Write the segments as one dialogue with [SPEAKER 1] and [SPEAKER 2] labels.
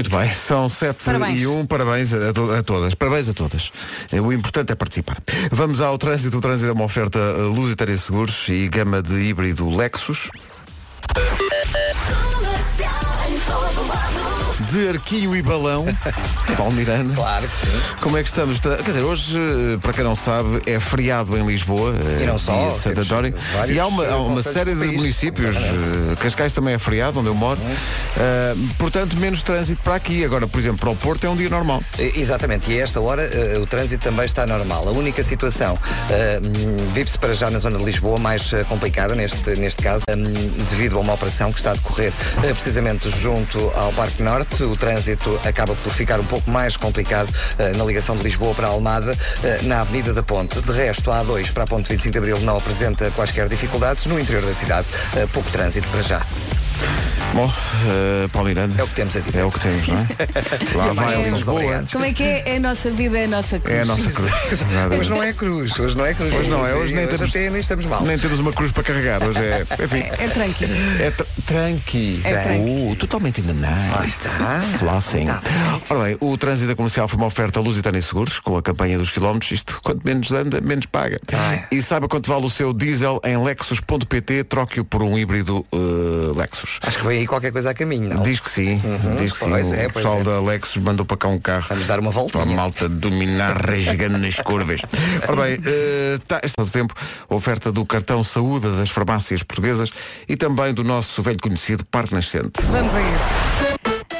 [SPEAKER 1] Muito bem, são 7
[SPEAKER 2] Parabéns.
[SPEAKER 1] e 1, parabéns a, to- a todas. Parabéns a todas. Eh, O importante é participar. Vamos ao trânsito. O trânsito é uma oferta eh, Lusitânia Seguros e gama de híbrido Lexus. De arquinho e balão, Paulo Miranda.
[SPEAKER 3] Claro que sim.
[SPEAKER 1] Como é que estamos? Quer dizer, hoje, eh, para quem não sabe, é feriado em Lisboa, eh,
[SPEAKER 3] E não só,
[SPEAKER 1] de Santo António. E há uma, há
[SPEAKER 3] eh,
[SPEAKER 1] uma série de municípios. Cascais também é feriado, onde eu moro. Eh, portanto, menos trânsito para aqui. Agora, por exemplo, para o Porto é um dia normal.
[SPEAKER 3] Exatamente, e a esta hora eh, o trânsito também está normal. A única situação hum, vive-se para já na zona de Lisboa mais eh, complicada, neste, neste caso, hum, devido a uma operação que está a decorrer precisamente junto ao Parque Norte. O trânsito acaba por ficar um pouco mais complicado eh, na ligação de Lisboa para Almada, eh, na Avenida da Ponte. De resto, a A2 para a Ponte 25 de Abril não apresenta quaisquer dificuldades. No interior da cidade, eh, pouco trânsito para já.
[SPEAKER 1] Bom, eh, Paulo Miranda.
[SPEAKER 3] É o que temos a dizer.
[SPEAKER 1] É o que temos, não é? Lá vai
[SPEAKER 3] Somos
[SPEAKER 1] Lisboa.
[SPEAKER 2] Como é que é? É a nossa vida, é a nossa cruz.
[SPEAKER 1] É a nossa cruz. Exatamente.
[SPEAKER 3] Hoje não é cruz, hoje não é cruz.
[SPEAKER 1] Hoje não é, hoje nem temos-
[SPEAKER 3] até nem estamos mal.
[SPEAKER 1] Nem temos uma cruz para carregar. Hoje é. Enfim.
[SPEAKER 2] É tranquilo.
[SPEAKER 1] É tr tranqui.
[SPEAKER 2] É tranqui.
[SPEAKER 1] Uh, totalmente enganado.
[SPEAKER 3] Lá está.
[SPEAKER 1] Flossing.
[SPEAKER 3] Tá
[SPEAKER 1] Ora bem, o trânsito comercial foi uma oferta Lusitânia Seguros, com a campanha dos quilómetros. Isto, quanto menos anda, menos paga.
[SPEAKER 3] Ai.
[SPEAKER 1] E saiba quanto vale o seu diesel em lexus.pt, troque-o por um híbrido eh, Lexus.
[SPEAKER 3] Acho que veio aí qualquer coisa a caminho, não?
[SPEAKER 1] Diz que sim, diz que sim.
[SPEAKER 3] pois
[SPEAKER 1] o
[SPEAKER 3] é, pois
[SPEAKER 1] pessoal
[SPEAKER 3] é.
[SPEAKER 1] da Lexus mandou para cá um carro.
[SPEAKER 3] Vamos dar uma voltinha.
[SPEAKER 1] Para a malta dominar rasgando nas curvas. Ora bem, eh, está está do tempo a oferta do cartão saúde das farmácias portuguesas e também do nosso velho conhecido Parque Nascente.
[SPEAKER 2] Vamos a isso.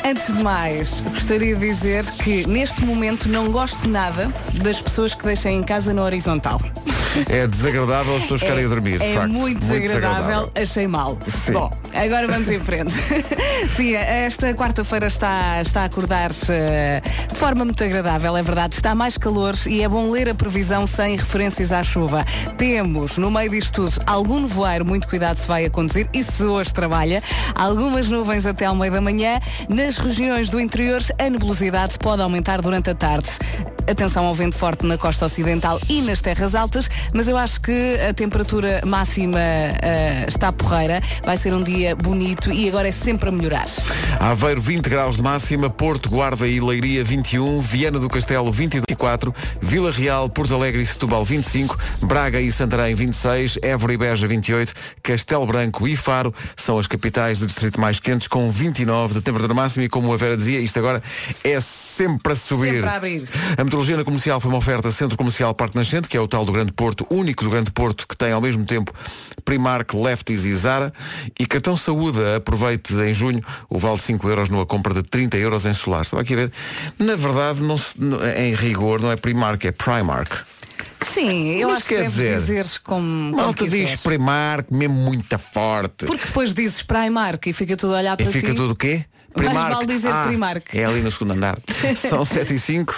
[SPEAKER 2] Antes de mais, gostaria de dizer que neste momento não gosto nada das pessoas que deixem em casa na horizontal.
[SPEAKER 1] É desagradável as pessoas ficarem a dormir,
[SPEAKER 2] é
[SPEAKER 1] facto.
[SPEAKER 2] muito desagradável, achei mal.
[SPEAKER 1] Sim.
[SPEAKER 2] Bom, agora vamos em frente. Sim, esta quarta-feira está, está a acordar eh, de forma muito agradável, é verdade. Está mais calor e é bom ler a previsão sem referências à chuva. Temos, no meio disto tudo, algum nevoeiro, muito cuidado se vai a conduzir e se hoje trabalha. Algumas nuvens até ao meio da manhã. Nas regiões do interior, a nebulosidade pode aumentar durante a tarde. Atenção ao vento forte na costa ocidental e nas terras altas, mas eu acho que a temperatura máxima eh, está porreira. Vai ser um dia bonito e agora é sempre a melhorar.
[SPEAKER 1] Aveiro 20 graus de máxima, Porto, Guarda e Leiria 21, Viana do Castelo 24, Vila Real, Porto Alegre e Setúbal 25, Braga e Santarém 26, Évora e Beja 28, Castelo Branco e Faro são as capitais do distrito mais quentes com 29 de temperatura máxima e como a Vera dizia, isto agora é sempre a subir.
[SPEAKER 2] Sempre a abrir.
[SPEAKER 1] A meteorologia na comercial foi uma oferta Centro Comercial Parque Nascente, que é o tal do Grande Porto, único do Grande Porto, que tem ao mesmo tempo Primark, Lefties e Zara. E cartão saúde, aproveite em junho o vale de 5 euros numa compra de 30 euros em solar. Estava aqui a ver. Na verdade, não se- não- em rigor, não é Primark, é Primark.
[SPEAKER 2] Sim, eu
[SPEAKER 1] Mas
[SPEAKER 2] acho que deves
[SPEAKER 1] dizer,
[SPEAKER 2] dizer como, como
[SPEAKER 1] Malta diz
[SPEAKER 2] quiseres.
[SPEAKER 1] Primark, mesmo muito forte.
[SPEAKER 2] Porque depois dizes Primark e fica tudo a olhar
[SPEAKER 1] E
[SPEAKER 2] para
[SPEAKER 1] fica
[SPEAKER 2] ti.
[SPEAKER 1] tudo o quê?
[SPEAKER 2] Mais vale dizer
[SPEAKER 1] ah,
[SPEAKER 2] Primark.
[SPEAKER 1] É ali no segundo andar. São 7 e 5.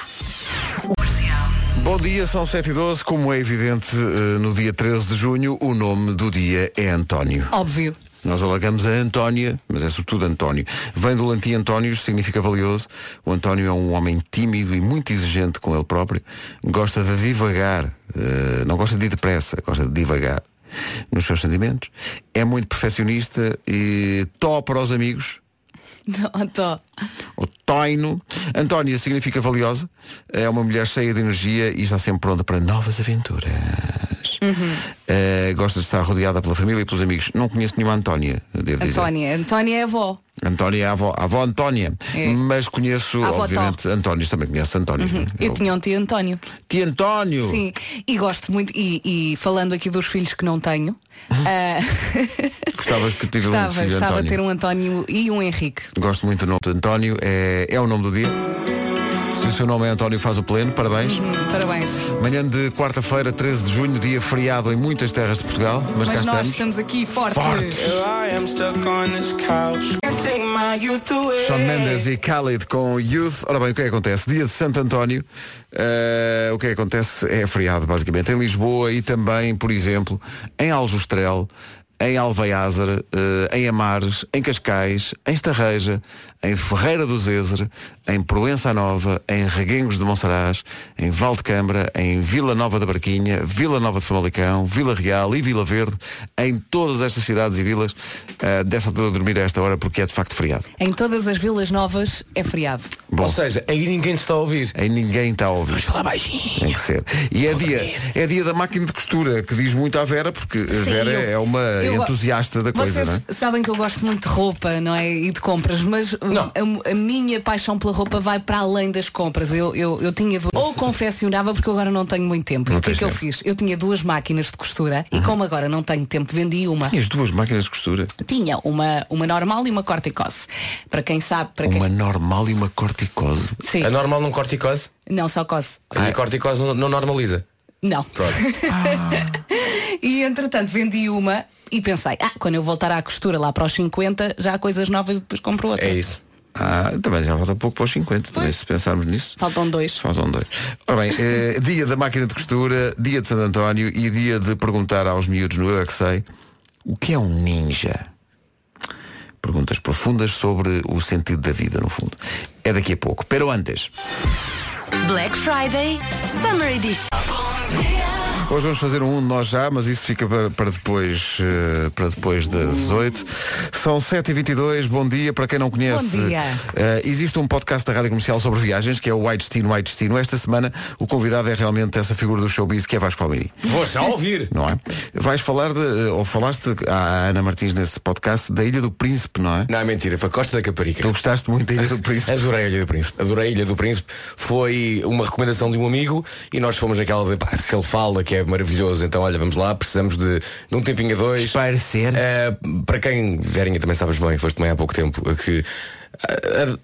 [SPEAKER 1] Bom dia, são 7 e 12. Como é evidente, eh, no dia 13 de junho, o nome do dia é António.
[SPEAKER 2] Óbvio.
[SPEAKER 1] Nós alargamos a Antónia, mas é sobretudo António. Vem do latim Antónios, significa valioso. O António é um homem tímido e muito exigente com ele próprio. Gosta de divagar, eh, não gosta de ir depressa, gosta de divagar nos seus sentimentos. É muito perfeccionista e tó para os amigos.
[SPEAKER 2] Não, tô.
[SPEAKER 1] O Toino. Antónia significa valiosa. É uma mulher cheia de energia e está sempre pronta para novas aventuras. Eh, gosta de estar rodeada pela família e pelos amigos. Não conheço nenhuma Antónia, devo dizer.
[SPEAKER 2] Antónia. Antónia é avó.
[SPEAKER 1] Antónia é a avó, a avó Antónia.
[SPEAKER 2] É.
[SPEAKER 1] Mas conheço,
[SPEAKER 2] avó
[SPEAKER 1] obviamente, Antónios. Também conheço Antónios. não é?
[SPEAKER 2] Eu tinha um tio António.
[SPEAKER 1] Tio António.
[SPEAKER 2] Sim, e gosto muito, e, e falando aqui dos filhos que não tenho, ah,
[SPEAKER 1] Gostava que tivesse um filho
[SPEAKER 2] gostava
[SPEAKER 1] António.
[SPEAKER 2] de ter um António e um Henrique.
[SPEAKER 1] Gosto muito do nome de António. É, é o nome do dia. Se o seu nome é António, faz o pleno. Parabéns.
[SPEAKER 2] Hum, parabéns.
[SPEAKER 1] Manhã de quarta-feira, 13 de junho, dia feriado em muitas terras de Portugal, mas, cá
[SPEAKER 2] Mas nós
[SPEAKER 1] estamos.
[SPEAKER 2] estamos aqui fortes.
[SPEAKER 1] Fortes. Sean Mendes e Khalid com Youth. Ora bem, o que é que acontece? Dia de Santo António, eh, o que é que acontece? É feriado, basicamente, em Lisboa e também, por exemplo, em Aljustrel, em Alveiázar, eh, em Amares, em Cascais, em Estarreja, em Ferreira do Zezer, em Proença Nova, em Reguengos de Monsaraz, em Valdecambra, em Vila Nova da Barquinha, Vila Nova de Famalicão, Vila Real e Vila Verde, em todas estas cidades e vilas, uh, dessa altura a dormir a esta hora porque é de facto feriado.
[SPEAKER 2] Em todas as vilas novas é feriado.
[SPEAKER 1] Bom,
[SPEAKER 4] Ou seja, aí ninguém está a ouvir.
[SPEAKER 1] aí ninguém está a ouvir.
[SPEAKER 4] Fala baixinho.
[SPEAKER 1] Tem que ser. E é dia, é dia da máquina de costura, que diz muito à Vera, porque a Vera
[SPEAKER 2] eu-
[SPEAKER 1] é uma entusiasta da coisa,
[SPEAKER 2] Vocês
[SPEAKER 1] não é?
[SPEAKER 2] sabem que eu gosto muito de roupa, não é? E de compras, mas. A, a minha paixão pela roupa vai para além das compras. Eu, eu, eu tinha du- ou confeccionava porque agora não tenho muito tempo.
[SPEAKER 1] Não
[SPEAKER 2] e o que é que eu.
[SPEAKER 1] Uhum.
[SPEAKER 2] fiz? Eu tinha duas máquinas de costura e como agora não tenho tempo, vendi uma.
[SPEAKER 1] Tinhas duas máquinas de costura.
[SPEAKER 2] Tinha uma, uma normal e uma corticose. Para quem sabe, para quem.
[SPEAKER 1] Uma normal e uma corticose.
[SPEAKER 2] Sim.
[SPEAKER 4] A normal não corticose?
[SPEAKER 2] Não, só cose.
[SPEAKER 4] E a corticose não, não normaliza.
[SPEAKER 2] Não.
[SPEAKER 4] Pronto.
[SPEAKER 2] E entretanto vendi uma e pensei, ah, quando eu voltar à costura lá para os 50, já há coisas novas e depois compro outra.
[SPEAKER 4] É isso.
[SPEAKER 1] Ah, também já falta pouco para os 50, também se pensarmos nisso.
[SPEAKER 2] Faltam dois.
[SPEAKER 1] Faltam dois. Ora bem, eh, dia da máquina de costura, dia de Santo António e dia de perguntar aos miúdos no Eu é que sei o que é um ninja. Perguntas profundas sobre o sentido da vida, no fundo. É daqui a pouco. Pero antes.
[SPEAKER 5] Black Friday Summer Edition.
[SPEAKER 1] Hoje vamos fazer um de nós já, mas isso fica para, para depois, eh, para depois das 8. São 7h22, bom dia. Para quem não conhece,
[SPEAKER 2] Bom dia.
[SPEAKER 1] eh, existe um podcast da Rádio Comercial sobre viagens, que é o White Destino, White Destino. Esta semana o convidado é realmente essa figura do showbiz que é Vasco Palmeirim.
[SPEAKER 4] Vou já ouvir.
[SPEAKER 1] Não é? Vais falar de, eh, ou falaste à Ana Martins nesse podcast da Ilha do Príncipe, não é?
[SPEAKER 4] Não, é mentira, foi Costa da Caparica.
[SPEAKER 1] Tu gostaste muito da Ilha do Príncipe.
[SPEAKER 4] Adorei a Ilha do Príncipe. Adorei a Ilha do Príncipe. Foi uma recomendação de um amigo e nós fomos aquela de, pá, se ele fala que é maravilhoso, então olha, vamos lá, precisamos de, de um tempinho a dois. Eh, para quem, Verinha, também sabes bem, foste também há pouco tempo, que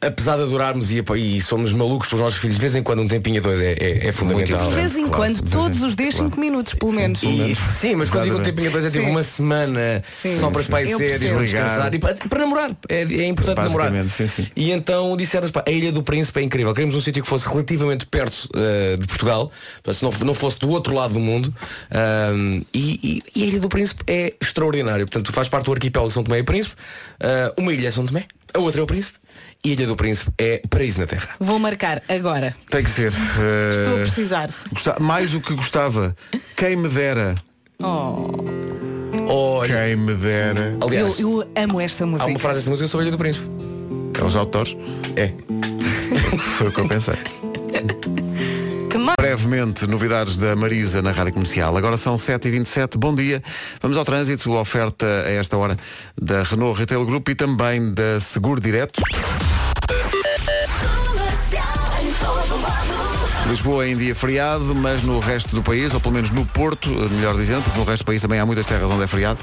[SPEAKER 4] apesar de adorarmos e, e somos malucos pelos nossos filhos, de vez em quando um tempinho a dois é, é, é fundamental.
[SPEAKER 2] De vez em
[SPEAKER 1] Claro,
[SPEAKER 2] quando, todos os dias,
[SPEAKER 1] claro.
[SPEAKER 2] 5 minutos, pelo menos.
[SPEAKER 4] E, sim, mas quando digo um tempinho a dois é tipo
[SPEAKER 2] Sim.
[SPEAKER 4] uma semana
[SPEAKER 2] Sim.
[SPEAKER 4] só para espairecer e descansar e para, para namorar. É, é importante namorar.
[SPEAKER 1] Sim, sim.
[SPEAKER 4] E então disseram pá, a Ilha do Príncipe é incrível. Queremos um sítio que fosse relativamente perto eh, de Portugal, se não, não fosse do outro lado do mundo. Ahm, e, e- e a Ilha do Príncipe é extraordinário. Portanto, faz parte do arquipélago de São Tomé e Príncipe. Ah, uma ilha é São Tomé, a outra é o Príncipe. E a Ilha do Príncipe é paraíso na Terra.
[SPEAKER 2] Vou marcar agora.
[SPEAKER 1] Tem que ser. eh,
[SPEAKER 2] Estou a precisar.
[SPEAKER 1] gosta- mais do que gostava. Quem me dera.
[SPEAKER 4] Olha,
[SPEAKER 1] Quem me dera.
[SPEAKER 2] Eu,
[SPEAKER 4] aliás,
[SPEAKER 2] eu amo esta
[SPEAKER 4] há
[SPEAKER 2] música.
[SPEAKER 4] uma frase desta música sobre a Ilha do Príncipe.
[SPEAKER 1] É os autores.
[SPEAKER 4] É.
[SPEAKER 1] Foi o que eu pensei. Brevemente, novidades da Marisa na Rádio Comercial. Agora são 7h27, bom dia. Vamos ao trânsito, oferta a esta hora da Renault Retail Group e também da Seguro Direto. Lisboa em dia feriado, mas no resto do país, ou pelo menos no Porto, melhor dizendo, porque no resto do país também há muitas terras onde é feriado.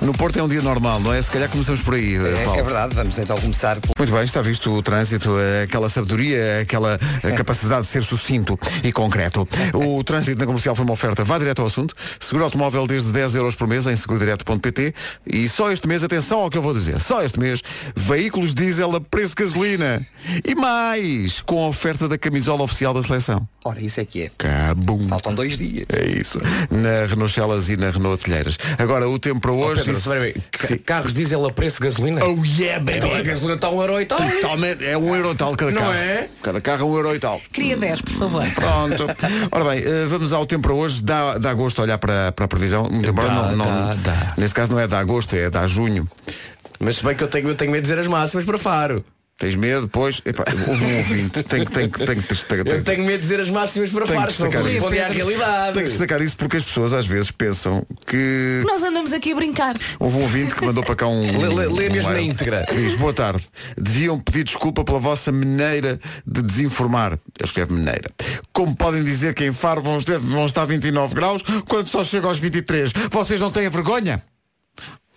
[SPEAKER 1] No Porto é um dia normal, não é? Se calhar começamos por aí,
[SPEAKER 3] É,
[SPEAKER 1] Paulo.
[SPEAKER 3] é verdade, vamos então começar por
[SPEAKER 1] Muito bem, está visto o trânsito, eh, aquela sabedoria, aquela eh, capacidade de ser sucinto e concreto. O trânsito na comercial foi uma oferta, vá direto ao assunto. Seguro automóvel desde 10 euros por mês em segurodireto.pt e só este mês, atenção ao que eu vou dizer, só este mês, veículos diesel a preço de gasolina. E mais, com a oferta da camisola oficial da seleção.
[SPEAKER 3] Ora, isso é que é.
[SPEAKER 1] Cabum.
[SPEAKER 3] Faltam dois dias.
[SPEAKER 1] É isso. Na Renault Celas e na Renault Telheiras. Agora, o tempo para hoje...
[SPEAKER 4] Pedro,
[SPEAKER 1] isso-
[SPEAKER 4] espera aí, ca-
[SPEAKER 1] Sim.
[SPEAKER 4] carros diesel a preço de gasolina?
[SPEAKER 1] Oh yeah, baby.
[SPEAKER 4] Então a gasolina está um euro e tal.
[SPEAKER 1] Totalmente, é um euro e tal cada
[SPEAKER 4] Não
[SPEAKER 1] carro.
[SPEAKER 4] é?
[SPEAKER 1] Cada carro é um euro e tal.
[SPEAKER 2] Queria 10, por favor.
[SPEAKER 1] Pronto. Ora bem, eh, vamos ao tempo para hoje. Dá, dá gosto olhar para, para a previsão. Muito embora
[SPEAKER 4] Dá,
[SPEAKER 1] não, não-
[SPEAKER 4] dá, dá.
[SPEAKER 1] Neste caso não é dá agosto, é dá junho.
[SPEAKER 4] Mas se bem que eu tenho, eu tenho medo de dizer as máximas para Faro.
[SPEAKER 1] Tens medo, pois. Epá, houve um ouvinte. Tem que, tem que, tem que, tem que,
[SPEAKER 4] Eu tenho medo de dizer as máximas para
[SPEAKER 1] Tenho que
[SPEAKER 4] Faro, senão
[SPEAKER 1] destacar isso.
[SPEAKER 4] corresponde à realidade.
[SPEAKER 1] tem que destacar isso porque as pessoas às vezes pensam que
[SPEAKER 2] Nós andamos aqui a brincar.
[SPEAKER 1] houve um ouvinte que mandou para cá um.
[SPEAKER 4] Lê- lê- lê
[SPEAKER 1] um
[SPEAKER 4] mesmo na íntegra.
[SPEAKER 1] Diz, boa tarde. Deviam pedir desculpa pela vossa maneira de desinformar. Ele escreve maneira. Como podem dizer que em Faro vão, estar- vão estar 29 graus quando só chega aos 23? Vocês não têm vergonha?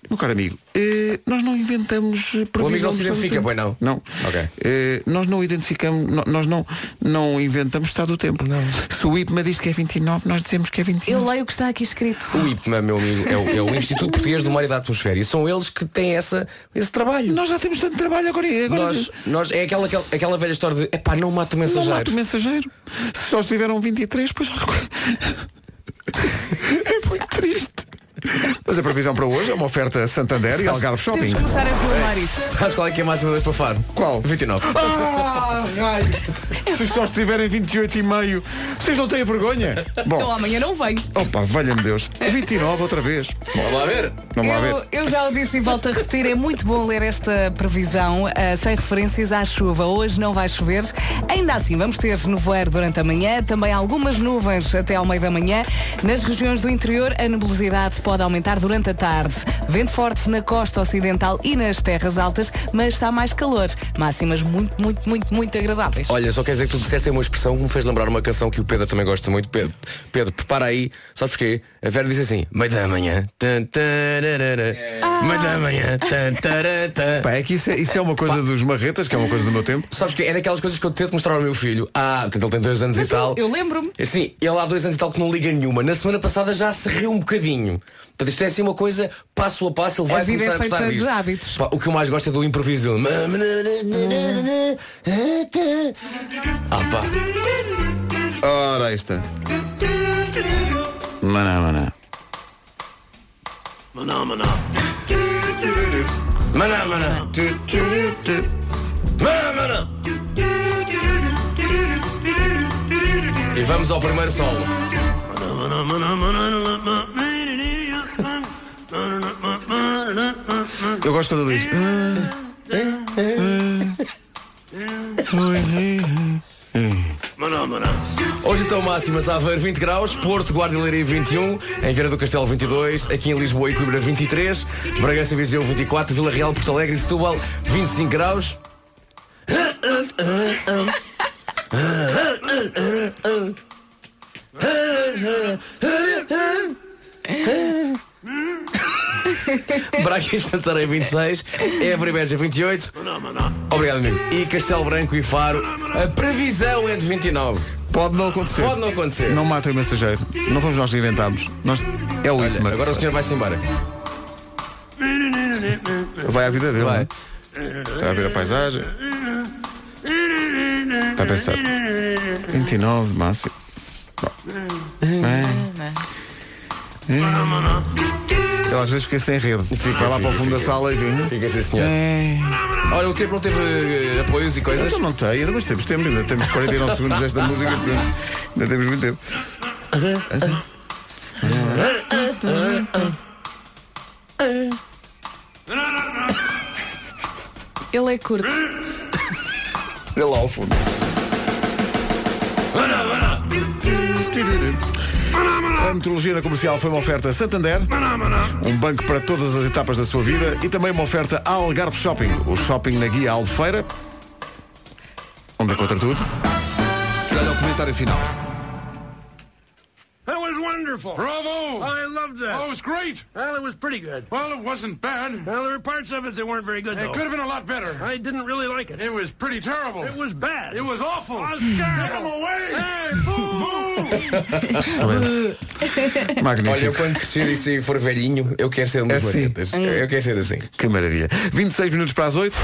[SPEAKER 1] Meu caro amigo, eh, nós não inventamos eh, previsão
[SPEAKER 4] O amigo não se identifica, pois não?
[SPEAKER 1] Não.
[SPEAKER 4] Ok.
[SPEAKER 1] Eh, nós não identificamos, no- nós não, não inventamos estado do tempo.
[SPEAKER 4] Não.
[SPEAKER 1] Se o IPMA diz que é 29, nós dizemos que é 29.
[SPEAKER 2] Eu leio o que está aqui escrito.
[SPEAKER 4] O IPMA, meu amigo, é o, é o Instituto Português do Mar e da Atmosfera. E são eles que têm essa, esse trabalho.
[SPEAKER 1] Nós já temos tanto trabalho agora. agora
[SPEAKER 4] Nós, nós, é aquela, aquela, aquela velha história de epá, não mato o
[SPEAKER 1] Não
[SPEAKER 4] mensageiro.
[SPEAKER 1] mata o mensageiro. Se só estiveram 23, pois É muito triste. Mas a previsão para hoje é uma oferta Santander e Algarve Shopping.
[SPEAKER 2] Temos que começar a filmar isto.
[SPEAKER 4] Sabes qual é que é a máxima deste para Faro?
[SPEAKER 1] Qual?
[SPEAKER 4] 29.
[SPEAKER 1] Ah, raio! Se só estiverem 28 e meio, vocês não têm vergonha?
[SPEAKER 2] Então
[SPEAKER 1] Bom,
[SPEAKER 2] amanhã não venho.
[SPEAKER 1] opa, valha-me Deus. 29 outra vez.
[SPEAKER 4] Vamos lá ver.
[SPEAKER 1] vamos lá ver.
[SPEAKER 2] Eu, eu já o disse e volto a repetir, é muito bom ler esta previsão ah, sem referências à chuva. Hoje não vai chover. Ainda assim, vamos ter nevoeiro durante a manhã, também algumas nuvens até ao meio da manhã. Nas regiões do interior, a nebulosidade pode aumentar durante a tarde. Vento forte na costa ocidental e nas terras altas, mas está mais calor. Máximas muito, muito, muito, muito agradáveis.
[SPEAKER 4] Olha, só quer dizer que tu disseste uma expressão que me fez lembrar uma canção que o Pedro também gosta muito. Pedro, Pedro prepara aí. Sabes porquê? A Vera disse assim, meio da manhã. Tararara, Meio da manhã.
[SPEAKER 1] Pá, é que isso é, isso é uma coisa dos marretas, que é uma coisa do meu tempo.
[SPEAKER 4] Sabes que é daquelas coisas que eu tento mostrar ao meu filho. Ah, ele tem dois anos e tal.
[SPEAKER 2] eu lembro-me.
[SPEAKER 4] Assim, ele há dois anos e tal que não liga nenhuma. Na semana passada já se riu um bocadinho. Portanto, isto é assim uma coisa passo a passo, ele
[SPEAKER 2] A
[SPEAKER 4] vai
[SPEAKER 2] vida
[SPEAKER 4] começar
[SPEAKER 2] é
[SPEAKER 4] a gostar
[SPEAKER 2] feita de
[SPEAKER 4] disto.
[SPEAKER 2] hábitos.
[SPEAKER 4] O que eu mais gosto é do improviso dele. Ah pá.
[SPEAKER 1] Ora, aí está. Maná, maná.
[SPEAKER 4] Maná, maná. Maná, maná. Maná, maná. E vamos ao primeiro solo.
[SPEAKER 1] Eu gosto quando ele diz.
[SPEAKER 4] Hoje estão máximas a Aveiro 20 graus, Porto, Guarda e Leiria 21, em Vieira do Castelo 22, aqui em Lisboa e Coimbra 23, Bragança e Viseu 24, Vila Real, Porto Alegre e Setúbal 25 graus. Braga e Santarém 26, Évora e Beja 28. Obrigado, amigo. E Castelo Branco e Faro, a previsão é de 29.
[SPEAKER 1] Pode não acontecer.
[SPEAKER 4] Pode não acontecer.
[SPEAKER 1] Não matem o mensageiro. Não fomos nós que inventámos. Nós... É o
[SPEAKER 4] Olha,
[SPEAKER 1] último.
[SPEAKER 4] agora o senhor vai-se embora.
[SPEAKER 1] Vai à vida dele.
[SPEAKER 4] Vai.
[SPEAKER 1] né? Está a ver a paisagem. Está a pensar. 29 máximo. Bom. É. Ele às vezes fica sem rede. Vai lá para o fundo da sala e vem.
[SPEAKER 4] Fica assim, senhor.
[SPEAKER 1] É.
[SPEAKER 4] Olha, o tempo não teve eh, apoios e coisas.
[SPEAKER 1] Então não tem, mas temos tempo, ainda temos 49 segundos desta música, portanto, ainda temos muito tempo.
[SPEAKER 2] Ele é curto.
[SPEAKER 1] Olha lá ao fundo. A metrologia na comercial foi uma oferta Santander, um banco para todas as etapas da sua vida e também uma oferta Algarve Shopping, o shopping na guia Albufeira, onde encontra tudo. E olha o comentário final.
[SPEAKER 6] That was wonderful.
[SPEAKER 7] Bravo!
[SPEAKER 6] I loved that.
[SPEAKER 7] Oh, it was great.
[SPEAKER 6] Well, it was pretty good.
[SPEAKER 7] Well, it wasn't bad.
[SPEAKER 6] Well, there were parts of it that weren't very good,
[SPEAKER 7] It
[SPEAKER 6] though.
[SPEAKER 7] could have been a lot better.
[SPEAKER 6] I didn't really like it.
[SPEAKER 7] It was pretty terrible.
[SPEAKER 6] It was bad.
[SPEAKER 7] It was awful.
[SPEAKER 6] It
[SPEAKER 7] Get him away!
[SPEAKER 6] Hey,
[SPEAKER 7] Boo!
[SPEAKER 1] Excelente.
[SPEAKER 4] Olha, eu quando crescer e se for velhinho, eu quero ser um dos
[SPEAKER 1] Assim.
[SPEAKER 4] Eu quero ser assim.
[SPEAKER 1] Que maravilha. 26 minutos para as 8.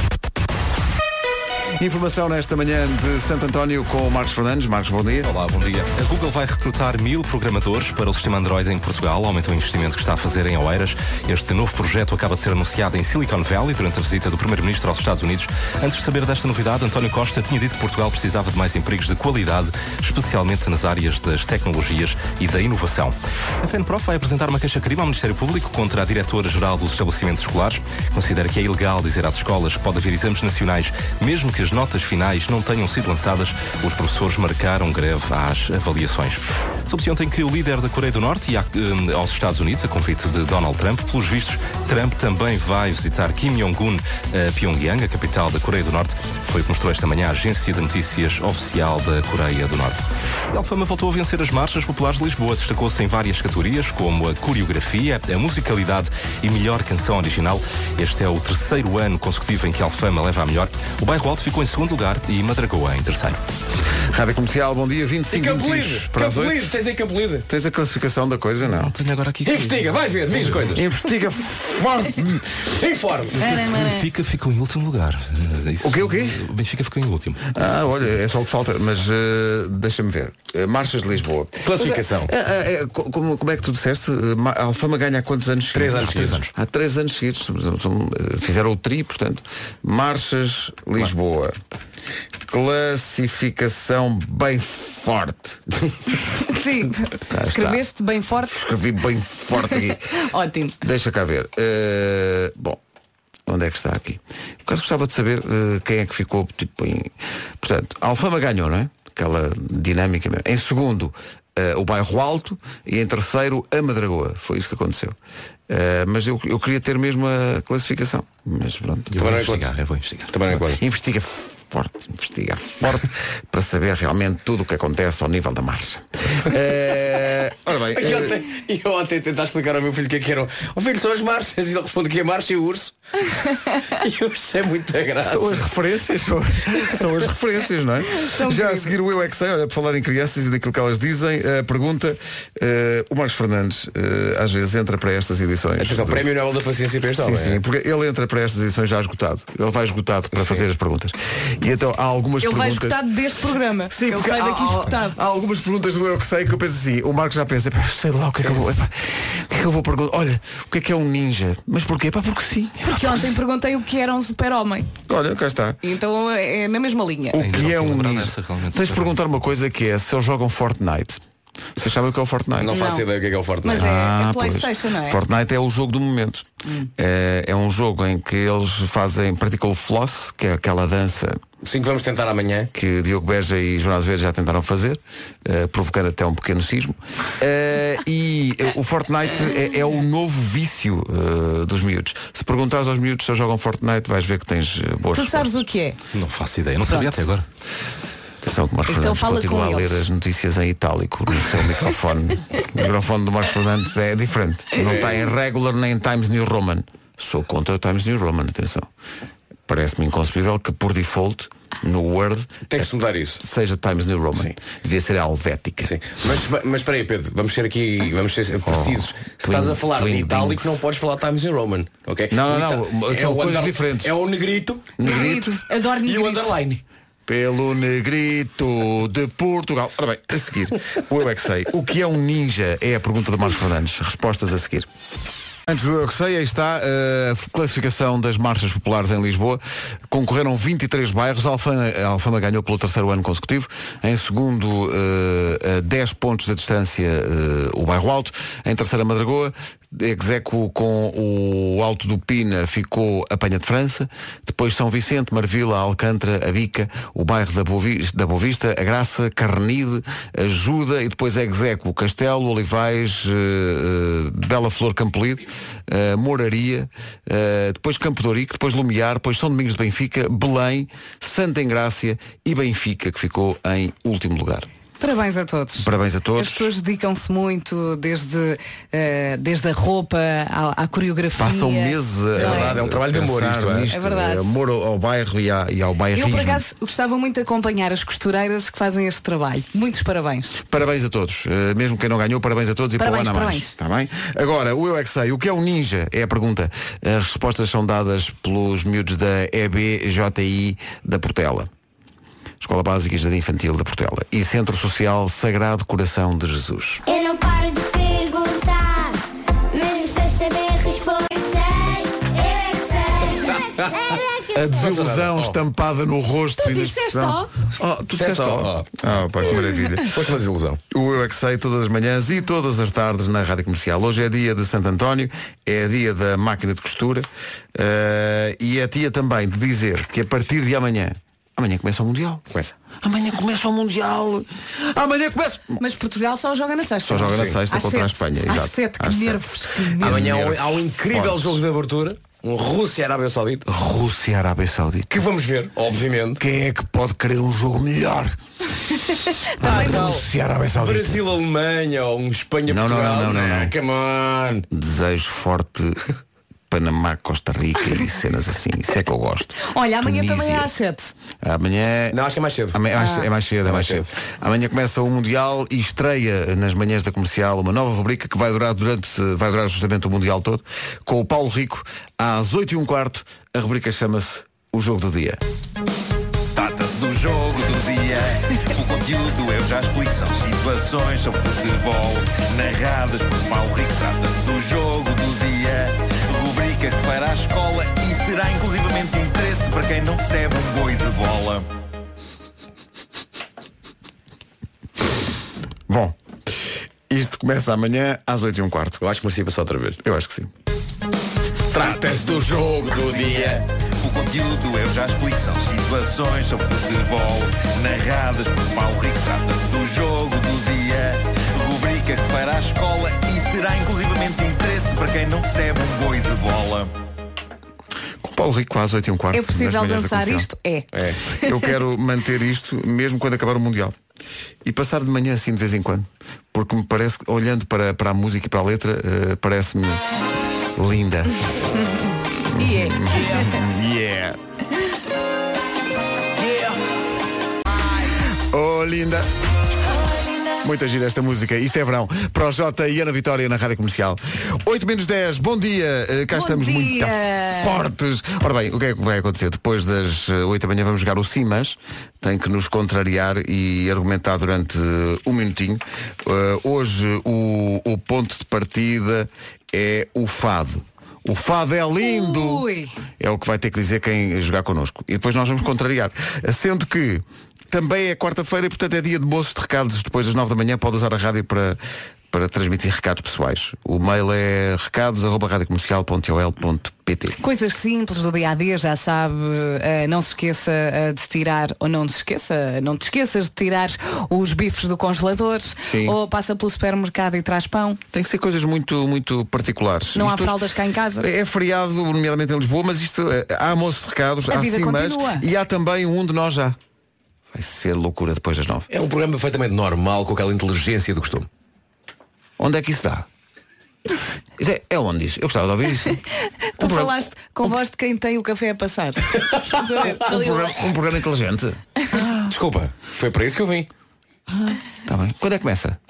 [SPEAKER 1] Informação nesta manhã de Santo António com o Marcos Fernandes. Marcos, bom dia.
[SPEAKER 8] Olá, bom dia. A Google vai recrutar mil programadores para o sistema Android em Portugal, aumenta o investimento que está a fazer em Oeiras. Este novo projeto acaba de ser anunciado em Silicon Valley durante a visita do Primeiro-Ministro aos Estados Unidos. Antes de saber desta novidade, António Costa tinha dito que Portugal precisava de mais empregos de qualidade, especialmente nas áreas das tecnologias e da inovação. A FENPROF vai apresentar uma queixa-crime ao Ministério Público contra a Diretora-Geral dos Estabelecimentos Escolares. Considera que é ilegal dizer às escolas que pode haver exames nacionais, mesmo que as notas finais não tenham sido lançadas. Os professores marcaram greve às avaliações. Soube-se ontem que o líder da Coreia do Norte ia eh, aos Estados Unidos, a convite de Donald Trump. Pelos vistos, Trump também vai visitar Kim Jong-un a Pyongyang, a capital da Coreia do Norte. Foi o que mostrou esta manhã a agência de notícias oficial da Coreia do Norte. E Alfama voltou a vencer as marchas populares de Lisboa. Destacou-se em várias categorias, como a coreografia, a musicalidade e melhor canção original. Este é o terceiro ano consecutivo em que Alfama leva a melhor. O Bairro Alto ficou em segundo lugar e Madragoa em terceiro.
[SPEAKER 1] Rádio Comercial, bom dia.
[SPEAKER 4] E
[SPEAKER 1] 25
[SPEAKER 4] Campo
[SPEAKER 1] minutos para as
[SPEAKER 4] Campo
[SPEAKER 1] 8.
[SPEAKER 4] Lido. Tens aí.
[SPEAKER 1] Tens a classificação da coisa, não?
[SPEAKER 8] Tenho agora aqui.
[SPEAKER 4] Investiga, vai ver, diz coisas.
[SPEAKER 1] Investiga forte.
[SPEAKER 4] Informe.
[SPEAKER 8] Benfica ficou em último lugar. Eh, isso-
[SPEAKER 1] O quê, o quê?
[SPEAKER 8] O Benfica ficou em último.
[SPEAKER 1] Ah, olha, é só o que falta, mas eh, deixa-me ver. Eh, marchas de Lisboa.
[SPEAKER 4] Classificação.
[SPEAKER 1] Co- como, como é que tu disseste? A Alfama ganha há quantos anos
[SPEAKER 4] Três anos
[SPEAKER 1] Há três
[SPEAKER 4] seguidos.
[SPEAKER 1] Há três anos seguidos. Fizeram o tri, portanto. Marchas Lisboa. Classificação bem forte.
[SPEAKER 2] Sim. Escreveste bem forte.
[SPEAKER 1] Escrevi bem forte aqui.
[SPEAKER 2] Ótimo.
[SPEAKER 1] Deixa cá ver. Eh, bom, onde é que está aqui? Por acaso gostava de saber eh, quem é que ficou tipo em. Portanto, a Alfama ganhou, não é? Aquela dinâmica mesmo. Em segundo, eh, o bairro Alto e em terceiro, a Madragoa. Foi isso que aconteceu. Eh, mas eu, eu queria ter mesmo a classificação. Mas pronto.
[SPEAKER 8] Eu vou
[SPEAKER 4] Também
[SPEAKER 8] investigar, eu vou investigar.
[SPEAKER 4] Também não.
[SPEAKER 1] Investiga forte, investiga forte para saber realmente tudo o que acontece ao nível da marcha. Eh, ora bem,
[SPEAKER 4] E
[SPEAKER 1] eh,
[SPEAKER 4] ontem, eu ontem tentar explicar ao meu filho o que é que eram. O filho são as marchas e ele responde que é marcha e o urso. e eu achei muita graça.
[SPEAKER 1] São as referências, são, são as referências, não é? Já a seguir o Eu é que sei, olha, por falar em crianças e daquilo que elas dizem, a pergunta, eh, o Marcos Fernandes eh, às vezes entra para estas edições.
[SPEAKER 4] Atenção,
[SPEAKER 1] do-
[SPEAKER 4] prémio Nobel da Paciência para este
[SPEAKER 1] Sim, sim,
[SPEAKER 4] é?
[SPEAKER 1] porque ele entra para estas edições já esgotado. Ele vai esgotado para fazer as perguntas. E então há algumas
[SPEAKER 2] Ele vai
[SPEAKER 1] perguntas.
[SPEAKER 2] esgotado deste programa.
[SPEAKER 1] Sim,
[SPEAKER 2] Ele
[SPEAKER 1] porque
[SPEAKER 2] sai
[SPEAKER 1] há,
[SPEAKER 2] daqui
[SPEAKER 1] há-
[SPEAKER 2] esgotado.
[SPEAKER 1] há algumas perguntas do Eu que sei que eu penso assim, o Marcos já pensa, "Epá, sei lá o que é que eu vou. epá, o que é que eu vou perguntar? Olha, o que é que é um ninja? Mas porquê? Epá, porque sim.
[SPEAKER 2] Porque ontem perguntei o que era um super-homem.
[SPEAKER 1] Olha, cá está.
[SPEAKER 2] Então é na mesma linha.
[SPEAKER 1] O que é um ninja? Tens de perguntar uma coisa que é se eles jogam Fortnite. Vocês sabem o que é o Fortnite?
[SPEAKER 4] Não faço
[SPEAKER 2] Não.
[SPEAKER 4] ideia o que é que é o Fortnite.
[SPEAKER 2] Mas é,
[SPEAKER 1] Ah,
[SPEAKER 2] é
[SPEAKER 1] pois.
[SPEAKER 2] Playstation, não é? Hum.
[SPEAKER 1] Fortnite é o jogo do momento. É, é um jogo em que eles fazem, praticam o floss, que é aquela dança
[SPEAKER 4] Sim que vamos tentar amanhã.
[SPEAKER 1] que Diogo Beja e João Azevedo já tentaram fazer, eh, provocando até um pequeno sismo. Eh, e eh, o Fortnite é, é o novo vício dos miúdos. Se perguntares aos miúdos se jogam Fortnite, vais ver que tens boas
[SPEAKER 2] Tu sabes
[SPEAKER 1] respostas.
[SPEAKER 2] o que é?
[SPEAKER 8] Não faço ideia, não sabia
[SPEAKER 2] Pronto.
[SPEAKER 8] até agora.
[SPEAKER 1] Atenção que o Marcos
[SPEAKER 2] Então
[SPEAKER 1] Fernandes
[SPEAKER 2] fala
[SPEAKER 1] continua
[SPEAKER 2] com
[SPEAKER 1] a ler
[SPEAKER 2] eles.
[SPEAKER 1] as notícias em itálico no seu microfone. o microfone do Marcos Fernandes é diferente. Não está em regular nem em Times New Roman. Sou contra o Times New Roman, atenção. Parece-me inconcebível que por default no Word
[SPEAKER 4] Tem que se mudar isso.
[SPEAKER 1] seja Times New Roman. Devia ser a helvética.
[SPEAKER 4] Sim. Mas, mas espera aí, Pedro, vamos ser aqui, vamos ser precisos. Se
[SPEAKER 1] Twin-
[SPEAKER 4] estás a falar em itálico, não podes falar Times New Roman, ok?
[SPEAKER 1] Não, não, não,
[SPEAKER 4] é
[SPEAKER 1] são
[SPEAKER 4] o
[SPEAKER 1] coisas diferentes.
[SPEAKER 4] É o negrito
[SPEAKER 1] Negrito.
[SPEAKER 2] Adoro
[SPEAKER 4] e o
[SPEAKER 2] negrito.
[SPEAKER 4] underline.
[SPEAKER 1] Pelo Negrito de Portugal. Ora bem, a seguir, o Eu é que sei. O que é um ninja? É a pergunta do Marcos Fernandes. Respostas a seguir. Antes do Eu é que sei, aí está a classificação das marchas populares em Lisboa. Concorreram 23 bairros. A Alfama, a Alfama ganhou pelo terceiro ano consecutivo. Em segundo, eh, a 10 pontos de distância, eh, o bairro Alto. Em terceira, Madragoa. Execo com o Alto do Pina ficou a Penha de França. Depois São Vicente, Marvila, Alcântara, a Bica, o bairro da Boa Vista, da a Graça, Carnide, Ajuda e depois Execo, Castelo, Olivais, eh, Bela Flor, Campolide, eh, Moraria, eh, depois Campo Ourique, depois Lumiar, depois São Domingos de Benfica, Belém, Santa Engrácia e Benfica, que ficou em último lugar.
[SPEAKER 2] Parabéns a todos.
[SPEAKER 1] Parabéns a todos.
[SPEAKER 2] As pessoas dedicam-se muito, desde, eh, desde a roupa à, à coreografia.
[SPEAKER 1] Passam meses a,
[SPEAKER 2] É
[SPEAKER 4] verdade, é um trabalho de amor isto, é?
[SPEAKER 1] nisto,
[SPEAKER 2] É verdade.
[SPEAKER 1] Amor ao, bairro e, à, e ao
[SPEAKER 2] Eu,
[SPEAKER 1] bairrismo.
[SPEAKER 2] por acaso, gostava muito de acompanhar as costureiras que fazem este trabalho. Muitos parabéns.
[SPEAKER 1] Parabéns a todos. Uh, mesmo quem não ganhou, parabéns a todos e para o ano a mais.
[SPEAKER 2] parabéns.
[SPEAKER 1] Está bem? Agora, o Eu é que sei. O que é um ninja? É a pergunta. As respostas são dadas pelos miúdos da EBJI da Portela. Escola Básica e Jardim Infantil da Portela. E Centro Social Sagrado Coração de Jesus.
[SPEAKER 9] Eu não paro de perguntar, mesmo sem saber responder. Sei, eu é que sei, eu é que sei, eu é que
[SPEAKER 1] A desilusão
[SPEAKER 4] Oh.
[SPEAKER 1] estampada no rosto
[SPEAKER 2] Tu
[SPEAKER 1] e na
[SPEAKER 2] disseste
[SPEAKER 1] expressão. Oh, tu disseste ó.
[SPEAKER 4] ó.
[SPEAKER 1] Ah, pá, que maravilha.
[SPEAKER 4] Foste uma desilusão.
[SPEAKER 1] O Eu é que sei todas as manhãs e todas as tardes na Rádio Comercial. Hoje é dia de Santo António, é dia da máquina de costura eh, e é dia também de dizer que a partir de amanhã, amanhã começa o Mundial.
[SPEAKER 4] Começa.
[SPEAKER 1] Amanhã começa o Mundial. Amanhã começa.
[SPEAKER 2] Mas Portugal só joga na sexta.
[SPEAKER 1] Só joga na
[SPEAKER 2] Sim.
[SPEAKER 1] sexta contra a. Espanha.
[SPEAKER 2] Às
[SPEAKER 1] exato.
[SPEAKER 2] sete, que
[SPEAKER 1] Às
[SPEAKER 2] nervos. Que nervos.
[SPEAKER 4] Amanhã há um,
[SPEAKER 1] nervos
[SPEAKER 4] há um incrível
[SPEAKER 1] fortes.
[SPEAKER 4] jogo de abertura, um Rússia-Arábia Saudita,
[SPEAKER 1] Rússia e Arábia Saudita.
[SPEAKER 4] que vamos ver, obviamente.
[SPEAKER 1] Quem é que pode querer um jogo melhor?
[SPEAKER 2] Também
[SPEAKER 4] não.
[SPEAKER 1] Rússia e Arábia Saudita.
[SPEAKER 4] Brasil-Alemanha ou um
[SPEAKER 1] Não, não,
[SPEAKER 4] Espanha-Portugal.
[SPEAKER 1] não, não, não, não.
[SPEAKER 4] Ah, Come on.
[SPEAKER 1] Desejo forte Panamá, Costa Rica e cenas assim. Isso é que eu gosto.
[SPEAKER 2] Olha, amanhã
[SPEAKER 1] Tunísia.
[SPEAKER 2] também é às sete.
[SPEAKER 1] Amanhã.
[SPEAKER 4] Não, acho que é mais cedo.
[SPEAKER 1] Amanhã- é mais- É mais cedo, é mais
[SPEAKER 4] mais
[SPEAKER 1] cedo. Amanhã começa o Mundial e estreia nas manhãs da comercial uma nova rubrica que vai durar durante, vai durar justamente o Mundial todo, com o Paulo Rico, às 8 e um quarto, a rubrica chama-se O Jogo do Dia.
[SPEAKER 10] dia. O conteúdo eu já explico, são situações sobre futebol, narradas por Paulo Rico, trata-se do jogo do dia. Rubrica que fará a escola e terá inclusivamente interesse para quem não recebe um boi de bola.
[SPEAKER 1] Bom, isto começa amanhã às 8 e um quarto.
[SPEAKER 4] Eu acho que merecia passar outra vez.
[SPEAKER 1] Eu acho que sim.
[SPEAKER 4] Trata-se do jogo do dia.
[SPEAKER 10] O conteúdo eu já explico, são situações sobre futebol, narradas por Paulo Rico, trata-se do jogo do dia. Rubrica que fará a escola e terá inclusivamente interesse para quem não recebe um boi de bola.
[SPEAKER 1] Com Paulo Rico às 8 e um quarto.
[SPEAKER 2] É possível
[SPEAKER 1] da
[SPEAKER 2] dançar
[SPEAKER 1] comercial.
[SPEAKER 2] isto? É.
[SPEAKER 4] É.
[SPEAKER 1] Eu quero manter isto mesmo quando acabar o Mundial. E passar de manhã assim de vez em quando. Porque me parece, que, olhando para, para a música e para a letra, eh, parece-me linda.
[SPEAKER 2] E é.
[SPEAKER 1] Yeah. Oh, linda. Muita gira esta música. Isto é verão. Para o Jota e Ana Vitória na Rádio Comercial. 8 menos 10. Bom dia. Eh, Cá
[SPEAKER 2] Bom
[SPEAKER 1] estamos muito
[SPEAKER 2] dia.
[SPEAKER 1] fortes. Ora bem, o que é que vai acontecer? Depois das eh, 8 da manhã vamos jogar o Simas. Tem que nos contrariar e argumentar durante eh, um minutinho. Eh, hoje o, o ponto de partida é o Fado. O Fado é lindo!
[SPEAKER 2] Ui.
[SPEAKER 1] É o que vai ter que dizer quem jogar connosco. E depois nós vamos contrariar. Sendo que também é quarta-feira e portanto é dia de moços de recados. Depois das nove da manhã pode usar a rádio para, para transmitir recados pessoais. O mail é recados.radiocomercial.ol.pt
[SPEAKER 2] Coisas simples do dia a dia, já sabe, eh, não se esqueça eh, de tirar, ou não se esqueça, não te esqueças de tirar os bifes do congelador,
[SPEAKER 1] Sim.
[SPEAKER 2] ou passa pelo supermercado e traz pão.
[SPEAKER 1] Tem que ser coisas muito, muito particulares.
[SPEAKER 2] Não há
[SPEAKER 1] Isto hoje
[SPEAKER 2] fraldas cá em casa.
[SPEAKER 1] É feriado, nomeadamente em Lisboa, mas isto eh, há moços de recados,
[SPEAKER 2] A
[SPEAKER 1] há
[SPEAKER 2] continua.
[SPEAKER 1] e há também um de nós já. Vai ser loucura depois das nove.
[SPEAKER 4] É um programa perfeitamente normal, com aquela inteligência do costume.
[SPEAKER 1] Onde é que isso dá? Isso é, é onde isso? Eu gostava de ouvir isso.
[SPEAKER 2] Tu
[SPEAKER 1] programa-
[SPEAKER 2] falaste com voz de quem tem o café a passar.
[SPEAKER 1] Um programa, um programa inteligente.
[SPEAKER 4] Desculpa, foi para isso que eu vim.
[SPEAKER 1] Está bem. Quando é que começa?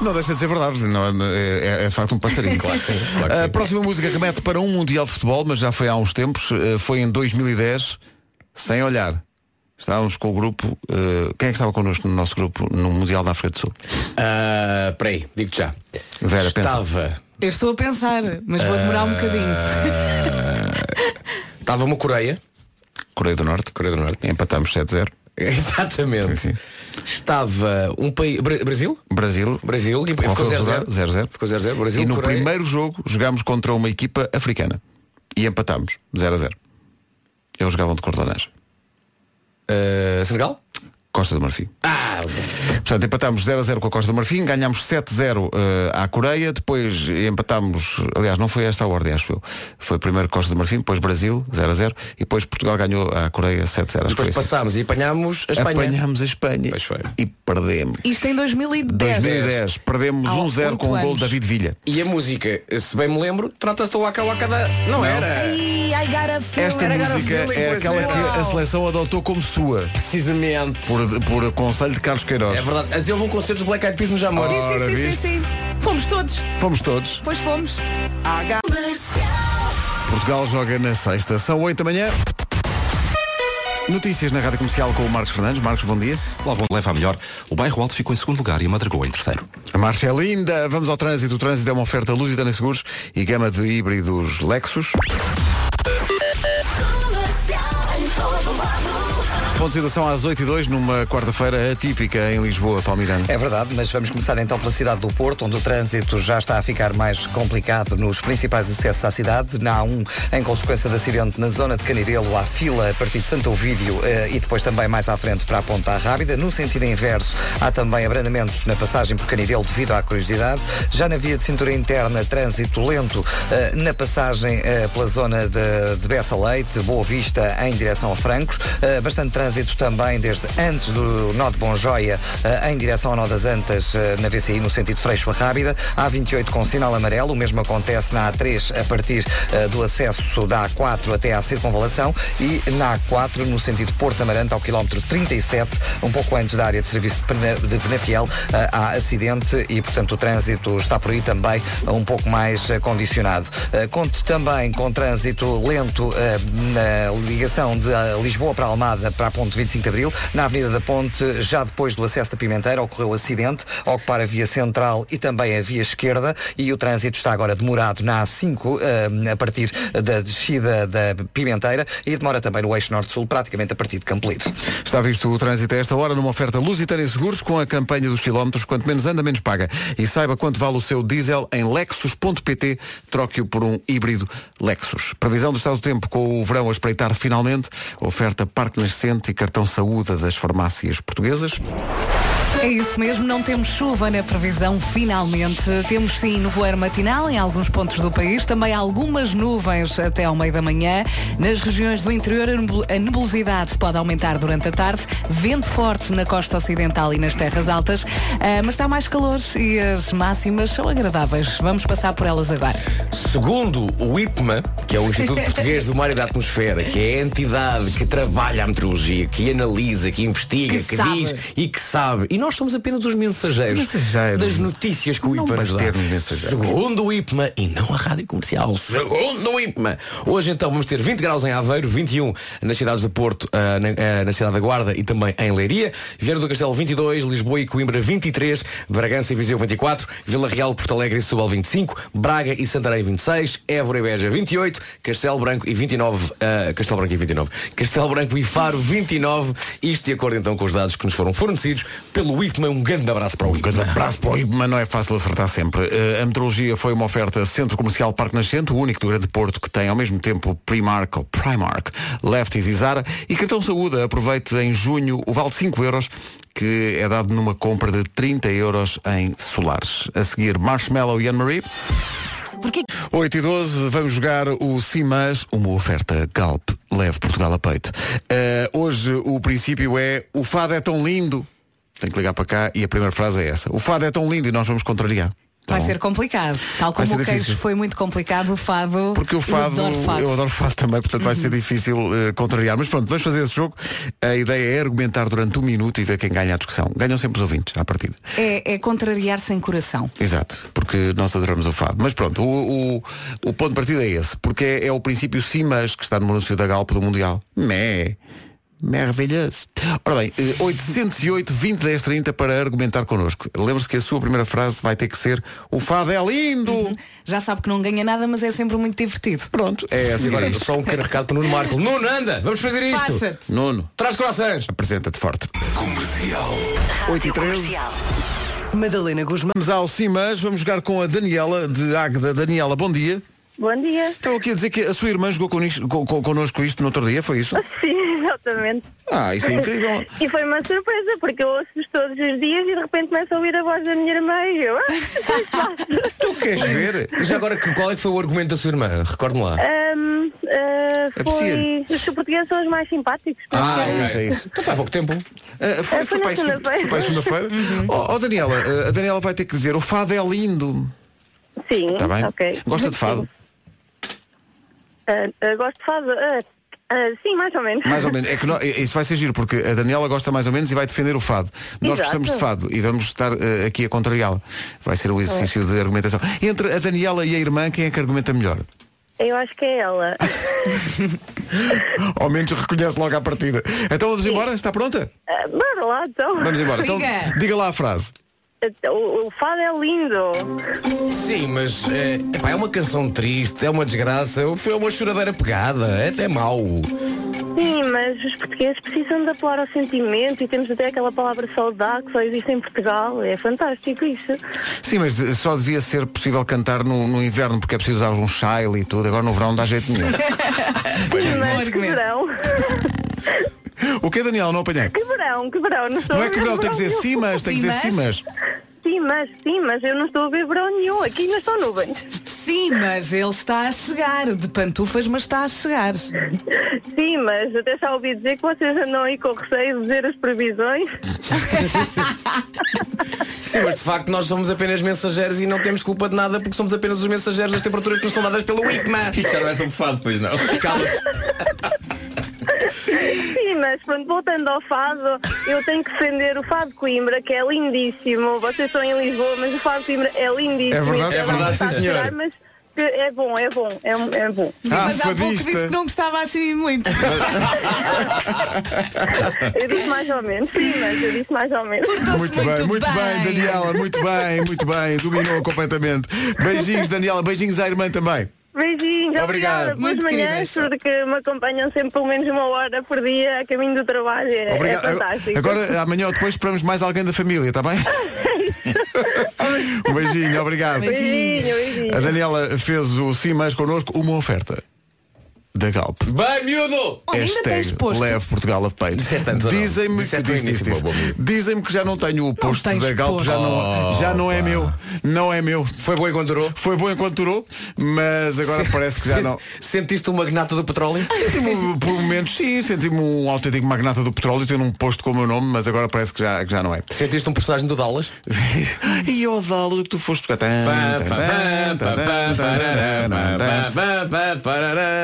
[SPEAKER 1] Não deixa de ser verdade, não, é, é- é de facto um passarinho.
[SPEAKER 4] Claro sim, claro
[SPEAKER 1] a
[SPEAKER 4] sim.
[SPEAKER 1] próxima música remete para um Mundial de Futebol, mas já foi há uns tempos, eh, foi em 2010, sem olhar. Estávamos com o grupo. eh, quem é que estava connosco no nosso grupo no Mundial da África do Sul?
[SPEAKER 4] Ah, peraí, digo já.
[SPEAKER 1] Vera, pensa.
[SPEAKER 4] Estava.
[SPEAKER 2] Eu estou a pensar, mas vou demorar um bocadinho.
[SPEAKER 4] Estava uma Coreia.
[SPEAKER 1] Coreia do Norte.
[SPEAKER 4] Coreia do Norte.
[SPEAKER 1] Empatamos 7-0.
[SPEAKER 4] Exatamente.
[SPEAKER 1] Sim, sim.
[SPEAKER 4] Estava um país. Bra- Brasil?
[SPEAKER 1] Brasil.
[SPEAKER 4] Brasil. E ficou
[SPEAKER 1] foi o
[SPEAKER 4] 0-0.
[SPEAKER 1] resultado? 0-0.
[SPEAKER 4] Ficou 0-0. Brasil,
[SPEAKER 1] E no
[SPEAKER 4] Coreia.
[SPEAKER 1] primeiro jogo jogámos contra uma equipa africana. E empatámos 0 a 0. Eles jogavam de cor de laranja.
[SPEAKER 4] Ah, Senegal?
[SPEAKER 1] Costa do Marfim.
[SPEAKER 4] Ah,
[SPEAKER 1] Portanto, empatámos 0 a 0 com a Costa do Marfim, ganhámos 7-0 eh, à Coreia, depois empatámos, aliás, não foi esta a ordem, acho eu. Foi primeiro Costa do Marfim, depois Brasil, 0 a 0, e depois Portugal ganhou à Coreia 7-0. Acho que
[SPEAKER 4] depois
[SPEAKER 1] foi assim.
[SPEAKER 4] passámos e apanhámos a Espanha.
[SPEAKER 1] Apanhámos a Espanha
[SPEAKER 4] Pois foi.
[SPEAKER 1] e perdemos.
[SPEAKER 2] Isto em 2010.
[SPEAKER 1] 2010, perdemos
[SPEAKER 2] Há
[SPEAKER 1] 1-0 com o gol de David Villa.
[SPEAKER 4] E a música, se bem me lembro, trata-se do Waka Waka da... Não, era.
[SPEAKER 2] Ai, I got a.
[SPEAKER 1] Esta
[SPEAKER 4] Era
[SPEAKER 1] música
[SPEAKER 4] Feeling,
[SPEAKER 1] é aquela
[SPEAKER 4] é.
[SPEAKER 1] que a seleção adotou como sua,
[SPEAKER 4] Precisamente.
[SPEAKER 1] por, por conselho de Carlos Queiroz.
[SPEAKER 4] É verdade. Até houve um concerto dos Black Eyed Peas no Jamor.
[SPEAKER 2] Sim,
[SPEAKER 1] Ora,
[SPEAKER 2] sim, sim, sim, sim. Fomos todos.
[SPEAKER 1] Fomos todos.
[SPEAKER 2] Pois fomos.
[SPEAKER 1] Portugal joga na sexta. São 8 da manhã. Notícias na Rádio Comercial com o Marcos Fernandes. Marcos, bom dia.
[SPEAKER 8] Logo leva a melhor. O bairro Alto ficou em segundo lugar e a Madragoa em terceiro.
[SPEAKER 1] A marcha é linda. Vamos ao trânsito. O trânsito é uma oferta Lusitana Seguros e gama de híbridos Lexus. Ponto de situação às 8 e 2 numa quarta-feira atípica em Lisboa, Palmirano.
[SPEAKER 3] É verdade, mas vamos começar então pela cidade do Porto, onde o trânsito já está a ficar mais complicado nos principais acessos à cidade. Na A1, em consequência de acidente na zona de Canidelo, há fila a partir de Santo Ovídio eh, e depois também mais à frente para a Ponta Rábida. No sentido inverso, há também abrandamentos na passagem por Canidelo devido à curiosidade. Já na via de cintura interna, trânsito lento eh, na passagem eh, pela zona de, de Bessa Leite, Boa Vista, em direção a Francos. Bastante trânsito trânsito também desde antes do nó de Bom Joia eh, em direção ao nó das Antas eh, na VCI no sentido Freixo a Rábida. A28 com sinal amarelo, o mesmo acontece na A3 a partir eh, do acesso da A4 até à circunvalação e na A4 no sentido Porto Amarante ao quilómetro 37, um pouco antes da área de serviço de Pena- de Penafiel, há acidente e, portanto, o trânsito está por aí também um pouco mais condicionado. Conte também com trânsito lento na ligação de Lisboa para Almada para a ponte 25 de Abril. Na Avenida da Ponte, já depois do acesso da Pimenteira, ocorreu acidente, ocupar a via central e também a via esquerda e o trânsito está agora demorado na A5, eh, a partir da descida da Pimenteira e demora também no eixo norte-sul, praticamente a partir de Campolide.
[SPEAKER 1] Está visto o trânsito a esta hora numa oferta Lusitânia Seguros com a campanha dos quilómetros. Quanto menos anda, menos paga. E saiba quanto vale o seu diesel em lexus.pt. Troque-o por um híbrido Lexus. Previsão do estado do tempo com o verão a espreitar finalmente. Oferta Parque Nascente e cartão saúde das farmácias portuguesas.
[SPEAKER 2] É isso mesmo, não temos chuva na previsão, finalmente. Temos sim nevoeiro matinal em alguns pontos do país, também algumas nuvens até ao meio da manhã. Nas regiões do interior, a nebul- a nebulosidade pode aumentar durante a tarde, vento forte na costa ocidental e nas terras altas, Ah, mas está mais calor e as máximas são agradáveis. Vamos passar por elas agora.
[SPEAKER 4] Segundo o IPMA, que é o Instituto Português do Mar e da Atmosfera, que é a entidade que trabalha a meteorologia, que analisa, que investiga,
[SPEAKER 2] Que
[SPEAKER 4] que, diz e que sabe. E nós somos apenas os mensageiros
[SPEAKER 1] Mensageiros.
[SPEAKER 4] das notícias que o
[SPEAKER 1] Não
[SPEAKER 4] IPMA nos dá. Segundo o IPMA e não a rádio comercial. Segundo o IPMA. Hoje então vamos ter 20 graus em Aveiro, 21 nas cidades de Porto, ah, na, ah, na cidade da Guarda e também em Leiria. Viana do Castelo 22, Lisboa e Coimbra 23, Bragança e Viseu 24, Vila Real, Porto Alegre e Setúbal 25, Braga e Santarém 26, Évora e Beja 28, Castelo Branco e 29, ah, Castelo Branco e 29, Castelo Branco e Faro 29, isto de acordo então com os dados que nos foram fornecidos pelo IPMA. Um grande abraço para o IPMA.
[SPEAKER 1] Grande abraço para o IBMA, não é fácil acertar sempre. Eh, a meteorologia foi uma oferta Centro Comercial Parque Nascente, o único do Grande Porto que tem ao mesmo tempo Primark ou Primark, Lefties e Zara. E cartão saúde, aproveite em junho o vale de 5 euros que é dado numa compra de 30 euros em solares. A seguir, Marshmallow e Anne-Marie. 8 e 12, vamos jogar o Simas, uma oferta Galp, leve Portugal a peito. Eh, hoje o princípio é o fado é tão lindo. Tem que ligar para cá e a primeira frase é essa. O fado é tão lindo e nós vamos contrariar. Tá
[SPEAKER 2] Vai
[SPEAKER 1] bom?
[SPEAKER 2] ser complicado. Tal como o queijo foi muito complicado, o fado.
[SPEAKER 1] Porque o fado,
[SPEAKER 2] Eu adoro fado.
[SPEAKER 1] eu adoro fado também, portanto vai ser difícil eh, contrariar. Mas pronto, vamos fazer esse jogo. A ideia é argumentar durante um minuto e ver quem ganha a discussão. Ganham sempre os ouvintes, à partida.
[SPEAKER 2] É, é contrariar sem coração.
[SPEAKER 1] Exato, porque nós adoramos o fado. Mas pronto, o, o, o ponto de partida é esse, porque é, é o princípio CIMAS que está no anúncio da Galp do Mundial. Mé. Maravilhoso. Ora bem, eh, 808 20 10 30 para argumentar connosco. Lembre-se que a sua primeira frase vai ter que ser o fado é lindo.
[SPEAKER 2] Já sabe que não ganha nada, mas é sempre muito divertido.
[SPEAKER 1] Pronto, é assim.
[SPEAKER 4] Agora
[SPEAKER 1] mesmo.
[SPEAKER 4] só um pequeno recado para o Nuno Marco. Nuno, anda, vamos fazer isto.
[SPEAKER 1] Nuno,
[SPEAKER 4] Traz corações.
[SPEAKER 1] apresenta-te forte.
[SPEAKER 11] Comercial.
[SPEAKER 1] 8 e 13.
[SPEAKER 12] Madalena Guzmão.
[SPEAKER 1] Vamos ao CIMAS, vamos jogar com a Daniela de Águeda. Daniela, bom dia.
[SPEAKER 13] Bom dia.
[SPEAKER 1] Estão aqui a dizer que a sua irmã jogou con- con- con- connosco isto no outro dia, foi isso?
[SPEAKER 13] Sim, exatamente.
[SPEAKER 1] Ah, isso é incrível.
[SPEAKER 13] E foi uma surpresa, porque eu ouço-vos todos os dias e de repente começo a ouvir a voz da minha irmã e eu. "Ah,
[SPEAKER 1] Tu queres ver?
[SPEAKER 4] Já agora, qual é que foi o argumento da sua irmã? Recordo-me lá.
[SPEAKER 13] Ahm, ah, foi.
[SPEAKER 1] Aprecia.
[SPEAKER 13] Os portugueses são os mais simpáticos.
[SPEAKER 4] Ah,
[SPEAKER 1] é isso, é isso.
[SPEAKER 4] Então faz pouco tempo.
[SPEAKER 1] Ah, foi, foi,
[SPEAKER 13] foi
[SPEAKER 1] para
[SPEAKER 13] na segunda-feira.
[SPEAKER 1] foi para a segunda-feira. Oh, oh, Daniela, ah, a Daniela vai ter que dizer o fado é lindo.
[SPEAKER 13] Sim,
[SPEAKER 1] Está bem?
[SPEAKER 13] ok.
[SPEAKER 1] Gosta de fado?
[SPEAKER 13] Ah, ah, gosto de fado. ah, ah, sim, mais ou menos.
[SPEAKER 1] Mais ou menos. É que isso vai ser giro, porque a Daniela gosta mais ou menos e vai defender o fado. Nós
[SPEAKER 13] Exato.
[SPEAKER 1] gostamos de fado e vamos estar ah, aqui a contrariá-la. Vai ser o exercício de argumentação. Entre a Daniela e a irmã, quem é que argumenta melhor?
[SPEAKER 13] Eu acho que é ela.
[SPEAKER 1] Ao menos reconhece logo à partida. Então vamos embora? Está pronta?
[SPEAKER 13] Ah, bora lá, então.
[SPEAKER 1] Vamos embora. Então, diga lá a frase.
[SPEAKER 13] O, o fado é lindo.
[SPEAKER 4] Sim, mas é, epá, é uma canção triste, é uma desgraça, foi uma choradeira pegada, é até mau.
[SPEAKER 13] Sim, mas os portugueses precisam de apelar ao sentimento e temos até aquela palavra saudade que só existe em Portugal. É fantástico isso.
[SPEAKER 1] Sim, mas de- só devia ser possível cantar no, no inverno porque é preciso usar um chile e tudo. Agora no verão não dá jeito nenhum.
[SPEAKER 13] mas que verão.
[SPEAKER 1] o que é Daniel? Não apanhei.
[SPEAKER 13] Que verão, que verão. Não, estou
[SPEAKER 1] Não
[SPEAKER 13] a
[SPEAKER 1] é que
[SPEAKER 13] ver
[SPEAKER 1] verão, tem que dizer
[SPEAKER 13] nenhum.
[SPEAKER 1] sim, mas tem que dizer sim, mas.
[SPEAKER 13] Sim, mas, sim, mas eu não estou a ver verão nenhum. Aqui ainda estão nuvens.
[SPEAKER 2] Sim, mas ele está a chegar. De pantufas, mas está a chegar.
[SPEAKER 13] Sim, mas até já ouvi dizer que vocês andam aí com receio de dizer as previsões.
[SPEAKER 4] Sim, mas de facto nós somos apenas mensageiros e não temos culpa de nada porque somos apenas os mensageiros das temperaturas que nos são dadas pelo IPMA.
[SPEAKER 10] Isto já não é sobre fado, pois não.
[SPEAKER 4] Cala-te.
[SPEAKER 13] Sim, mas pronto, voltando ao fado, eu tenho que defender o fado de Coimbra, que é lindíssimo. Vocês estão em Lisboa, mas o fado de Coimbra é lindíssimo.
[SPEAKER 1] É verdade, é verdade, sim, senhora.
[SPEAKER 13] chorar, Mas é bom, é bom, é, é bom.
[SPEAKER 2] Sim, mas há pouco disse que não gostava assim muito.
[SPEAKER 13] Eu disse mais ou menos, sim, mas eu disse mais ou menos.
[SPEAKER 1] Muito bem, muito bem, Daniela, muito bem, muito bem, dominou completamente. Beijinhos, Daniela, beijinhos à irmã também.
[SPEAKER 13] Beijinhos,
[SPEAKER 1] Obrigado.
[SPEAKER 13] obrigada.
[SPEAKER 1] Muito
[SPEAKER 13] manhãs, porque me acompanham sempre pelo menos uma hora por dia a caminho do trabalho. É,
[SPEAKER 1] Obrigado.
[SPEAKER 13] é fantástico.
[SPEAKER 1] Agora, amanhã ou depois, esperamos mais alguém da família, está bem? um beijinho, obrigado.
[SPEAKER 13] Beijinho, beijinho.
[SPEAKER 1] A Daniela fez o Sim Mais connosco, uma oferta da Galp.
[SPEAKER 4] Bem, miúdo!
[SPEAKER 1] Hashtag leve Portugal a peito. Dizem-me que,
[SPEAKER 4] meu
[SPEAKER 1] disse.
[SPEAKER 4] bom
[SPEAKER 1] Dizem-me que já não tenho o posto da Galp, já, não,
[SPEAKER 4] posto.
[SPEAKER 1] já não é
[SPEAKER 4] Oh,
[SPEAKER 1] meu. Não é meu.
[SPEAKER 4] Foi bom enquanto durou?
[SPEAKER 1] Foi bom enquanto durou, mas agora parece que já não.
[SPEAKER 4] Sentiste um magnata do petróleo?
[SPEAKER 1] Senti-me, por momentos, sim, senti-me um autêntico magnata do petróleo tendo um posto com o meu nome, mas agora parece que já, que já não é.
[SPEAKER 4] Sentiste um personagem do Dallas?
[SPEAKER 1] e eu Dalo que tu foste tocar.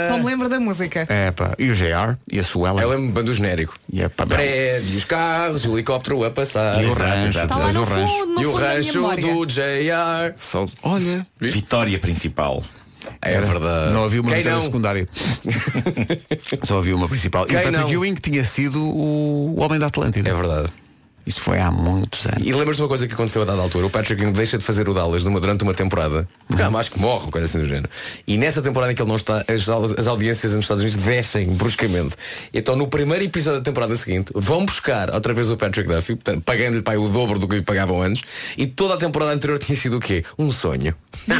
[SPEAKER 2] Só me lembro da música.
[SPEAKER 1] É pá, e o JR e a Suela.
[SPEAKER 4] Eu lembro-me bem do genérico.
[SPEAKER 1] E é pá,
[SPEAKER 4] Prédios, carros, o helicóptero a passar.
[SPEAKER 1] E o rancho,
[SPEAKER 2] no
[SPEAKER 1] o rancho.
[SPEAKER 4] E o rancho do JR.
[SPEAKER 1] Só, olha,
[SPEAKER 10] Vitória principal.
[SPEAKER 4] É verdade.
[SPEAKER 1] não havia uma
[SPEAKER 4] Quem
[SPEAKER 1] vitória
[SPEAKER 4] não?
[SPEAKER 1] secundária. Só havia uma principal.
[SPEAKER 4] Quem
[SPEAKER 1] e o Patrick
[SPEAKER 4] não?
[SPEAKER 1] Ewing tinha sido o homem da Atlântida.
[SPEAKER 4] É verdade.
[SPEAKER 1] Isto foi há muitos anos.
[SPEAKER 4] E lembras-te de uma coisa que aconteceu a dada altura? O Patrick Ewing deixa de fazer o Dallas numa- durante uma temporada. Porque há mais que morre, coisa assim do género. E nessa temporada em que ele não está, as, as audiências nos Estados Unidos descem bruscamente. Então no primeiro episódio da temporada seguinte vão buscar outra vez o Patrick Duffy, pagando-lhe pai, o dobro do que lhe pagavam antes. E toda a temporada anterior tinha sido o quê? Um sonho.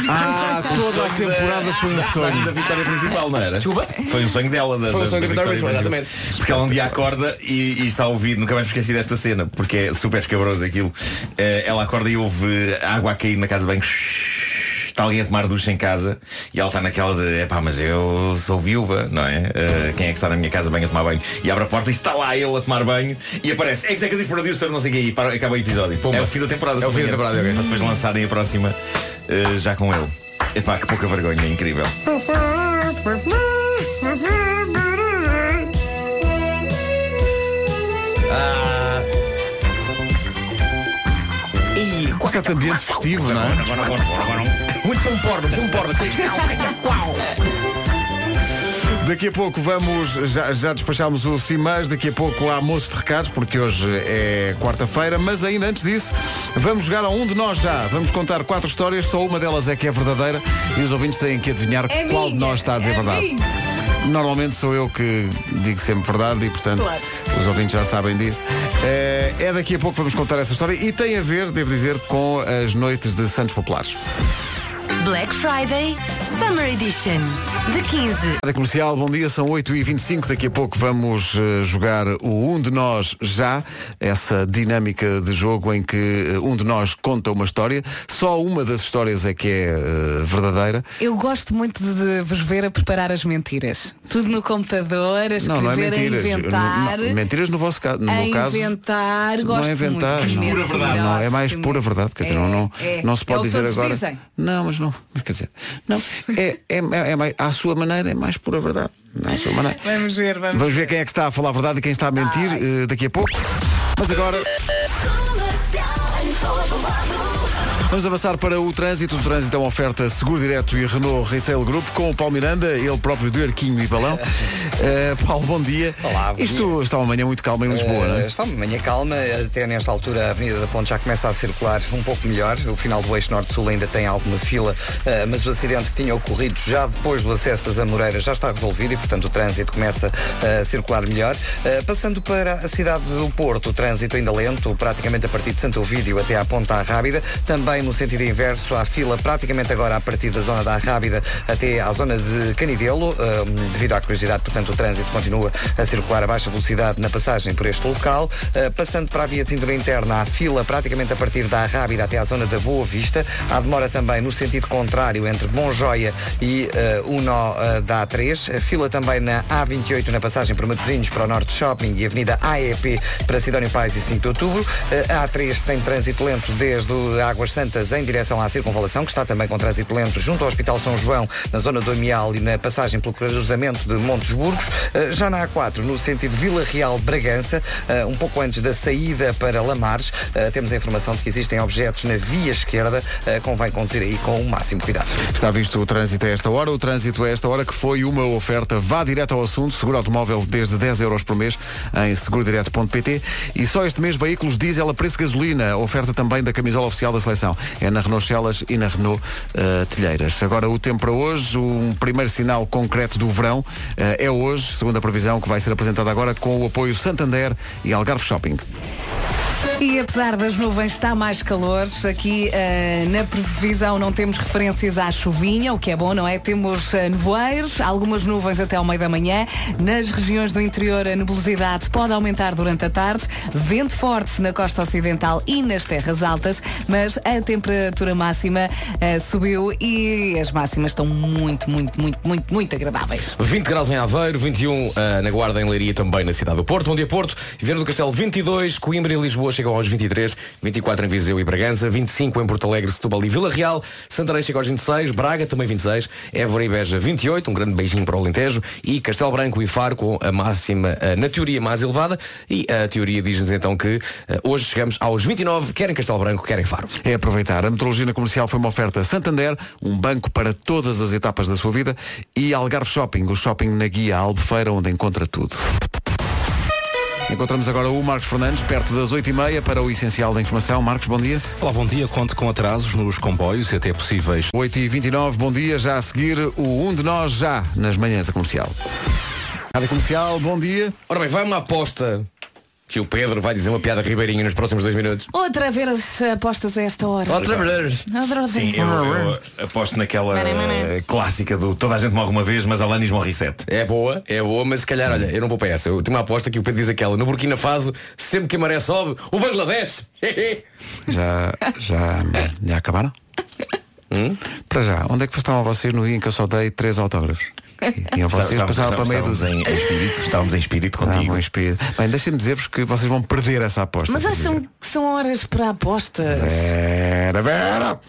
[SPEAKER 1] Ah, toda a temporada foi um
[SPEAKER 10] da
[SPEAKER 1] sonho.
[SPEAKER 10] vitória principal, não era?
[SPEAKER 4] Desculpa?
[SPEAKER 10] Foi um sonho dela. Da,
[SPEAKER 4] Foi um
[SPEAKER 10] da-
[SPEAKER 4] sonho da vitória principal,
[SPEAKER 10] principal. Porque ela um dia acorda e, e está a ouvir, nunca mais me esqueci desta cena, porque é super escabroso aquilo. Eh, ela acorda e ouve água a cair na casa bem. Está alguém a tomar ducha em casa e ela está naquela de epá, mas eu sou viúva, não é? Eh, quem é que está na minha casa bem a tomar banho? E abre a porta e está lá ele a tomar banho e aparece Executive Producer, não sei o que, e para, acaba o episódio.
[SPEAKER 4] Pumba.
[SPEAKER 10] É o fim da temporada.
[SPEAKER 4] É o fim da temporada, ok.
[SPEAKER 10] Para depois lançarem a próxima eh, já com ele. Epá, que pouca vergonha, é incrível.
[SPEAKER 1] Com certo ambiente festivo, não é?
[SPEAKER 4] muito filme porno, filme porno.
[SPEAKER 1] Daqui a pouco vamos, já, já despachámos o Simãs, daqui a pouco há moços de recados, porque hoje é quarta-feira, mas ainda antes disso, vamos jogar a um de nós já. Vamos contar quatro histórias, só uma delas é que é verdadeira e os ouvintes têm que adivinhar
[SPEAKER 2] É
[SPEAKER 1] qual de
[SPEAKER 2] minha,
[SPEAKER 1] nós está a dizer
[SPEAKER 2] é
[SPEAKER 1] verdade.
[SPEAKER 2] minha.
[SPEAKER 1] Normalmente sou eu que digo sempre verdade e, portanto,
[SPEAKER 2] Claro.
[SPEAKER 1] os ouvintes já sabem disso. É, é daqui a pouco vamos contar essa história e tem a ver, devo dizer, com as noites de Santos Populares.
[SPEAKER 5] Black Friday Summer Edition de 15.
[SPEAKER 1] Rádio Comercial, bom dia, são 8h25. Daqui a pouco vamos eh, jogar o Um de Nós Já, essa dinâmica de jogo em que eh, um de nós conta uma história. Só uma das histórias é que é eh, verdadeira.
[SPEAKER 2] Eu gosto muito de vos ver a preparar as mentiras. Tudo no computador, a escrever,
[SPEAKER 1] não, não é
[SPEAKER 2] a
[SPEAKER 1] mentiras.
[SPEAKER 2] inventar.
[SPEAKER 1] Não, não, mentiras no vosso caso. No
[SPEAKER 2] a
[SPEAKER 1] meu caso.
[SPEAKER 2] inventar, gosto
[SPEAKER 1] não é inventar,
[SPEAKER 2] muito.
[SPEAKER 1] não. É mais pura verdade. Quer dizer, não, não,
[SPEAKER 2] é.
[SPEAKER 1] não se
[SPEAKER 2] É
[SPEAKER 1] pode
[SPEAKER 2] que
[SPEAKER 1] dizer agora.
[SPEAKER 2] dizem.
[SPEAKER 1] Não, mas não. Mas quer dizer, não. É, é, é, é mais, à sua maneira, é mais pura verdade. À sua maneira.
[SPEAKER 2] Vamos ver, vamos,
[SPEAKER 1] Vamos ver quem é que está a falar a verdade e quem está a mentir eh, daqui a pouco. Mas agora. Vamos avançar para o trânsito. O trânsito é uma oferta Seguro Direto e Renault Retail Group com o Paulo Miranda, ele próprio de Arquinho e Balão. Eh, Paulo, bom dia.
[SPEAKER 3] Olá, bom
[SPEAKER 1] Isto
[SPEAKER 3] dia.
[SPEAKER 1] está uma manhã muito calma em Lisboa, não
[SPEAKER 3] Eh,
[SPEAKER 1] é?
[SPEAKER 3] Está uma manhã calma, até nesta altura a Avenida da Ponte já começa a circular um pouco melhor. O final do eixo norte-sul ainda tem alguma fila, eh, mas o acidente que tinha ocorrido já depois do acesso das Amoreiras já está resolvido e, portanto, o trânsito começa a circular melhor. Passando para a cidade do Porto, o trânsito ainda lento, praticamente a partir de Santo Ovídio até à Ponta Rábida. Também também no sentido inverso, há fila praticamente agora a partir da zona da Rábida até à zona de Canidelo. Uh, devido à curiosidade, portanto, o trânsito continua a circular a baixa velocidade na passagem por este local. Uh, passando para a via de cintura interna, há fila praticamente a partir da Rábida até à zona da Boa Vista. Há demora também no sentido contrário entre Monjoia e uh, o nó uh, da A3. A fila também na A28 na passagem por Matosinhos para o Norte Shopping e Avenida AEP para Sidónio Pais e 5 de Outubro. A A3 tem trânsito lento desde Águas Santas em direção à circunvalação, que está também com trânsito lento junto ao Hospital São João, na zona do Amial e na passagem pelo cruzamento de Montes Burgos. Uh, já na A4, no sentido Vila Real Bragança, uh, um pouco antes da saída para Lamares, uh, temos a informação de que existem objetos na via esquerda. Convém conduzir aí com o máximo cuidado.
[SPEAKER 1] Está visto o trânsito a esta hora. O trânsito a esta hora que foi uma oferta. Vá direto ao assunto. Seguro automóvel desde 10 euros por mês em segurodireto.pt. E só este mês veículos diesel a preço de gasolina. Oferta também da camisola oficial da seleção. É na Renault Celas e na Renault uh, Telheiras. Agora o tempo para hoje. Um primeiro sinal concreto do verão uh, é hoje, segundo a previsão que vai ser apresentada agora com o apoio Santander e Algarve Shopping.
[SPEAKER 2] E apesar das nuvens está mais calor, aqui uh, na previsão não temos referências à chuvinha, o que é bom, não é? Temos uh, nevoeiros, algumas nuvens até ao meio da manhã. Nas regiões do interior a nebulosidade pode aumentar durante a tarde, vento forte na costa ocidental e nas terras altas, mas a temperatura máxima uh, subiu e as máximas estão muito, muito, muito, muito, muito agradáveis.
[SPEAKER 4] 20 graus em Aveiro, 21 uh, na Guarda, em Leiria, também na cidade do Porto. Bom dia, Porto. Viana do Castelo, 22. Coimbra e Lisboa chegam aos 23. 24 em Viseu e Bragança. 25 em Porto Alegre, Setúbal e Vila Real. Santarém chega aos 26. Braga também 26. Évora e Beja 28. Um grande beijinho para o Alentejo. E Castelo Branco e Faro com a máxima, uh, na teoria, mais elevada. E a teoria diz-nos então que uh, hoje chegamos aos 29, quer em Castelo Branco, quer em Faro.
[SPEAKER 1] É aproveitar. A metrologia na comercial foi uma oferta Santander, um banco para todas as etapas da sua vida, e Algarve Shopping, o shopping na guia Albufeira, onde encontra tudo. Encontramos agora o Marcos Fernandes, perto das 8h30, para o essencial da informação. Marcos, bom dia.
[SPEAKER 8] Olá, bom dia. Conte com atrasos nos comboios e até possíveis.
[SPEAKER 1] 8h29, bom dia. Já a seguir, o Um de Nós, já nas manhãs da comercial. Rádio Comercial, bom dia.
[SPEAKER 4] Ora bem, vai uma aposta que o Pedro vai dizer uma piada ribeirinha nos próximos dois minutos.
[SPEAKER 2] Outra vez as apostas a esta hora.
[SPEAKER 4] Outra vez.
[SPEAKER 2] Outra vez.
[SPEAKER 10] Sim, eu, eu aposto naquela eh, clássica do toda a gente morre uma vez, mas Alanis morre sete.
[SPEAKER 4] É boa, é boa, mas se calhar, olha, eu não vou para essa. Eu tenho uma aposta que o Pedro diz aquela. No Burkina Faso, sempre que a maré sobe, o Bangladesh.
[SPEAKER 1] Já, já, já acabaram?
[SPEAKER 4] Hum?
[SPEAKER 1] Para já, onde é que estavam vocês no dia em que eu só dei três autógrafos? E eu vocês
[SPEAKER 10] Estávamos-
[SPEAKER 1] passavam para meio
[SPEAKER 10] estávamos
[SPEAKER 1] dos.
[SPEAKER 10] em, em espírito, estávamos em espírito contigo.
[SPEAKER 1] Ah, bom espírito. Bem, deixem-me dizer-vos que vocês vão perder essa aposta.
[SPEAKER 2] Mas acham que são horas para apostas?
[SPEAKER 1] Vera, Vera!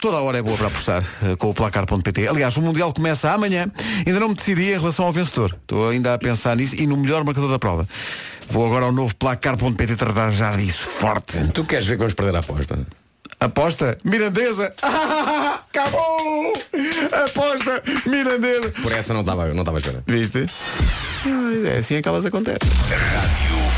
[SPEAKER 1] Toda a hora é boa para apostar eh, com o placar.pt. Aliás, o Mundial começa amanhã. Ainda não me decidi em relação ao vencedor. Estou ainda a pensar nisso e no melhor marcador da prova. Vou agora ao novo placar.pt tratar já disso forte.
[SPEAKER 4] Tu queres ver que vamos perder a aposta?
[SPEAKER 1] Aposta Mirandesa. Acabou! Aposta Mirandesa.
[SPEAKER 4] Por essa não estava não estava a esperar.
[SPEAKER 1] Viste? É assim que elas acontecem.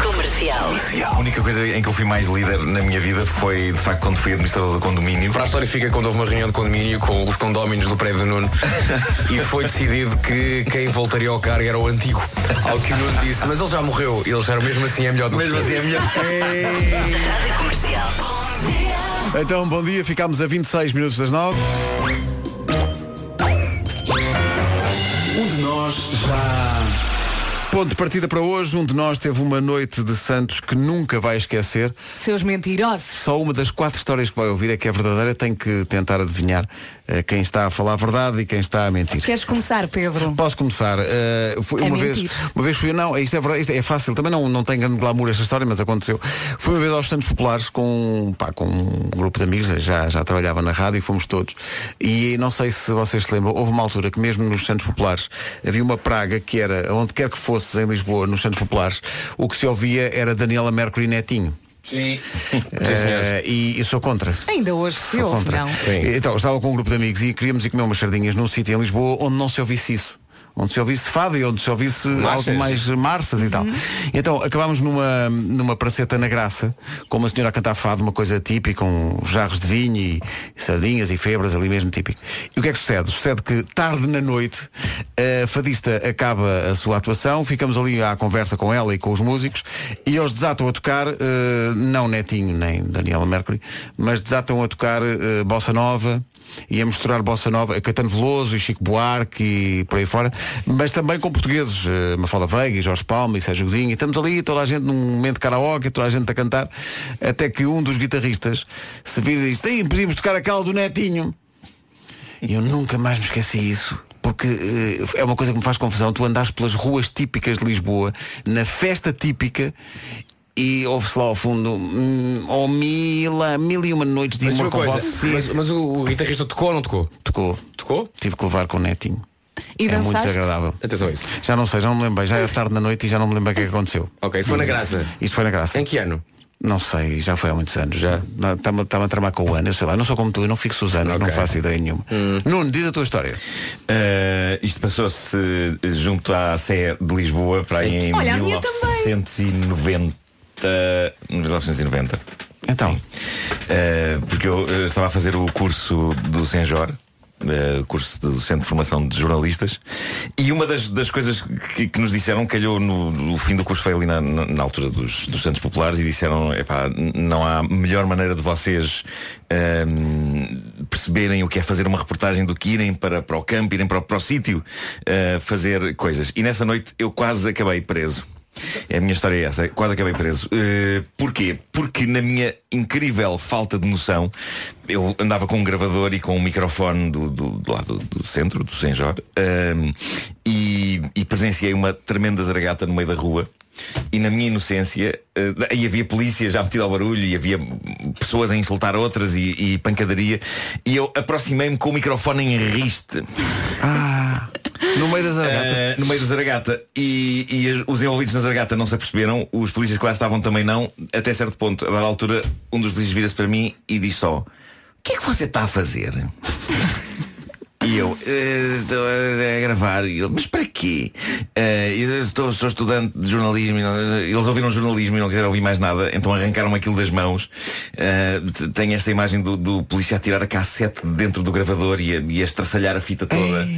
[SPEAKER 5] Comercial.
[SPEAKER 10] A única coisa em que eu fui mais líder na minha vida foi, de facto, quando fui administrador do condomínio.
[SPEAKER 4] Para a história fica quando houve uma reunião de condomínio com os condóminos do prédio do Nuno e foi decidido que quem voltaria ao cargo era o antigo. Ao que o Nuno disse, mas ele já morreu. Eles eram mesmo assim é melhor do
[SPEAKER 10] Mesmo
[SPEAKER 4] que tu.
[SPEAKER 10] assim é melhor.
[SPEAKER 5] Rádio Comercial.
[SPEAKER 1] Então, bom dia. Ficámos a 26 minutos das 9. Um de nós já. Ponto de partida para hoje. Um de nós teve uma noite de Santos que nunca vai esquecer.
[SPEAKER 2] Seus mentirosos.
[SPEAKER 1] Só uma das quatro histórias que vai ouvir é que é verdadeira. Tem que tentar adivinhar quem está a falar a verdade e quem está a mentir.
[SPEAKER 2] Queres começar, Pedro?
[SPEAKER 1] Posso começar? Eh, fui
[SPEAKER 2] A
[SPEAKER 1] uma
[SPEAKER 2] mentir.
[SPEAKER 1] vez, uma vez fui, não, isto é verdade, isto é fácil, também não, não tem grande glamour esta história, mas aconteceu. Fui uma vez aos Santos Populares com, pá, com um grupo de amigos, já, já trabalhava na rádio e fomos todos. E não sei se vocês se lembram, houve uma altura que mesmo nos Santos Populares havia uma praga que era, onde quer que fosses em Lisboa, nos Santos Populares, o que se ouvia era Daniela Mercury Netinho.
[SPEAKER 4] Sim.
[SPEAKER 1] Eh, e eu sou contra.
[SPEAKER 2] Ainda hoje se
[SPEAKER 1] Sou
[SPEAKER 2] ouve,
[SPEAKER 1] contra.
[SPEAKER 2] não?
[SPEAKER 1] Então, estava com um grupo de amigos e queríamos ir comer umas sardinhas num sítio em Lisboa onde não se ouvisse isso. Onde se ouvisse fado e onde se ouvisse
[SPEAKER 4] Marchas.
[SPEAKER 1] algo mais marchas e tal. Então acabámos numa, numa praceta na graça, com uma senhora a cantar fado, uma coisa típica, com jarros de vinho e, sardinhas e febras ali mesmo típico. E o que é que sucede? Sucede que tarde na noite a fadista acaba a sua atuação, ficamos ali à conversa com ela e com os músicos e eles desatam a tocar, eh, não Netinho nem Daniela Mercury, mas desatam a tocar eh, Bossa Nova e a misturar Bossa Nova, Caetano Veloso e Chico Buarque e por aí fora, mas também com portugueses, eh, Mafalda Veiga e Jorge Palma e Sérgio Godinho, e estamos ali, toda a gente num momento de karaoke, toda a gente a cantar, até que um dos guitarristas se vira e diz, tem, podíamos tocar aquela do Netinho. E eu nunca mais me esqueci isso. Porque eh, é uma coisa que me faz confusão. Tu andas pelas ruas típicas de Lisboa, na festa típica, e ouve-se lá ao fundo hum, oh, ou mil e uma noites de
[SPEAKER 4] mas
[SPEAKER 1] amor com você.
[SPEAKER 4] Mas, mas o, o, guitarrista tocou ou não tocou?
[SPEAKER 1] Tocou.
[SPEAKER 4] Tocou?
[SPEAKER 1] Tive que levar com o netinho.
[SPEAKER 2] E
[SPEAKER 1] é muito desagradável.
[SPEAKER 4] Atenção a isso.
[SPEAKER 1] Já não sei, já não me lembrei. Já é tarde na noite e já não me lembro o é que aconteceu.
[SPEAKER 4] Ok, isso foi na graça.
[SPEAKER 1] Isso foi na graça.
[SPEAKER 4] Em que ano?
[SPEAKER 1] Não sei, já foi há muitos anos.
[SPEAKER 4] Já
[SPEAKER 1] está-me tá a tramar com o ano, eu sei lá, não sou como tu, eu não fixo os anos,
[SPEAKER 4] okay.
[SPEAKER 1] não faço ideia nenhuma. Hum. Nuno, diz a tua história.
[SPEAKER 10] Uh, isto passou-se junto à Sé de Lisboa, para aí em
[SPEAKER 2] Olha, 1990. Eh,
[SPEAKER 10] 1990.
[SPEAKER 1] Então?
[SPEAKER 10] Uh, porque eu, eu, estava a fazer o curso do Senjor. Uh, eh, curso do Centro de Formação de Jornalistas e uma das, das coisas que, que nos disseram calhou no, no, fim do curso foi ali na, na altura dos, dos Santos Populares e disseram não há melhor maneira de vocês uh, perceberem o que é fazer uma reportagem do que irem para, para o campo, irem para, para o sítio uh, fazer coisas e nessa noite eu quase acabei preso é a minha história é essa, quase acabei preso. Uh, porquê? Porque na minha incrível falta de noção, eu andava com um gravador e com um microfone do, do, do lado do centro, do Senjor, um, e, e presenciei uma tremenda zaragata no meio da rua. E na minha inocência, uh, aí havia polícia já metida ao barulho e havia pessoas a insultar outras e, e pancadaria. E eu aproximei-me com o microfone em riste.
[SPEAKER 1] ah, no meio das
[SPEAKER 10] Uh, no meio da Zaragata e, e os envolvidos na Zaragata não se aperceberam, os polícias que lá estavam também não, até certo ponto. A dada altura, um dos polícias vira-se para mim e diz só: O que é que você está a fazer? E eu, "Eh, estou a, a gravar. E ele, mas para quê? "Eh, eu estou, sou estudante de jornalismo. e não- eles ouviram jornalismo e não quiseram ouvir mais nada, então arrancaram aquilo das mãos. Eh, t- tem esta imagem do, do polícia a tirar a cassete de dentro do gravador e a, e a estraçalhar a fita toda.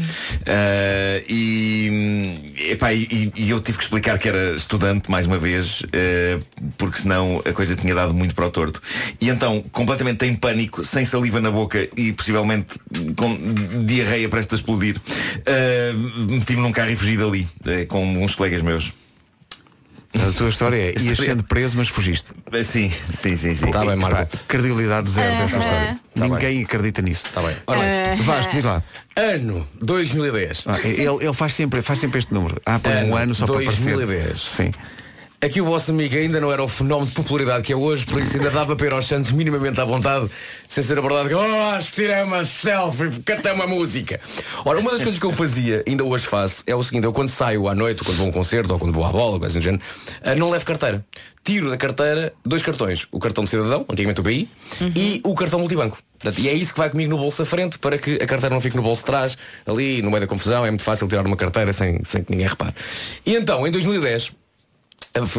[SPEAKER 10] Eh, e, epá, e, e eu tive que explicar que era estudante mais uma vez, eh, porque senão a coisa tinha dado muito para o torto. E então, completamente em pânico, sem saliva na boca e possivelmente com diarreia prestes a explodir, eh, meti-me num carro e fugi dali, eh, com uns colegas meus.
[SPEAKER 1] A tua história é, ias
[SPEAKER 10] História-
[SPEAKER 1] sendo preso, mas fugiste.
[SPEAKER 10] Eh, Sim, sim, sim, sim.
[SPEAKER 4] Tá bem, Marco.
[SPEAKER 1] credibilidade zero dessa história.
[SPEAKER 4] Tá
[SPEAKER 1] Ninguém acredita nisso.
[SPEAKER 4] Está bem. Ora bem.
[SPEAKER 1] Vasco, diz lá.
[SPEAKER 4] Ano 2010.
[SPEAKER 1] Ah, ele, ele faz, sempre, faz sempre este número. Ah, põe um
[SPEAKER 4] Ano
[SPEAKER 1] só para
[SPEAKER 4] 2010.
[SPEAKER 1] aparecer. Sim.
[SPEAKER 4] Aqui o vosso amigo ainda não era o fenómeno de popularidade que é hoje, por isso ainda dava para ir aos Santos minimamente à vontade, sem ser abordado que, oh, acho que tirei uma selfie, cantei uma música. Ora, uma das coisas que eu fazia, ainda hoje faço, é o seguinte, eu quando saio à noite, quando vou a um concerto ou quando vou à bola, coisa assim do género, ah, não levo carteira. Tiro da carteira dois cartões. O cartão de cidadão, antigamente o BI, e o cartão multibanco. E é isso que vai comigo no bolso da frente para que a carteira não fique no bolso de trás, ali no meio da confusão, é muito fácil tirar uma carteira sem, sem que ninguém repare. E então, em 2010, eu f-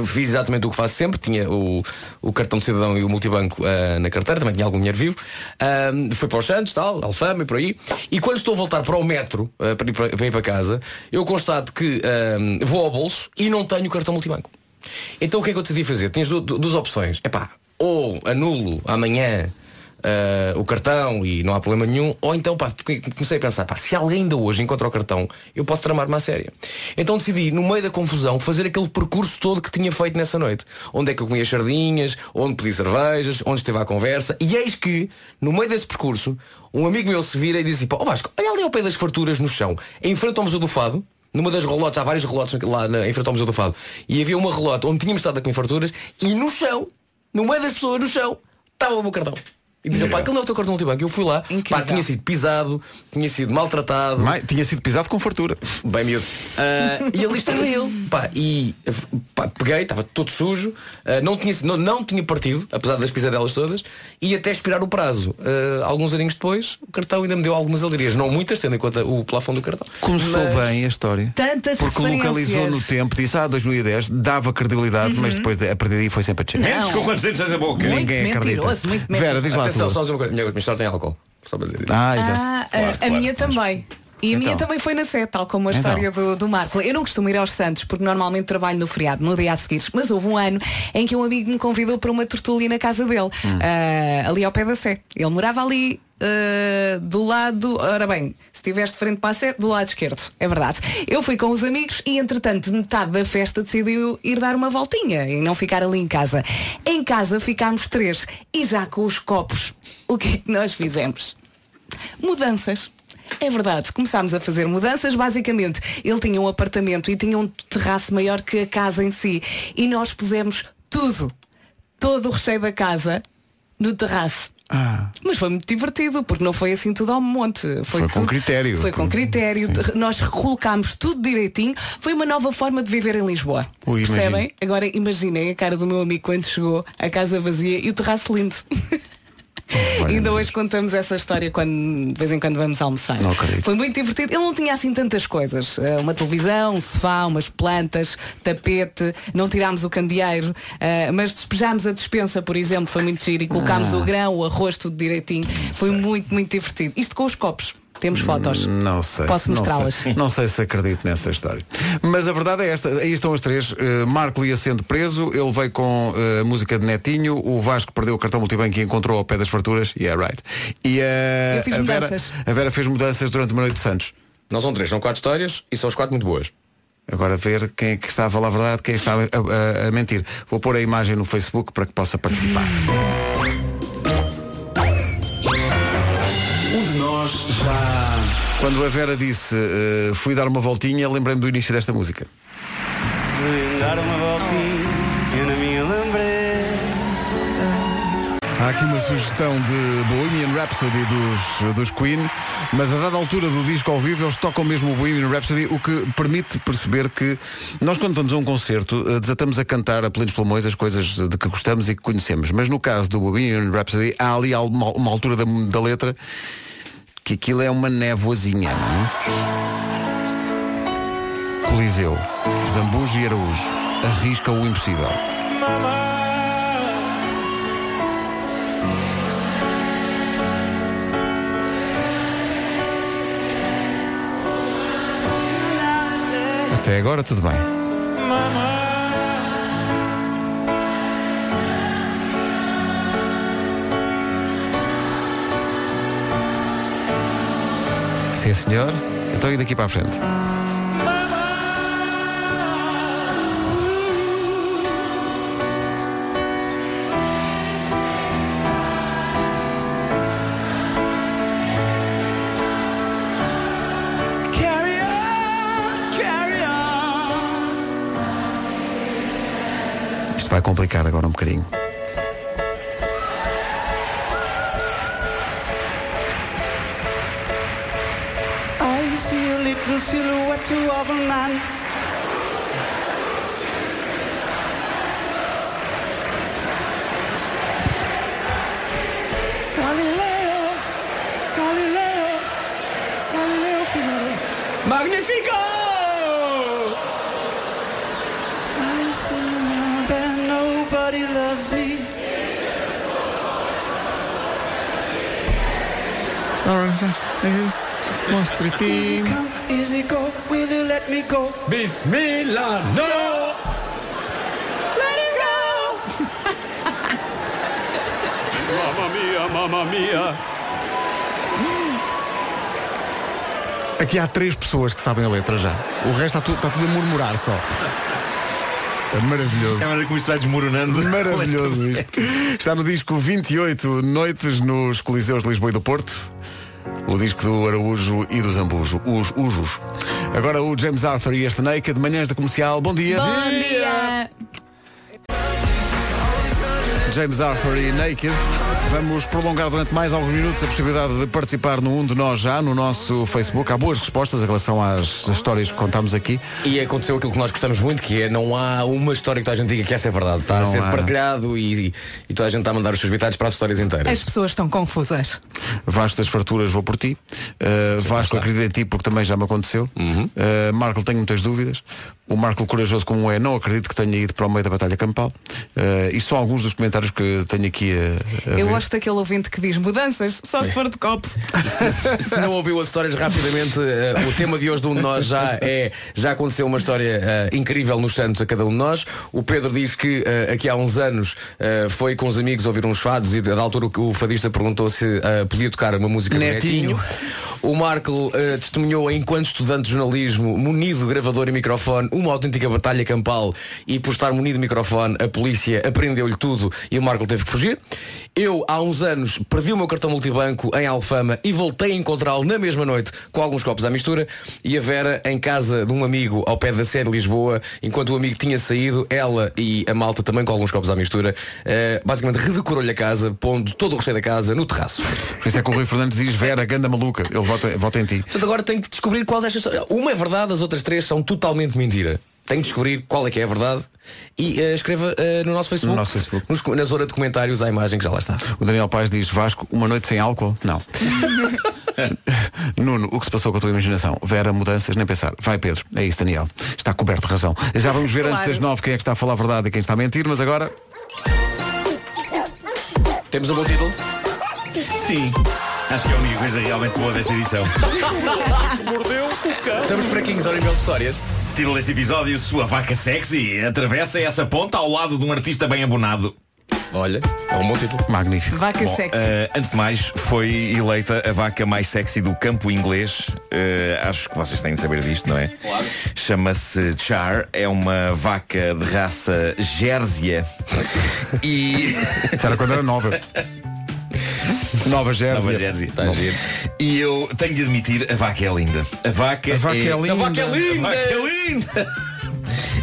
[SPEAKER 4] Fiz exatamente o que faço sempre, tinha o, o cartão de cidadão e o multibanco ah, na carteira, também tinha algum dinheiro vivo. Ah, fui para os Santos, tal, Alfama e por aí. E quando estou a voltar para o metro, ah, para, ir para, para ir para casa, eu constato que ah, vou ao bolso e não tenho o cartão multibanco. Então o que é que eu decidi fazer? Tinhas du- du- duas opções. Epá, ou anulo amanhã ah, o cartão e não há problema nenhum, ou então pá, comecei a pensar, pá, se alguém ainda hoje encontra o cartão, eu posso tramar-me à séria. Então decidi, no meio da confusão, fazer aquele percurso todo que tinha feito nessa noite. Onde é que eu comia sardinhas, onde pedi cervejas, onde esteve à conversa, e eis que, no meio desse percurso, um amigo meu se vira e diz assim, pá, ó Vasco, olha ali ao pé das farturas no chão, em frente ao Museu do Fado, numa das relotes, há vários relotes lá na, em frente ao Museu do Fado, e havia uma relote onde tínhamos estado a comer farturas, e no chão, no meio das pessoas no chão, estava o meu cartão. E dizem, pá, aquele não é o teu cartão multibanco. Eu fui lá, pá, tinha sido pisado, tinha sido maltratado.
[SPEAKER 1] tinha sido pisado com fartura.
[SPEAKER 4] Bem miúdo. Ah, e ali estava ele. Pá, e pá, peguei, estava todo sujo, ah, não, tinha, não, não tinha partido, apesar das pisadelas todas, e até expirar o prazo. Ah, alguns aninhos depois, o cartão ainda me deu algumas alegrias. Não muitas, tendo em conta o plafond do cartão.
[SPEAKER 1] Começou
[SPEAKER 4] Mas-
[SPEAKER 1] bem a história.
[SPEAKER 2] Tantas
[SPEAKER 1] Porque localizou no tempo, disse ah, 2010, dava credibilidade,
[SPEAKER 2] Uhum.
[SPEAKER 1] mas depois a partir daí foi sempre a descer.
[SPEAKER 4] Menos com quantos dentes tens a boca.
[SPEAKER 2] Muito
[SPEAKER 1] Ninguém acredita. Vera, diz lá
[SPEAKER 4] Atenção, só dizer uma coisa. Minha, minha história tem álcool. Só para dizer isso.
[SPEAKER 1] Ah, exato.
[SPEAKER 2] Ah,
[SPEAKER 4] Claro,
[SPEAKER 2] a- a,
[SPEAKER 4] claro.
[SPEAKER 2] minha também. E a minha
[SPEAKER 4] Então.
[SPEAKER 2] também foi na sete, tal como a
[SPEAKER 4] Então.
[SPEAKER 2] história do, do Marco. Eu não costumo ir aos Santos, porque normalmente trabalho no feriado, no dia a seguir. Mas houve um ano em que um amigo me convidou para uma tertulia na casa dele,
[SPEAKER 1] Hum.
[SPEAKER 2] ah, ali ao pé da Sé. Ele morava ali ah, do lado, ora bem, se estiveres de frente para a Sé, do lado esquerdo. É verdade. Eu fui com os amigos e, entretanto, metade da festa decidiu ir dar uma voltinha e não ficar ali em casa. Em casa ficámos três e já com os copos. O que é que nós fizemos? Mudanças. É verdade, começámos a fazer mudanças. Basicamente, ele tinha um apartamento e tinha um terraço maior que a casa em si. E nós pusemos tudo, todo o recheio da casa, no terraço. Mas foi muito divertido, porque não foi assim tudo ao monte. Foi,
[SPEAKER 1] Foi com
[SPEAKER 2] tudo-
[SPEAKER 1] critério.
[SPEAKER 2] Foi com critério. Nós recolocámos tudo direitinho. Foi uma nova forma de viver em Lisboa.
[SPEAKER 1] Ui,
[SPEAKER 2] Percebem?
[SPEAKER 1] imagino.
[SPEAKER 2] Agora imaginem a cara do meu amigo quando chegou, a casa vazia e o terraço lindo. Ainda hoje contamos essa história quando de vez em quando vamos almoçar. Foi muito divertido. Ele não tinha assim tantas coisas. Eh, Uma televisão, um sofá, umas plantas, tapete, não tirámos o candeeiro, eh, mas despejámos a despensa, por exemplo, foi muito giro e colocámos
[SPEAKER 1] Ah.
[SPEAKER 2] o grão, o arroz, tudo direitinho. Foi muito, muito divertido. Isto com os copos. Temos fotos.
[SPEAKER 1] Não sei.
[SPEAKER 2] Posso
[SPEAKER 1] não
[SPEAKER 2] mostrá-las?
[SPEAKER 1] sei. Não sei se acredito nessa história. Mas a verdade é esta. Aí estão as três. Uh, Marco ia sendo preso. Ele veio com uh, a música de Netinho. O Vasco perdeu o cartão multibanco e encontrou ao pé das farturas. Yeah, right. E uh,
[SPEAKER 2] Eu fiz
[SPEAKER 1] a, Vera, a Vera fez mudanças durante uma noite de Santos.
[SPEAKER 4] Não são três, são quatro histórias e são as quatro muito boas.
[SPEAKER 1] Agora ver quem é que está a falar a verdade, quem está a, a- a mentir. Vou pôr a imagem no Facebook para que possa participar. Quando a Vera disse uh, fui dar uma voltinha, lembrei-me do início desta música.
[SPEAKER 11] Dar uma voltinha na minha lambreta.
[SPEAKER 1] Há aqui uma sugestão de Bohemian Rhapsody dos, dos Queen, mas a dada altura do disco ao vivo eles tocam mesmo o Bohemian Rhapsody, o que permite perceber que nós quando vamos a um concerto eh, desatamos a cantar a plenos pulmões as coisas de que gostamos e que conhecemos. Mas no caso do Bohemian Rhapsody há ali uma, uma altura da, da letra que aquilo é uma névoazinha, não é? Coliseu, Zambujo e Araújo arrisca o impossível. Até agora tudo bem. Sim, senhor. Então e daqui para a frente? Isto vai complicar agora um bocadinho.
[SPEAKER 11] the silhouette of a man. Galileo, Galileo, Galileo Figaro.
[SPEAKER 4] Magnifico!
[SPEAKER 11] I nobody loves me. All right, this is
[SPEAKER 1] Mostri
[SPEAKER 11] Team. Easy go, will you let me go?
[SPEAKER 4] Bismillah, no!
[SPEAKER 11] Let it go!
[SPEAKER 7] Mamma mia, mamma mia.
[SPEAKER 1] Aqui há três pessoas que sabem a letra já. O resto está tudo, está tudo a murmurar só. É maravilhoso.
[SPEAKER 10] É maneira como isto vai desmoronando.
[SPEAKER 1] Maravilhoso isto. Está no disco 28 Noites nos Coliseus de Lisboa e do Porto. O disco do Araújo e do Zambujo. Os Ujos. Agora o James Arthur e este Naked, manhãs da comercial. Bom dia.
[SPEAKER 2] Bom dia!
[SPEAKER 1] James Arthur e Naked. Vamos prolongar durante mais alguns minutos a possibilidade de participar no Um de Nós Já, no nosso Facebook. Há boas respostas em relação às histórias que contámos aqui.
[SPEAKER 4] E aconteceu aquilo que nós gostamos muito, que é não há uma história que toda a gente diga que essa é verdade. Está
[SPEAKER 1] Não
[SPEAKER 4] a ser
[SPEAKER 1] há.
[SPEAKER 4] partilhado e, e toda a gente está a mandar os seus bitados para as histórias inteiras.
[SPEAKER 2] As pessoas estão confusas.
[SPEAKER 1] Vasco das Farturas, vou por ti. Uh, Vasco, acredito em ti porque também já me aconteceu.
[SPEAKER 4] Uhum.
[SPEAKER 1] Uh, Marco, tenho muitas dúvidas. O Marco Corajoso como é, não acredito que tenha ido para o meio da Batalha Campal. Uh, isto são alguns dos comentários que tenho aqui a, a
[SPEAKER 2] Eu
[SPEAKER 1] ver.
[SPEAKER 2] Gosto daquele ouvinte que diz mudanças, só se for de copo.
[SPEAKER 4] Se não ouviu as histórias rapidamente, eh, o tema de hoje de um de nós já é já aconteceu uma história eh, incrível nos Santos a cada um de nós. O Pedro diz que eh, aqui há uns anos foi com os amigos ouvir uns fados e da altura o fadista perguntou se podia tocar uma música
[SPEAKER 1] Netinho.
[SPEAKER 4] do Netinho. O Marco testemunhou enquanto estudante de jornalismo, munido de gravador e microfone, uma autêntica batalha campal e por estar munido de microfone, a polícia aprendeu-lhe tudo e o Marco teve que fugir. Eu, há uns anos, perdi o meu cartão multibanco em Alfama e voltei a encontrá-lo na mesma noite com alguns copos à mistura e a Vera em casa de um amigo ao pé da Sé de Lisboa, enquanto o amigo tinha saído, ela e a malta também com alguns copos à mistura, eh, basicamente redecorou-lhe a casa, pondo todo o recheio da casa no terraço.
[SPEAKER 1] Por isso é que o Rui Fernandes diz Vera, ganda maluca. Ele vota, vota em ti.
[SPEAKER 4] Portanto, agora tenho que descobrir quais histórias. Uma é verdade, as outras três são totalmente mentira. Tenho que descobrir qual é que é a verdade e eh, escreva eh, no nosso Facebook,
[SPEAKER 1] No nosso Facebook.
[SPEAKER 4] nos na zona de comentários a imagem que já lá está.
[SPEAKER 1] O Daniel Paz diz Vasco, uma noite sem álcool? Não. Nuno, o que se passou com a tua imaginação? Vera, mudanças, nem pensar. Vai Pedro, é isso Daniel. Está coberto de razão. Já vamos ver antes
[SPEAKER 2] Claro.
[SPEAKER 1] das nove quem é que está a falar a verdade e quem está a mentir, mas agora
[SPEAKER 4] Temos um bom título?
[SPEAKER 10] Sim. Acho que é a única coisa realmente boa desta edição.
[SPEAKER 4] Estamos fraquinhos nível de histórias.
[SPEAKER 10] Título deste episódio, Sua Vaca Sexy atravessa essa ponta ao lado de um artista bem abonado.
[SPEAKER 4] Olha, é um bom título.
[SPEAKER 1] magnífico.
[SPEAKER 2] Vaca
[SPEAKER 10] Bom,
[SPEAKER 2] sexy.
[SPEAKER 10] eh, antes de mais, foi eleita a vaca mais sexy do campo inglês. Eh, acho que vocês têm de saber disto, não é? Claro. Chama-se Char, é uma vaca de raça Gérsia. e.
[SPEAKER 1] Isso era quando era nova. Nova Jérzia.
[SPEAKER 10] Nova Jersey.
[SPEAKER 4] Está giro.
[SPEAKER 10] E eu tenho de admitir, a vaca é linda. A vaca,
[SPEAKER 1] A vaca é linda.
[SPEAKER 10] A vaca é linda. A vaca é linda.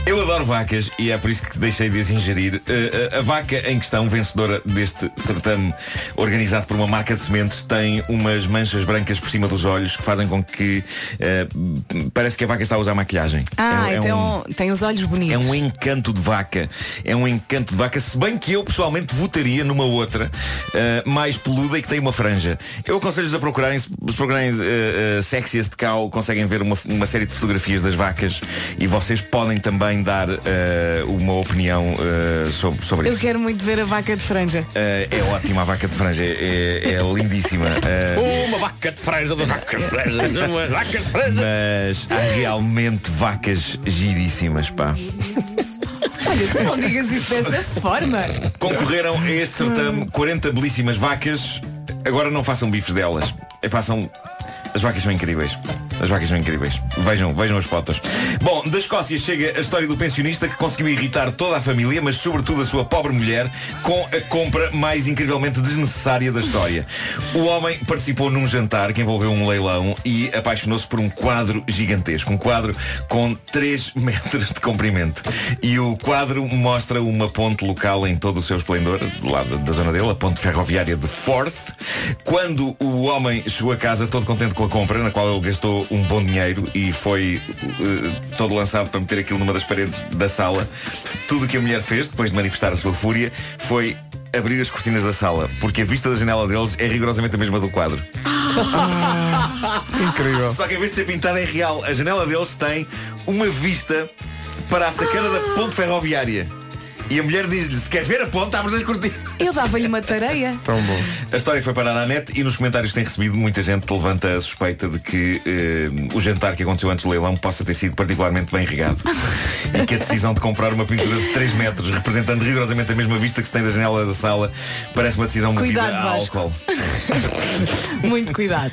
[SPEAKER 10] Eu adoro vacas e é por isso que deixei de as ingerir. Uh, uh, a vaca em questão, vencedora deste certame organizado por uma marca de sementes, tem umas manchas brancas por cima dos olhos que fazem com que uh, parece que a vaca está a usar maquilhagem.
[SPEAKER 2] Ah,
[SPEAKER 10] É- é
[SPEAKER 2] então tem os olhos bonitos.
[SPEAKER 10] é um encanto de vaca. É um encanto de vaca, se bem que eu pessoalmente votaria numa outra uh, mais peluda e que tem uma franja. Eu aconselho-vos a procurarem, se procurarem uh, uh, Sexiest Cow, conseguem ver uma, uma série de fotografias das vacas e vocês podem também dar uh, uma opinião uh, sobre, sobre
[SPEAKER 2] Eu
[SPEAKER 10] isso.
[SPEAKER 2] quero muito ver a vaca de franja.
[SPEAKER 10] Uh, é ótima a vaca de franja, é, é- é lindíssima. Uh,
[SPEAKER 4] Uma vaca de franja da vaca de franja. Uma vaca de franja.
[SPEAKER 10] mas há realmente vacas giríssimas, pá.
[SPEAKER 2] Olha, tu não digas isso dessa forma.
[SPEAKER 10] Concorreram a este certame 40 belíssimas vacas. Agora não façam bifes delas. É, passam. As vacas são incríveis. As vacas são incríveis. Vejam, vejam as fotos. Bom, da Escócia chega a história do pensionista que conseguiu irritar toda a família, mas sobretudo a sua pobre mulher, com a compra mais incrivelmente desnecessária da história. O homem participou num jantar que envolveu um leilão e apaixonou-se por um quadro gigantesco. Um quadro com 3 metros de comprimento. E o quadro mostra uma ponte local em todo o seu esplendor, lá da, da zona dele, a ponte ferroviária de Forth. Quando o homem chegou a casa todo contente com a compra, na qual ele gastou um bom dinheiro e foi eh, todo lançado para meter aquilo numa das paredes da sala, tudo o que a mulher fez, depois de manifestar a sua fúria, foi abrir as cortinas da sala, porque a vista da janela deles é rigorosamente a mesma do quadro.
[SPEAKER 1] Incrível.
[SPEAKER 10] Só que em vez de ser pintada é real. A janela deles tem uma vista para a sacana da ponte ferroviária. E a mulher diz-lhe, se queres ver a ponte, abres as cortinas.
[SPEAKER 2] Eu dava-lhe uma tareia.
[SPEAKER 1] Tão bom.
[SPEAKER 10] A história foi parar à net e nos comentários que tem recebido muita gente levanta a suspeita de que eh, o jantar que aconteceu antes do leilão possa ter sido particularmente bem regado. e que a decisão de comprar uma pintura de 3 metros, representando rigorosamente a mesma vista que se tem da janela da sala, parece uma decisão movida
[SPEAKER 2] Cuidado,
[SPEAKER 10] a
[SPEAKER 2] Vasco.
[SPEAKER 10] álcool.
[SPEAKER 2] Muito cuidado.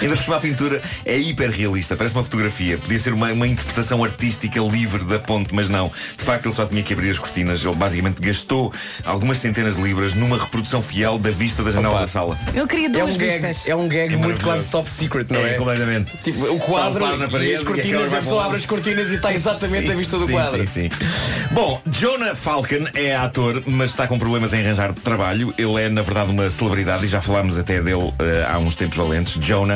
[SPEAKER 10] Ainda por cima a pintura é hiper realista, parece uma fotografia. Podia ser uma, uma interpretação artística livre da ponte, mas não. De facto, ele só tinha que abrir as cortinas. Ele basicamente gastou algumas centenas de libras numa reprodução fiel da vista da janela da sala.
[SPEAKER 2] Ele queria
[SPEAKER 4] É
[SPEAKER 2] duas
[SPEAKER 4] um gag,
[SPEAKER 2] vistas.
[SPEAKER 4] é um gag
[SPEAKER 10] É
[SPEAKER 4] muito quase top secret, não é?
[SPEAKER 10] É, completamente.
[SPEAKER 4] Tipo, o quadro,
[SPEAKER 10] um quadro na
[SPEAKER 4] e
[SPEAKER 10] parede
[SPEAKER 4] as
[SPEAKER 10] e a
[SPEAKER 4] cortinas, a
[SPEAKER 10] vai
[SPEAKER 4] pessoa abre as cortinas e está exatamente
[SPEAKER 10] Sim,
[SPEAKER 4] a vista do
[SPEAKER 10] sim,
[SPEAKER 4] quadro.
[SPEAKER 10] Sim, sim. Bom, Jonah Falcon é ator, mas está com problemas em arranjar trabalho. Ele é, na verdade, uma celebridade e já falámos até dele eh, há uns tempos valentes. Jonah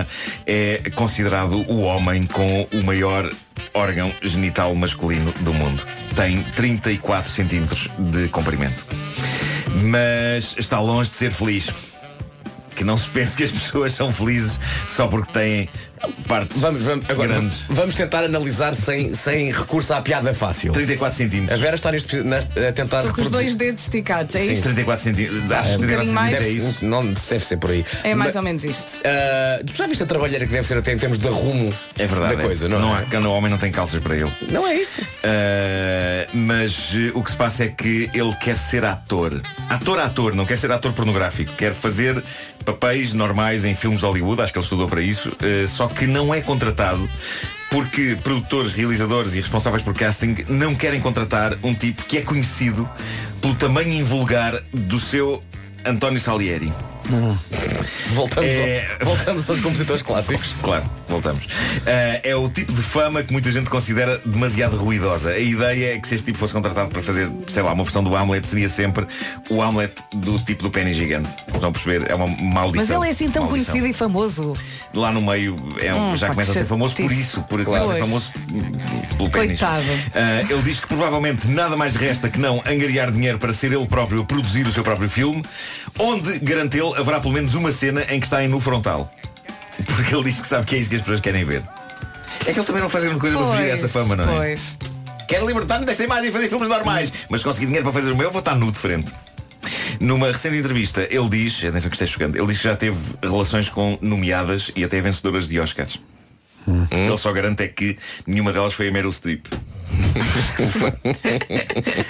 [SPEAKER 10] é considerado o homem com o maior órgão genital masculino do mundo. Tem 34 centímetros de comprimento. Mas está longe de ser feliz. Que não se pense que as pessoas são felizes só porque têm partes
[SPEAKER 4] Vamos, vamos, agora,
[SPEAKER 10] grandes.
[SPEAKER 4] vamos tentar analisar sem, sem recurso à piada fácil.
[SPEAKER 10] 34
[SPEAKER 4] A
[SPEAKER 10] centímetros.
[SPEAKER 4] Vera está neste, neste- a tentar
[SPEAKER 2] Estou com os dois dedos esticados, é
[SPEAKER 10] Sim,
[SPEAKER 2] isto?
[SPEAKER 10] 34 centímetros. Acho que
[SPEAKER 2] um
[SPEAKER 10] 34
[SPEAKER 2] bocadinho mais.
[SPEAKER 10] é isso.
[SPEAKER 4] Não deve ser por aí.
[SPEAKER 2] É mais
[SPEAKER 4] Mas,
[SPEAKER 2] ou menos isto.
[SPEAKER 4] ah, tu já viste a trabalheira que deve ser até em termos de arrumo
[SPEAKER 10] É verdade.
[SPEAKER 4] da
[SPEAKER 10] é.
[SPEAKER 4] coisa, não,
[SPEAKER 10] não
[SPEAKER 4] é?
[SPEAKER 10] há, o homem não tem calças para ele.
[SPEAKER 4] Não é isso.
[SPEAKER 10] Uh, mas uh, o que se passa é que ele quer ser ator. Ator, ator, não quer ser ator pornográfico. Quer fazer papéis normais em filmes de Hollywood, acho que ele estudou para isso, uh, só que não é contratado porque produtores, realizadores e responsáveis por casting não querem contratar um tipo que é conhecido pelo tamanho invulgar do seu António Salieri.
[SPEAKER 4] Voltamos,
[SPEAKER 10] É-
[SPEAKER 4] ao- voltamos aos compositores clássicos.
[SPEAKER 10] Claro, voltamos. Uh, é o tipo de fama que muita gente considera demasiado ruidosa. A ideia é que se este tipo fosse contratado para fazer, sei lá, uma versão do Hamlet, seria sempre o Hamlet do tipo do pênis gigante. Estão a perceber? É uma maldição.
[SPEAKER 2] Mas ele é assim tão
[SPEAKER 10] Maldição.
[SPEAKER 2] conhecido e famoso.
[SPEAKER 10] Lá no meio é um-
[SPEAKER 2] Hum,
[SPEAKER 10] já começa a
[SPEAKER 2] que
[SPEAKER 10] ser famoso por isso, por
[SPEAKER 2] Claro.
[SPEAKER 10] começa a ser famoso pelo pênis.
[SPEAKER 2] Coitado.
[SPEAKER 10] Uh, ele diz que provavelmente nada mais resta que não angariar dinheiro para ser ele próprio a produzir o seu próprio filme, onde, garante ele, haverá pelo menos uma cena em que está em nu frontal. Porque ele diz que sabe que é isso que as pessoas querem ver. É que ele também não faz grande coisa para fugir a essa fama, não é?
[SPEAKER 2] Pois.
[SPEAKER 10] Quero libertar-me desta imagem e fazer filmes normais. Mas se conseguir dinheiro para fazer o meu, vou estar nu de frente. Numa recente entrevista, ele diz, atenção que isto é chocante, ele diz que já teve relações com nomeadas e até vencedoras de Oscars. Ele só garante é que nenhuma delas foi a Meryl Streep.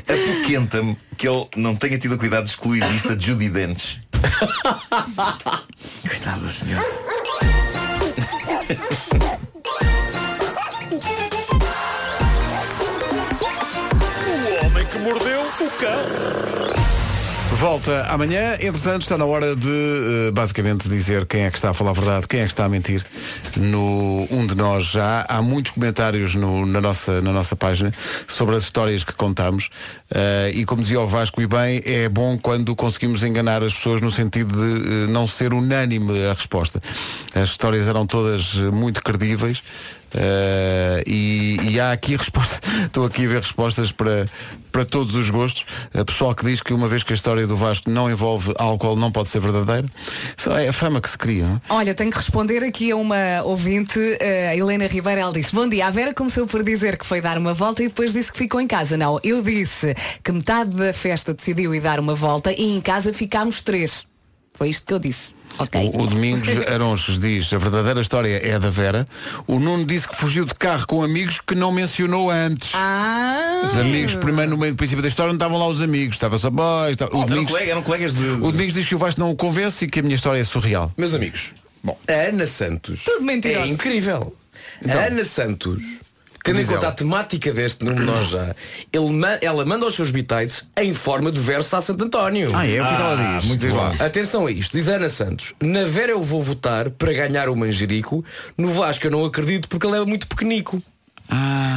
[SPEAKER 10] Apoquenta-me que ele não tenha tido o cuidado de excluir isto de Judy Dench. Coitada senhora.
[SPEAKER 7] O homem que mordeu o cão.
[SPEAKER 1] Volta amanhã, entretanto está na hora de eh, basicamente dizer quem é que está a falar a verdade, quem é que está a mentir. No Um de Nós já há muitos comentários no- na, nossa, na nossa página sobre as histórias que contamos Eh, e como dizia o Vasco e bem, é bom quando conseguimos enganar as pessoas no sentido de eh, não ser unânime a resposta. As histórias eram todas muito credíveis. Eh, e, e há aqui resposta, estou aqui a ver respostas para, para todos os gostos. A pessoal que diz que uma vez que a história do Vasco não envolve álcool não pode ser verdadeira. É a fama que se cria. Não? é?
[SPEAKER 2] Olha, tenho que responder aqui a uma ouvinte, eh, a Helena Ribeiro, ela disse, bom dia, a Vera começou por dizer que foi dar uma volta e depois disse que ficou em casa. Não, eu disse que metade da festa decidiu ir dar uma volta e em casa ficámos três. Foi isto que eu disse. Ok.
[SPEAKER 1] O, o Domingos Aronches diz a verdadeira história é a da Vera. O Nuno disse que fugiu de carro com amigos que não mencionou antes.
[SPEAKER 2] Ah.
[SPEAKER 1] Os amigos, primeiro no meio do princípio da história, não estavam lá os amigos, estava só boys. Estava...
[SPEAKER 10] Oh, eram colega- eram colegas de.
[SPEAKER 1] O Domingos diz que o Vasco não o convence e que a minha história é surreal.
[SPEAKER 4] Meus amigos, bom, a Ana Santos
[SPEAKER 2] Tudo mentiroso.
[SPEAKER 4] é incrível.
[SPEAKER 1] Então,
[SPEAKER 4] a Ana Santos, tendo em conta a temática deste número nós já, ele ma- ela manda os seus bitites em forma de verso a Santo António.
[SPEAKER 1] Ah, é o que ela diz.
[SPEAKER 10] muito
[SPEAKER 1] Diz
[SPEAKER 10] bom.
[SPEAKER 1] lá.
[SPEAKER 4] Atenção a isto, diz a Ana Santos Na Vera eu vou votar para ganhar o Manjerico No Vasco eu não acredito porque ele é muito pequenico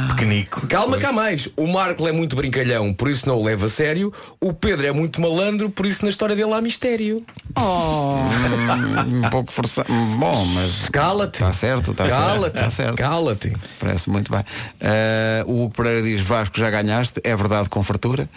[SPEAKER 10] Pequenico.
[SPEAKER 4] Calma cá mais O Marco é muito brincalhão, por isso não o leva a sério O Pedro é muito malandro, por isso na história dele há mistério
[SPEAKER 2] Oh.
[SPEAKER 1] um pouco forçado. Bom, mas.
[SPEAKER 4] Cala-te
[SPEAKER 1] Está certo, está certo.
[SPEAKER 4] Cala-te,
[SPEAKER 1] Está certo.
[SPEAKER 4] cala-te
[SPEAKER 1] Parece muito bem. Eh, o Pereira diz Vasco já ganhaste, é verdade com fartura.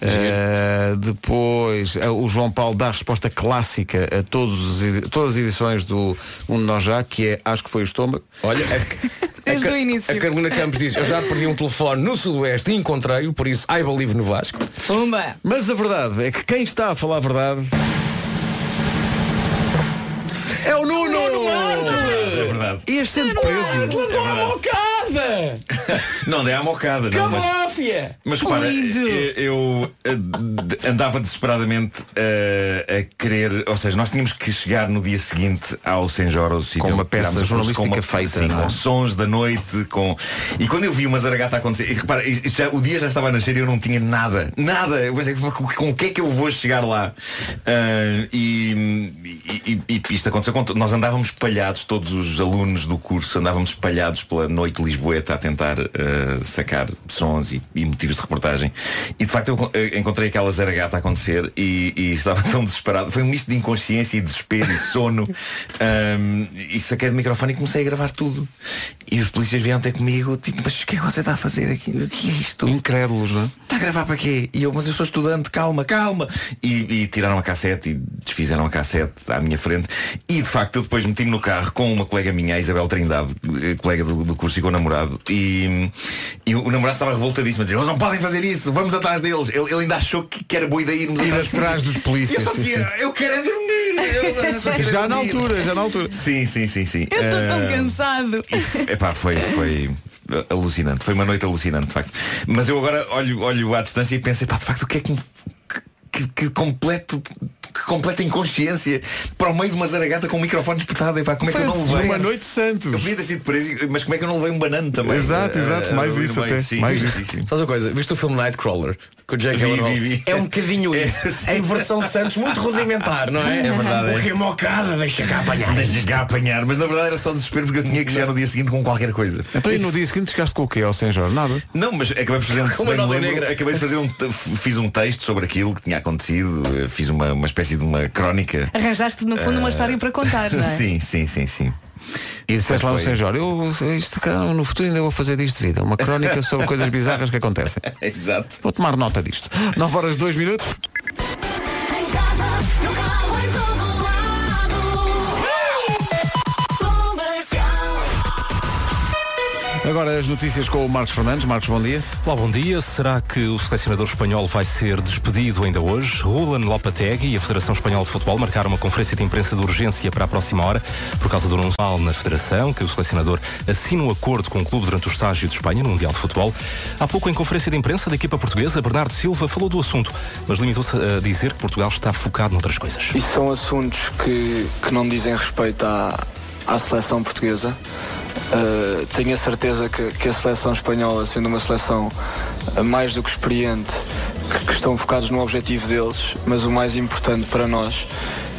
[SPEAKER 1] Eh, depois eh, o João Paulo dá a resposta clássica a todos, todas as edições do Um de Nós Já, que é acho que foi o estômago.
[SPEAKER 4] Olha, a,
[SPEAKER 2] Desde o início.
[SPEAKER 4] a Carolina Campos diz Eu já perdi um telefone no Sudoeste e encontrei-o Por isso, I believe no Vasco
[SPEAKER 2] Pumba.
[SPEAKER 1] Mas a verdade é que quem está a falar a verdade é o Nuno!
[SPEAKER 10] É verdade.
[SPEAKER 1] Este sendo preso.
[SPEAKER 4] Mocada
[SPEAKER 10] Não, dê a mocada. Não, mas...
[SPEAKER 4] máfia!
[SPEAKER 10] Mas repara, eu, eu, eh, andava desesperadamente eh, a querer, ou seja, nós tínhamos que chegar no dia seguinte ao Senjor, ao sítio
[SPEAKER 1] Com uma peça jornalística feita,
[SPEAKER 10] sim,
[SPEAKER 1] não é?
[SPEAKER 10] com sons da noite, com e quando eu vi uma zaragata acontecer, e repara, já- o dia já estava a nascer e eu não tinha nada, nada. Eu pensei, com, com o que é que eu vou chegar lá? Ah, e, e, e- e isto aconteceu com nós andávamos espalhados, todos os alunos do curso andávamos espalhados pela noite lisboeta a tentar ah, sacar sons e, e motivos de reportagem. E de facto eu eu encontrei aquela zaragata a acontecer e, e estava tão desesperado. Foi um misto de inconsciência e desespero e sono. Ahm, e saquei do microfone e comecei a gravar tudo. E os polícias vieram ter comigo, tipo, mas o que é que você está a fazer aqui? O que é isto?
[SPEAKER 1] Incrédulos, não é?
[SPEAKER 10] Está a gravar para quê? E eu, mas eu sou estudante, calma, calma. E, e tiraram a cassete e desfizeram a cassete à minha frente. E de facto eu depois meti-me no carro com uma colega minha, a Isabel Trindade, eh, colega do, do curso e com o namorado. E, e o, namorado estava revoltadíssimo a dizer, eles não podem fazer isso, vamos atrás deles. Ele, ele ainda achou que, que era boa ideia irmos
[SPEAKER 1] Ir
[SPEAKER 10] atrás,
[SPEAKER 1] atrás dos polícias,
[SPEAKER 10] E eu só
[SPEAKER 1] sim,
[SPEAKER 10] dizia, eu quero é dormir. Eu
[SPEAKER 1] Já na
[SPEAKER 10] dormir."
[SPEAKER 1] altura, já na altura.
[SPEAKER 10] Sim, sim, sim, sim.
[SPEAKER 2] Eu estou tão
[SPEAKER 10] Ah,
[SPEAKER 2] cansado.
[SPEAKER 10] Epá, foi, foi alucinante. Foi uma noite alucinante, de facto. Mas eu agora olho, olho à distância e penso, epá, de facto, o que é que me- que, que completo que completa inconsciência para o meio de uma zaragata com um microfone espetado epá, como é que eu não levei
[SPEAKER 1] uma noite santos.
[SPEAKER 10] eu podia ter sido preso mas como é que eu não levei um banano também
[SPEAKER 1] Exato,
[SPEAKER 10] Eh,
[SPEAKER 1] exato,
[SPEAKER 10] eh,
[SPEAKER 1] mais
[SPEAKER 10] no
[SPEAKER 1] isso até,
[SPEAKER 10] Sim,
[SPEAKER 1] mais
[SPEAKER 10] sim,
[SPEAKER 1] isso.
[SPEAKER 10] sim, sim.
[SPEAKER 4] Sabes uma coisa? Viste o filme Nightcrawler? Com o Jack
[SPEAKER 10] Vi,
[SPEAKER 4] Gyllenhaal?
[SPEAKER 10] vi, vi.
[SPEAKER 4] É um bocadinho isso.
[SPEAKER 10] É,
[SPEAKER 4] em versão Santos, muito rudimentar, não é?
[SPEAKER 10] É verdade, é.
[SPEAKER 4] O remocada, deixa cá apanhar.
[SPEAKER 10] Deixa cá apanhar mas na verdade era só desespero porque eu tinha que chegar no dia seguinte com qualquer coisa
[SPEAKER 1] Então e no dia seguinte chegaste com o quê ao Senjor? Nada.
[SPEAKER 10] Não, mas acabei de fazer um,
[SPEAKER 4] uma nota
[SPEAKER 10] lembro,
[SPEAKER 4] negra.
[SPEAKER 10] acabei de fazer um te- fiz um texto sobre aquilo que tinha acontecido, eh, fiz uma, uma espécie de uma crónica.
[SPEAKER 2] Arranjaste no fundo uma história para contar, não é?
[SPEAKER 10] Sim, sim, sim, sim.
[SPEAKER 1] E disseste lá no
[SPEAKER 10] Foi.
[SPEAKER 1] Senjor, eu isto, no futuro ainda vou fazer disto de vida. Uma crónica sobre coisas bizarras que acontecem.
[SPEAKER 10] Exato.
[SPEAKER 1] Vou tomar nota disto. 9 horas 2 minutos. Agora as notícias com o Marcos Fernandes. Marcos, bom dia.
[SPEAKER 8] Olá, bom dia. Será que o selecionador espanhol vai ser despedido ainda hoje? Rulan Lopetegui e a Federação Espanhola de Futebol marcaram uma conferência de imprensa de urgência para a próxima hora por causa do anúncio na Federação que o selecionador assina um acordo com o clube durante o estágio de Espanha no Mundial de Futebol. Há pouco em conferência de imprensa da equipa portuguesa, Bernardo Silva falou do assunto, mas limitou-se a dizer que Portugal está focado noutras coisas.
[SPEAKER 14] Isso são assuntos que, que não dizem respeito à, à seleção portuguesa. Uh, tenho a certeza que, que a seleção espanhola, sendo uma seleção uh, mais do que experiente, que, que estão focados no objetivo deles, mas o mais importante para nós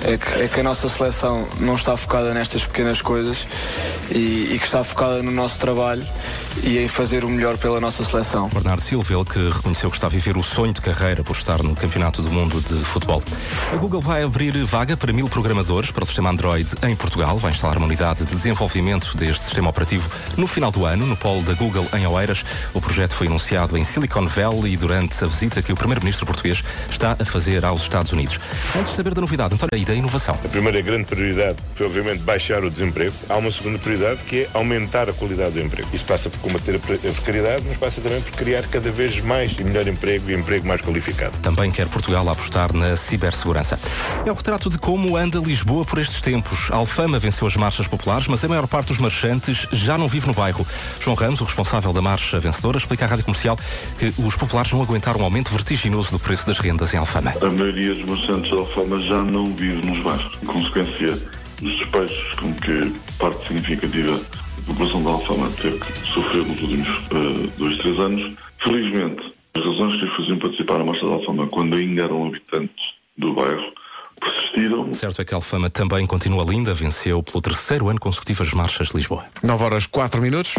[SPEAKER 14] é que, é que a nossa seleção não está focada nestas pequenas coisas e, e que está focada no nosso trabalho e em fazer o melhor pela nossa seleção.
[SPEAKER 8] Bernardo Silva, ele que reconheceu que está a viver o sonho de carreira por estar no Campeonato do Mundo de Futebol. A Google vai abrir vaga para mil programadores para o sistema Android em Portugal. Vai instalar uma unidade de desenvolvimento deste sistema operativo no final do ano, no polo da Google em Oeiras. O projeto foi anunciado em Silicon Valley durante a visita que o primeiro-ministro português está a fazer aos Estados Unidos. Antes de saber da novidade, António, e da inovação.
[SPEAKER 15] A primeira grande prioridade foi, obviamente, baixar o desemprego. Há uma segunda prioridade que é aumentar a qualidade do emprego. Isso passa por combater a pre- a precariedade, mas passa também por criar cada vez mais e melhor emprego e emprego mais qualificado.
[SPEAKER 8] Também quer Portugal apostar na cibersegurança. É o retrato de como anda Lisboa por estes tempos. A Alfama venceu as marchas populares, mas a maior parte dos marchantes já não vive no bairro. João Ramos, o responsável da marcha vencedora, explica à Rádio Comercial que os populares não aguentaram um aumento vertiginoso do preço das rendas em Alfama.
[SPEAKER 16] A maioria dos marchantes da Alfama já não vive nos bairros. Em consequência dos despejos com que parte significativa da população da Alfama teve que sofrer nos últimos eh, dois, três anos, felizmente, as razões que os faziam participar na Marcha da Alfama quando ainda eram habitantes do bairro persistiram.
[SPEAKER 8] Certo é que a Alfama também continua linda, venceu pelo terceiro ano consecutivo as marchas de Lisboa.
[SPEAKER 1] 9 horas 4 minutos.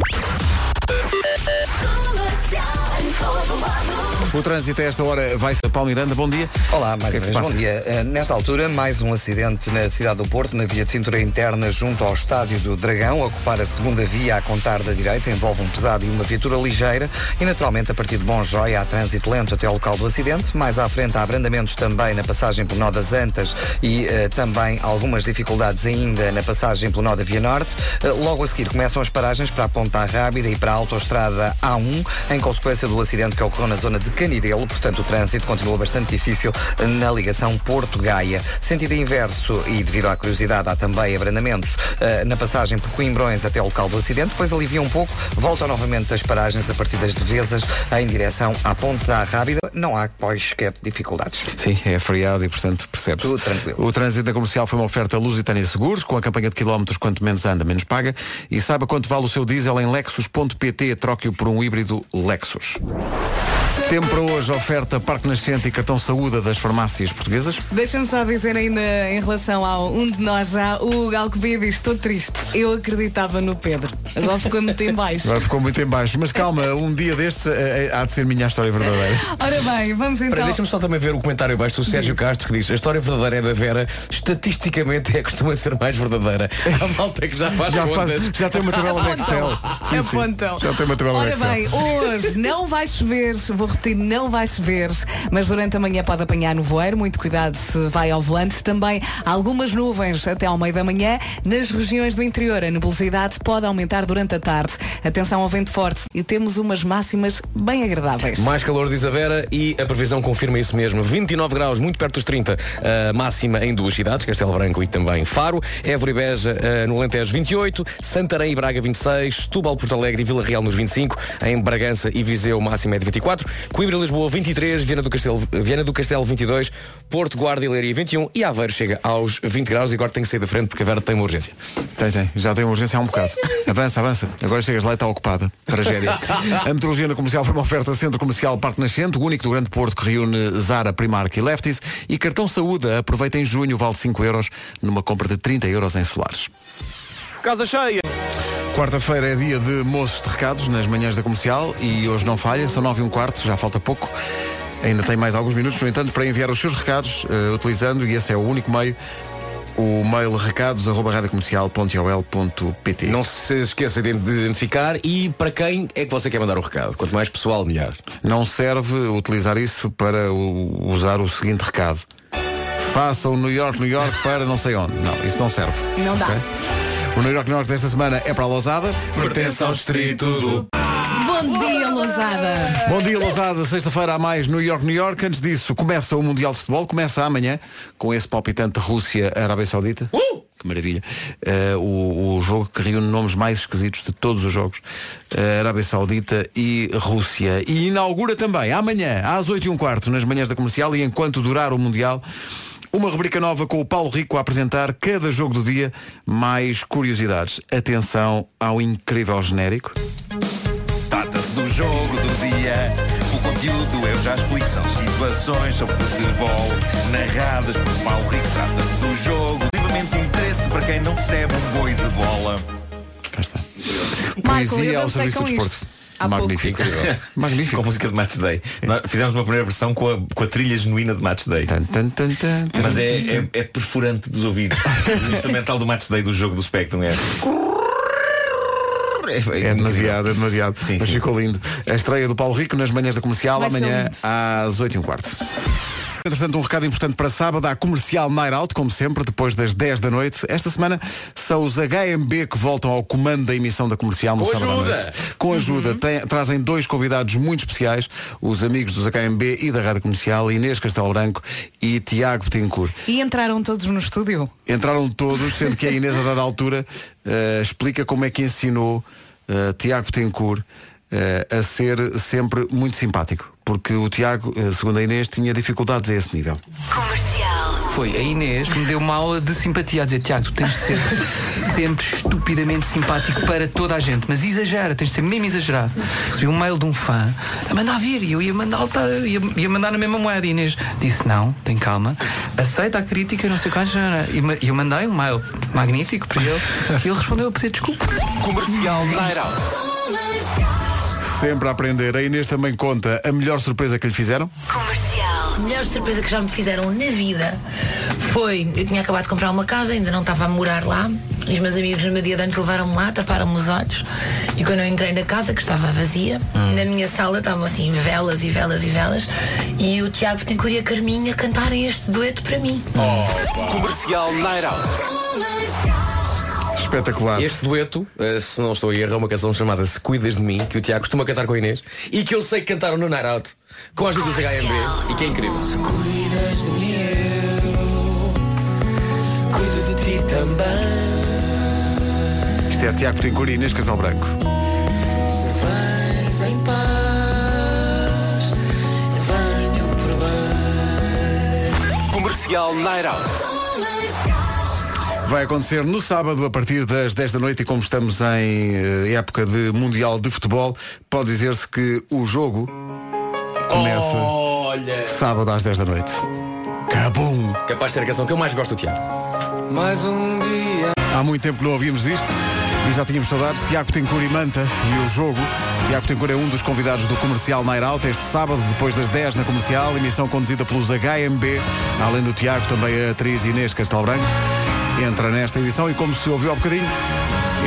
[SPEAKER 1] O trânsito a esta hora vai ser Paulo Miranda. Bom dia.
[SPEAKER 3] Olá, mais
[SPEAKER 1] que é
[SPEAKER 3] uma vez, bom dia. Eh, nesta altura, mais um acidente na cidade do Porto, na via de cintura interna, junto ao estádio do Dragão, a ocupar a segunda via a contar da direita, envolve um pesado e uma viatura ligeira e, naturalmente, a partir de Bom Joia há trânsito lento até ao local do acidente. Mais à frente há abrandamentos também na passagem pelo nó das Antas e eh, também algumas dificuldades ainda na passagem pelo nó da Via Norte. Eh, logo a seguir começam as paragens para a Ponta Rábida e para a autoestrada A1, em consequência do acidente que ocorreu na zona de Canidelo, portanto o trânsito continua bastante difícil na ligação Porto-Gaia. Sentido inverso e devido à curiosidade há também abrandamentos eh, na passagem por Coimbrões até ao local do acidente, depois alivia um pouco, voltam novamente as paragens a partir das Devesas em direção à Ponte da Rábida. Não há quaisquer dificuldades.
[SPEAKER 1] Sim, é feriado e, portanto, percebe-se.
[SPEAKER 3] Tudo tranquilo.
[SPEAKER 1] O trânsito da comercial foi uma oferta Lusitânia Seguros, com a campanha de quilómetros quanto menos anda, menos paga. E saiba quanto vale o seu diesel em lexus.pt. Troque-o por um híbrido Lexus. Tempo para hoje, oferta Parque Nascente e cartão saúde das farmácias portuguesas.
[SPEAKER 2] Deixa-me só dizer ainda em relação ao um de nós já, o Galcobia diz, estou triste. Eu acreditava no Pedro. Agora ficou muito em baixo.
[SPEAKER 1] Agora ficou muito em baixo. Mas calma, um dia destes eh, eh, há de ser minha história verdadeira.
[SPEAKER 2] Ora bem, vamos então.
[SPEAKER 4] Deixa-me só também ver o comentário abaixo do Sérgio Castro que diz a história verdadeira é da Vera, estatisticamente é costuma ser mais verdadeira. A malta que já faz
[SPEAKER 1] Já,
[SPEAKER 4] contas.
[SPEAKER 1] faz- já tem uma tabela de Excel. Sim, sim.
[SPEAKER 2] Apontam.
[SPEAKER 1] Já tem uma tabela de
[SPEAKER 2] Ora
[SPEAKER 1] Excel.
[SPEAKER 2] bem, hoje não vai chover, vou repetir, não vai chover, mas durante a manhã pode apanhar no voeiro, muito cuidado se vai ao volante. Também algumas nuvens até ao meio da manhã. Nas regiões do interior, a nebulosidade pode aumentar durante a tarde. Atenção ao vento forte e temos umas máximas bem agradáveis.
[SPEAKER 4] Mais calor, diz a Vera, e a previsão confirma isso mesmo. 29 graus, muito perto dos 30, a máxima em duas cidades, Castelo Branco e também Faro. Évora e Beja eh, no Alentejo 28, Santarém e Braga 26, Setúbal, Porto Alegre e Vila Real nos 25, em Bragança e Viseu máxima é de 24, Coimbra e Lisboa 23, Viana do Castelo, Viana do Castelo 22, Porto, Guarda e Leiria 21 e Aveiro chega aos 20 graus e agora tem que sair da frente porque a Vera tem uma urgência.
[SPEAKER 1] Tem, tem. Já tem uma urgência há um bocado. Avança, avança. Agora chegas lá e está ocupada. Tragédia. A metrologia na comercial foi uma oferta Centro Comercial Parque Nascente, o único do Grande Porto que reúne Zara, Primark e Lefties. E cartão saúde. Aproveita em junho, vale 5 euros numa compra de 30 euros em solares.
[SPEAKER 7] Casa cheia.
[SPEAKER 1] Quarta-feira é dia de moços de recados nas manhãs da comercial e hoje não falha, são 9 e um quarto, já falta pouco. Ainda tem mais alguns minutos, no entanto, para enviar os seus recados, eh, utilizando, e esse é o único meio, o mail recados.radiocomercial.ol.pt
[SPEAKER 4] Não se esqueça de identificar e para quem é que você quer mandar o recado. Quanto mais pessoal, melhor.
[SPEAKER 1] Não serve utilizar isso para o- usar o seguinte recado. Faça o New York, New York para não sei onde. Não, isso não serve.
[SPEAKER 2] Não dá.
[SPEAKER 1] O New York, New York desta semana é para a Lousada.
[SPEAKER 4] Pertence ao distrito do...
[SPEAKER 2] Bom dia, Lousada!
[SPEAKER 1] Bom dia, Lousada. Sexta-feira há mais New York, New York. Antes disso, começa o Mundial de Futebol. Começa amanhã com esse palpitante Rússia-Arábia Saudita. Que maravilha. Eh, o, o jogo que reúne nomes mais esquisitos de todos os jogos. Eh, Arábia Saudita e Rússia. E inaugura também, amanhã, às 8 e um quarto, nas manhãs da comercial e enquanto durar o Mundial, uma rubrica nova com o Paulo Rico a apresentar cada jogo do dia mais curiosidades. Atenção ao incrível genérico.
[SPEAKER 10] Trata-se do jogo do dia. O conteúdo eu já explico. São situações sobre futebol narradas por Paulo Rico. Trata-se do jogo. Livremente interesse para quem não recebe um boi de bola.
[SPEAKER 1] Cá está.
[SPEAKER 2] Marco,
[SPEAKER 1] Poesia
[SPEAKER 2] eu
[SPEAKER 1] ao serviço do
[SPEAKER 2] isto. Há.
[SPEAKER 1] Magnífico. Magnífico.
[SPEAKER 10] Com a música de Match Day. Nós fizemos uma primeira versão com a, com a trilha genuína de Match Day.
[SPEAKER 1] Tan, tan, tan.
[SPEAKER 10] Mas é, é, é perfurante dos ouvidos. O instrumental do Match Day do jogo do Spectrum é.
[SPEAKER 1] É demasiado, é demasiado.
[SPEAKER 10] Sim,
[SPEAKER 1] Mas
[SPEAKER 10] sim.
[SPEAKER 1] ficou lindo. A estreia do Paulo Rico nas manhãs da comercial,
[SPEAKER 2] Vai
[SPEAKER 1] amanhã às 8 e um quarto. Entretanto, um recado importante para sábado, a comercial Night Out, como sempre, depois das 10 da noite. Esta semana são os HMB que voltam ao comando da emissão da comercial no
[SPEAKER 4] Com
[SPEAKER 1] sábado à
[SPEAKER 4] ajuda.
[SPEAKER 1] noite. Com ajuda. Tem- trazem dois convidados muito especiais, os amigos dos HMB e da Rádio Comercial, Inês Castelo Branco e Tiago Betancourt.
[SPEAKER 2] E entraram todos no estúdio?
[SPEAKER 1] Entraram todos, sendo que a Inês, a dada altura, eh, explica como é que ensinou eh, Tiago Betancourt eh, a ser sempre muito simpático. Porque o Tiago, eh, segundo a Inês, tinha dificuldades a esse nível.
[SPEAKER 17] Foi a Inês que me deu uma aula de simpatia a dizer Tiago, tu tens de ser sempre estupidamente simpático para toda a gente, mas exagera, tens de ser mesmo exagerado. Recebi um mail de um fã a mandar vir e eu ia mandar, ia, ia mandar na mesma moeda. E a Inês disse não, tem calma, aceita a crítica, não sei quantos. E ma- e eu mandei um mail magnífico para ele e ele respondeu a pedir desculpa.
[SPEAKER 10] Comercial Night Out.
[SPEAKER 1] Sempre a aprender. A Inês também conta a melhor surpresa que lhe fizeram.
[SPEAKER 18] Comercial. A melhor surpresa que já me fizeram na vida foi. Eu tinha acabado de comprar uma casa, ainda não estava a morar lá. E os meus amigos no meu dia de anos levaram-me lá, taparam-me os olhos. E quando eu entrei na casa, que estava vazia, na minha sala estavam assim velas e velas e velas. E o Tiago Tencourt e a Carminha cantarem este dueto para mim.
[SPEAKER 10] Comercial Night Out.
[SPEAKER 1] Espetacular.
[SPEAKER 4] Este dueto, eh, se não estou a errar, é uma canção chamada Se Cuidas de Mim, que o Tiago costuma cantar com a Inês e que eu sei que cantaram no Night Out com as duplas HMB e que é incrível. Se
[SPEAKER 11] Cuidas de mim, eu cuido de ti também.
[SPEAKER 1] Isto é Tiago Tincur e Inês Casal Branco.
[SPEAKER 11] Se vais em paz, eu venho por bem.
[SPEAKER 19] Comercial Night Out.
[SPEAKER 1] Vai acontecer no sábado a partir das 10 da noite e como estamos em eh, época de Mundial de Futebol, pode dizer-se que o jogo começa
[SPEAKER 4] Olha!
[SPEAKER 1] sábado às 10 da noite. Cabum!
[SPEAKER 4] Capaz de ser a canção que eu mais gosto do Tiago.
[SPEAKER 11] Mais um dia.
[SPEAKER 1] Há muito tempo que não ouvíamos isto e já tínhamos saudades. Tiago Tencour e Manta e o jogo. Tiago Tencour é um dos convidados do comercial Night Out este sábado, depois das 10 na comercial, emissão conduzida pelos HMB. Além do Tiago, também a atriz Inês Castelo Branco entra nesta edição e, como se ouviu há bocadinho,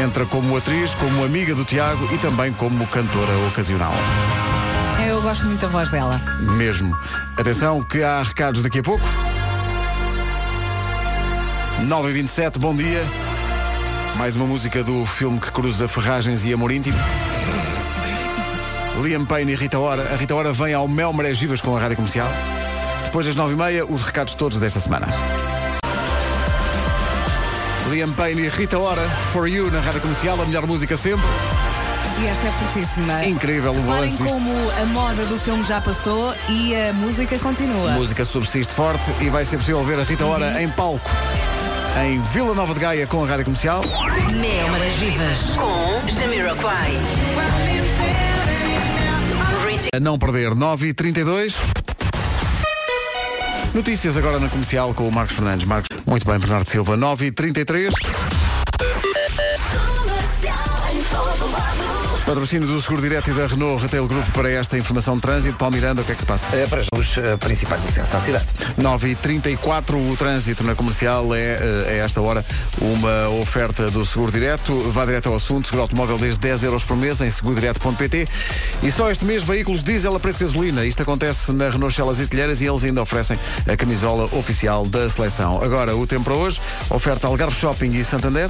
[SPEAKER 1] entra como atriz, como amiga do Tiago e também como cantora ocasional.
[SPEAKER 2] Eu gosto muito da voz dela.
[SPEAKER 1] Mesmo. Atenção que há recados daqui a pouco. 9 e 27 bom dia. Mais uma música do filme que cruza Ferragens e Amor Íntimo. Liam Payne e Rita Ora. A Rita Ora vem ao Mel Marés Vivas com a Rádio Comercial. Depois das 9h30, os recados todos desta semana. Liam Payne e Rita Ora, For You na Rádio Comercial, a melhor música sempre.
[SPEAKER 2] E esta é fortíssima.
[SPEAKER 1] Incrível o balanço disto.
[SPEAKER 2] como a moda do filme já passou e a música continua.
[SPEAKER 1] Música subsiste forte e vai ser possível ver a Rita Ora em palco em Vila Nova de Gaia com a Rádio Comercial.
[SPEAKER 5] Mel Maras Vivas com Jamiroquai.
[SPEAKER 1] A não perder 9 e 32 Notícias agora na comercial com o Marcos Fernandes. Marcos, muito bem, Bernardo Silva, 9 e 33 Patrocínio do Seguro Direto e da Renault Retail Group para esta informação de trânsito. Paulo Miranda, o que é que se passa?
[SPEAKER 3] Eh, para os eh, principais acessos à cidade.
[SPEAKER 1] 9 e 34 o trânsito na comercial é, eh, a esta hora, uma oferta do Seguro Direto. Vá direto ao assunto, seguro automóvel desde 10 euros por mês em segurodireto.pt. E só este mês, veículos diesel a preço de gasolina. Isto acontece na Renault Celas e Telheiras e eles ainda oferecem a camisola oficial da seleção. Agora, o tempo para hoje, oferta Algarve Shopping e Santander.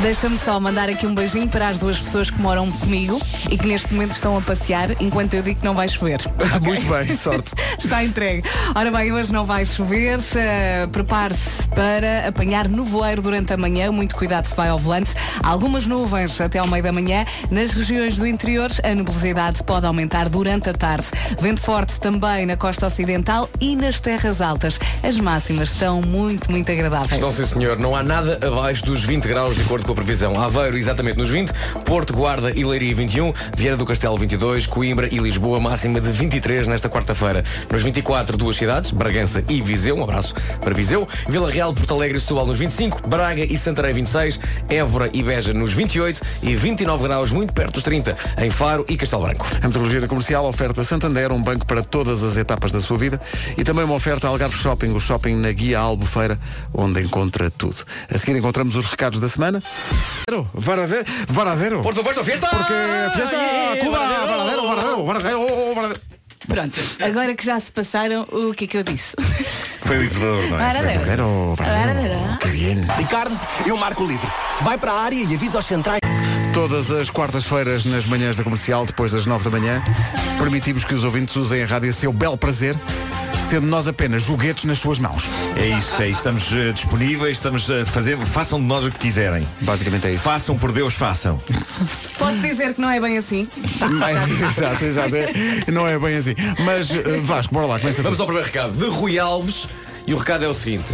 [SPEAKER 2] Deixa-me só mandar aqui um beijinho para as duas pessoas que moram comigo e que neste momento estão a passear enquanto eu digo que não vai chover.
[SPEAKER 1] Muito bem, sorte.
[SPEAKER 2] Está entregue. Ora bem, hoje não vai chover. eh, Prepare-se para apanhar nevoeiro durante a manhã. Muito cuidado se vai ao volante. Algumas nuvens até ao meio da manhã. Nas regiões do interior, a nebulosidade pode aumentar durante a tarde. Vento forte também na costa ocidental e nas terras altas. As máximas estão muito, muito agradáveis.
[SPEAKER 4] Estão sim senhor, não há nada abaixo dos 20 graus de acordo com a previsão. Aveiro exatamente nos 20, Porto, Guarda e Leiria 21, Vieira do Castelo 22, Coimbra e Lisboa máxima de 23 nesta quarta-feira. Nos 24, duas cidades, Bragança e Viseu, um abraço para Viseu, Vila Real, Porto Alegre e Setúbal nos 25, Braga e Santarém 26, Évora e Beja nos 28 e 29 graus muito perto dos 30 em Faro e Castelo Branco.
[SPEAKER 1] A metrologia da comercial oferta Santander, um banco para todas as etapas da sua vida e também uma oferta Algarve Shopping, o shopping na Guia Albufeira, onde encontra tudo. A seguir encontramos os recados da semana. Varadero, Varadero.
[SPEAKER 4] Por supuesto, fiesta!
[SPEAKER 1] Porque fiesta,
[SPEAKER 4] Yeah,
[SPEAKER 1] Cuba,
[SPEAKER 4] Varadero.
[SPEAKER 1] Varadero, Varadero, Varadero, oh.
[SPEAKER 2] Pronto, agora que já se passaram, o que é que eu disse?
[SPEAKER 10] Foi libertador, não é?
[SPEAKER 2] Varadero.
[SPEAKER 1] Varadero,
[SPEAKER 2] Varadero.
[SPEAKER 1] Que bien.
[SPEAKER 19] Ricardo, eu marco o livre. Vai para a área e avisa aos centrais.
[SPEAKER 1] Todas as quartas-feiras, nas manhãs da comercial, depois das nove da manhã, permitimos que os ouvintes usem a rádio a seu bel prazer, sendo nós apenas joguetes nas suas mãos.
[SPEAKER 10] É isso, é isso. Estamos eh, disponíveis, estamos a fazer. Façam de nós o que quiserem.
[SPEAKER 1] Basicamente é isso.
[SPEAKER 10] Façam por Deus, façam.
[SPEAKER 2] Posso dizer que não é bem assim?
[SPEAKER 1] exato, exato. É- não é bem assim. Mas eh, Vasco, bora lá, começa
[SPEAKER 4] Vamos ao primeiro recado de Rui Alves e o recado é o seguinte.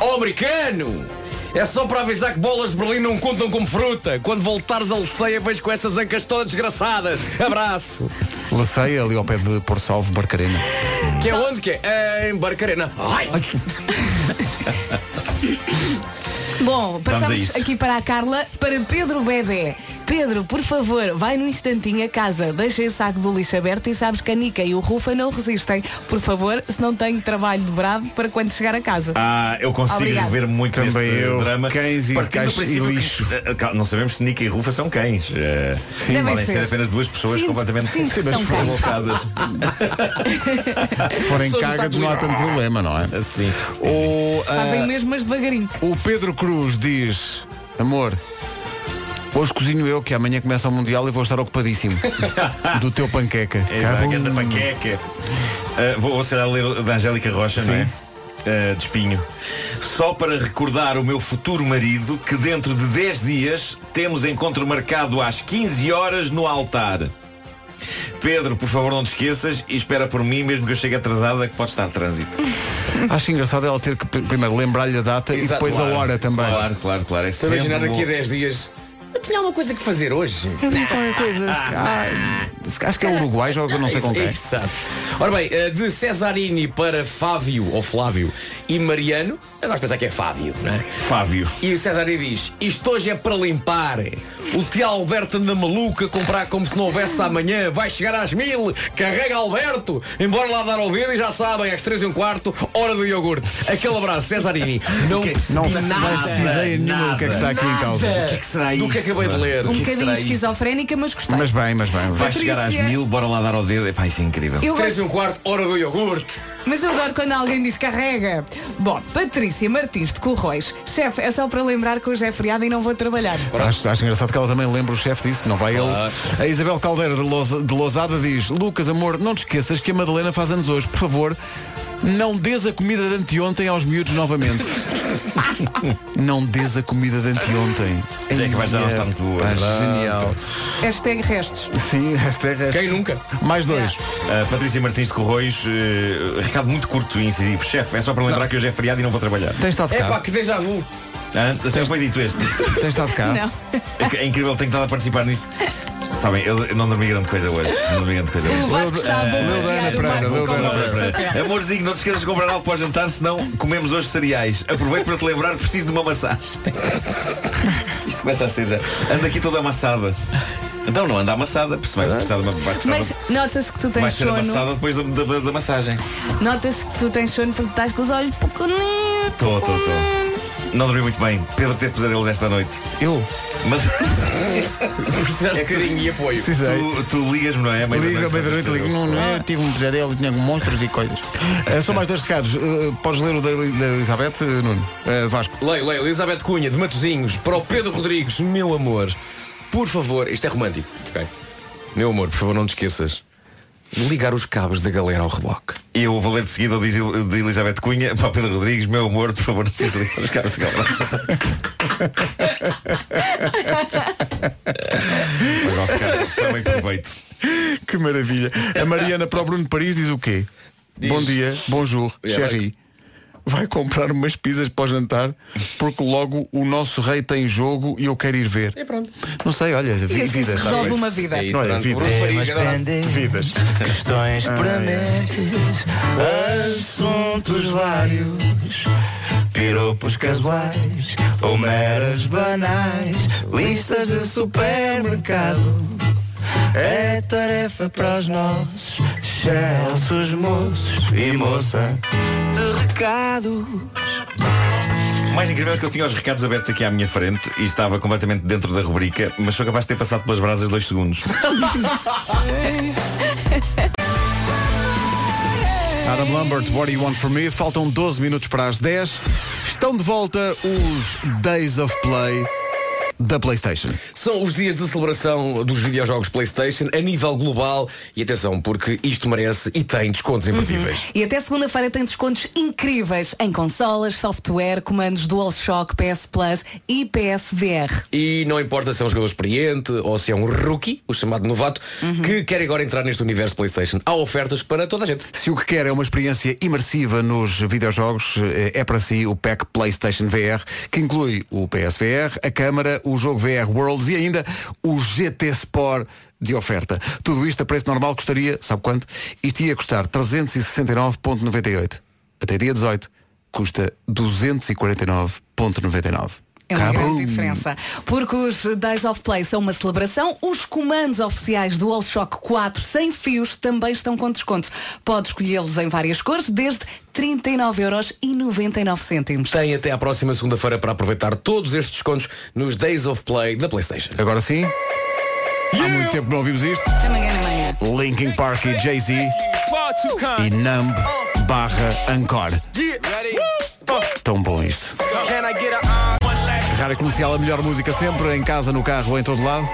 [SPEAKER 4] Ó americano! É só para avisar que bolas de Berlim não contam como fruta. Quando voltares a Leceia, vejo com essas ancas todas desgraçadas. Abraço.
[SPEAKER 1] Laceia, ali ao pé de Por Salvo, Barcarena.
[SPEAKER 4] Que é onde que é? Em Barcarena. Ai.
[SPEAKER 2] Bom, passamos aqui para a Carla, para Pedro Bebé. Pedro, por favor, vai num instantinho a casa, deixa o saco do lixo aberto e sabes que a Nica e o Rufa não resistem. Por favor, se não tenho trabalho dobrado para quando chegar a casa.
[SPEAKER 10] Ah, eu consigo ver muito
[SPEAKER 1] Também eu.
[SPEAKER 10] drama.
[SPEAKER 1] Cães e cães e
[SPEAKER 10] princípio que-
[SPEAKER 1] lixo.
[SPEAKER 10] eh, cal- não sabemos se Nica e Rufa são cães. Eh,
[SPEAKER 2] Devem
[SPEAKER 10] podem ser
[SPEAKER 2] ser.
[SPEAKER 10] apenas duas pessoas
[SPEAKER 2] Sinto-
[SPEAKER 10] completamente
[SPEAKER 2] sinto.
[SPEAKER 1] Se forem cagas, não há tanto problema, não é?
[SPEAKER 10] Assim.
[SPEAKER 1] O, ah,
[SPEAKER 2] Fazem o mesmo, mas devagarinho.
[SPEAKER 1] o Pedro Cruz diz. Amor, hoje cozinho eu, que amanhã começa o Mundial e vou estar ocupadíssimo. do teu panqueca.
[SPEAKER 10] Exato,
[SPEAKER 1] Cabum.
[SPEAKER 10] grande panqueca. Uh, vou, vou se calhar ler da Angélica Rocha, não é? Uh, de espinho. Só para recordar o meu futuro marido que dentro de 10 dias temos encontro marcado às 15 horas no altar. Pedro, por favor, não te esqueças e espera por mim, mesmo que eu chegue atrasada, que pode estar trânsito.
[SPEAKER 1] Acho engraçado ela ter que pr- primeiro lembrar-lhe a data e
[SPEAKER 4] Exato,
[SPEAKER 1] depois
[SPEAKER 4] claro.
[SPEAKER 1] a hora também.
[SPEAKER 10] Claro, claro, claro. É
[SPEAKER 4] Estou a imaginar daqui a 10 dias. Eu tinha alguma coisa que fazer hoje.
[SPEAKER 1] Eu vi qualquer coisa. se- acho que é o Uruguai, joga não sei com quem.
[SPEAKER 4] Exato. Ora bem, eh, de Cesarini para Fávio, ou Flávio, e Mariano, eu gosto de pensar que é Fávio, não é?
[SPEAKER 10] Fávio.
[SPEAKER 4] E o Cesarini diz, isto hoje é para limpar. O tio Alberto anda maluco a comprar como se não houvesse amanhã. Vai chegar às mil, carrega Alberto. Embora lá dar ao dedo e já sabem, às três e um quarto, hora do iogurte. Aquele abraço, Cesarini. Não percebi
[SPEAKER 1] Não
[SPEAKER 4] nada.
[SPEAKER 1] faço ideia nenhuma do que é que está aqui em causa.
[SPEAKER 4] Nada
[SPEAKER 10] O que é que será
[SPEAKER 4] Do que acabei de
[SPEAKER 10] pá?
[SPEAKER 4] ler.
[SPEAKER 2] Um
[SPEAKER 10] O é que
[SPEAKER 2] bocadinho esquizofrénica, mas gostei.
[SPEAKER 1] Mas bem, mas bem.
[SPEAKER 10] Vai chegar às
[SPEAKER 2] Patrícia.
[SPEAKER 10] mil, bora lá dar ao dedo. Epá, isso é incrível.
[SPEAKER 2] Eu
[SPEAKER 4] Três
[SPEAKER 2] gosto-
[SPEAKER 4] e um quarto, hora do iogurte.
[SPEAKER 2] Mas eu adoro quando alguém diz carrega. Bom, Patrícia Martins de Corroios. Chefe, é só para lembrar que hoje é feriado e não vou trabalhar.
[SPEAKER 1] Acho, acho engraçado que ela também lembra o chefe disso, não vai ele. A Isabel Caldeira de, Losa- de Lousada diz, Lucas, amor, não te esqueças que a Madalena faz anos hoje. Por favor, não des a comida de anteontem aos miúdos novamente. não des a comida de anteontem.
[SPEAKER 10] Já é que vai já não está muito boa.
[SPEAKER 1] Pá, genial.
[SPEAKER 2] Hashtag restos.
[SPEAKER 1] Sim, esta é
[SPEAKER 4] Quem nunca?
[SPEAKER 1] Mais dois.
[SPEAKER 10] Uh, Patrícia Martins de Corroios, uh, recado muito curto e incisivo. Chefe, é só para lembrar que hoje é feriado e não vou trabalhar.
[SPEAKER 1] Tens estado
[SPEAKER 4] É
[SPEAKER 1] cá?
[SPEAKER 4] pá, que déjà vu.
[SPEAKER 10] Ah, já foi dito este.
[SPEAKER 1] Tens estado cá?
[SPEAKER 2] Não.
[SPEAKER 10] É, é incrível, tenho estado a participar nisto. Sabem, eu eu não dormi grande coisa hoje. Não dormi grande coisa hoje.
[SPEAKER 2] O Vasco está a bombardear o Marco com
[SPEAKER 1] Leudana
[SPEAKER 2] bolas de
[SPEAKER 10] Pereira.
[SPEAKER 2] papel.
[SPEAKER 10] Amorzinho, não te esqueças de comprar algo para o jantar, senão comemos hoje cereais. Aproveito para te lembrar, preciso de uma massagem. Isto começa a ser já. Anda aqui toda amassada. Então não anda amassada, porque se vai precisar de uma. Vai precisar
[SPEAKER 2] Mas
[SPEAKER 10] de-
[SPEAKER 2] nota-se que tu
[SPEAKER 10] vai
[SPEAKER 2] tens
[SPEAKER 10] ser amassada
[SPEAKER 2] sono.
[SPEAKER 10] depois da, da- da massagem.
[SPEAKER 2] Nota-se que tu tens sono porque estás com os olhos pequeninos.
[SPEAKER 10] Estou, estou, estou. Não dormi muito bem. Pedro teve pesadelos esta noite.
[SPEAKER 1] Eu?
[SPEAKER 10] Mas
[SPEAKER 4] Precisaste de carinho e apoio.
[SPEAKER 1] Precisei.
[SPEAKER 10] tu, tu ligas-me, não é? À meia da
[SPEAKER 1] Liga,
[SPEAKER 10] noite,
[SPEAKER 1] ligo. Não, não é? Eu tive um pesadelo, tinha monstros e coisas. Eh, só mais dois recados. Eh, podes ler o da, da Elizabeth, eh, Nuno? Eh, Vasco.
[SPEAKER 4] Leio, leio, Elizabeth Cunha, de Matozinhos, para o Pedro Rodrigues, meu amor, por favor, isto é romântico, ok? Meu amor, por favor, não te esqueças ligar os cabos da galera ao reboque.
[SPEAKER 10] E eu vou ler de seguida o de Elizabeth Cunha para o Pedro Rodrigues, meu amor, por favor, não ligar os cabos de Mas vai ficar também proveito.
[SPEAKER 1] Que maravilha. A Mariana para o Bruno Paris diz o quê?
[SPEAKER 4] Diz-
[SPEAKER 1] Bom dia, bonjour,
[SPEAKER 4] Yeah,
[SPEAKER 1] Cherry. Vai comprar umas pizzas para o jantar porque logo o nosso rei tem jogo e eu quero ir ver.
[SPEAKER 4] E pronto.
[SPEAKER 1] Não sei, olha, vi-
[SPEAKER 2] se resolve uma vida.
[SPEAKER 4] É isso,
[SPEAKER 1] Olha, vidas.
[SPEAKER 4] Abraço.
[SPEAKER 1] Vidas.
[SPEAKER 11] Questões prementes, assuntos vários, piropos casuais ou meras banais, listas de supermercado. É tarefa para os nossos excelsos moços e moça de recados.
[SPEAKER 10] O mais incrível é que eu tinha os recados abertos aqui à minha frente e estava completamente dentro da rubrica, mas sou capaz de ter passado pelas brasas dois segundos.
[SPEAKER 1] Adam Lambert, What Do You Want From Me? Faltam 12 minutos para as 10. Estão de volta os Days of Play da PlayStation.
[SPEAKER 4] São os dias de celebração dos videojogos PlayStation a nível global e atenção, porque isto merece e tem descontos imperdíveis.
[SPEAKER 2] E até segunda-feira tem descontos incríveis em consolas, software, comandos DualShock, PS Plus e PSVR.
[SPEAKER 4] E não importa se é um jogador experiente ou se é um rookie, o chamado novato, que quer agora entrar neste universo PlayStation. Há ofertas para toda a gente.
[SPEAKER 1] Se o que quer é uma experiência imersiva nos videojogos, eh, é para si o pack PlayStation VR, que inclui o PSVR, a câmara, o jogo VR Worlds e ainda o GT Sport de oferta. Tudo isto a preço normal custaria, sabe quanto? Isto ia custar 369.98. Até dia 18 custa 249.99.
[SPEAKER 2] É uma grande diferença. Porque os Days of Play são uma celebração. Os comandos oficiais do DualShock 4 sem fios também estão com desconto. Pode escolhê-los em várias cores, desde 39,99€.
[SPEAKER 4] Tem até à próxima segunda-feira para aproveitar todos estes descontos nos Days of Play da PlayStation.
[SPEAKER 1] Agora sim. Há muito tempo não ouvimos isto.
[SPEAKER 2] Até amanhã, amanhã.
[SPEAKER 1] Linkin Park e Jay-Z e Numb barra Encore. Tão bom isto. Rádio Comercial, a melhor música sempre, em casa, no carro, em todo lado.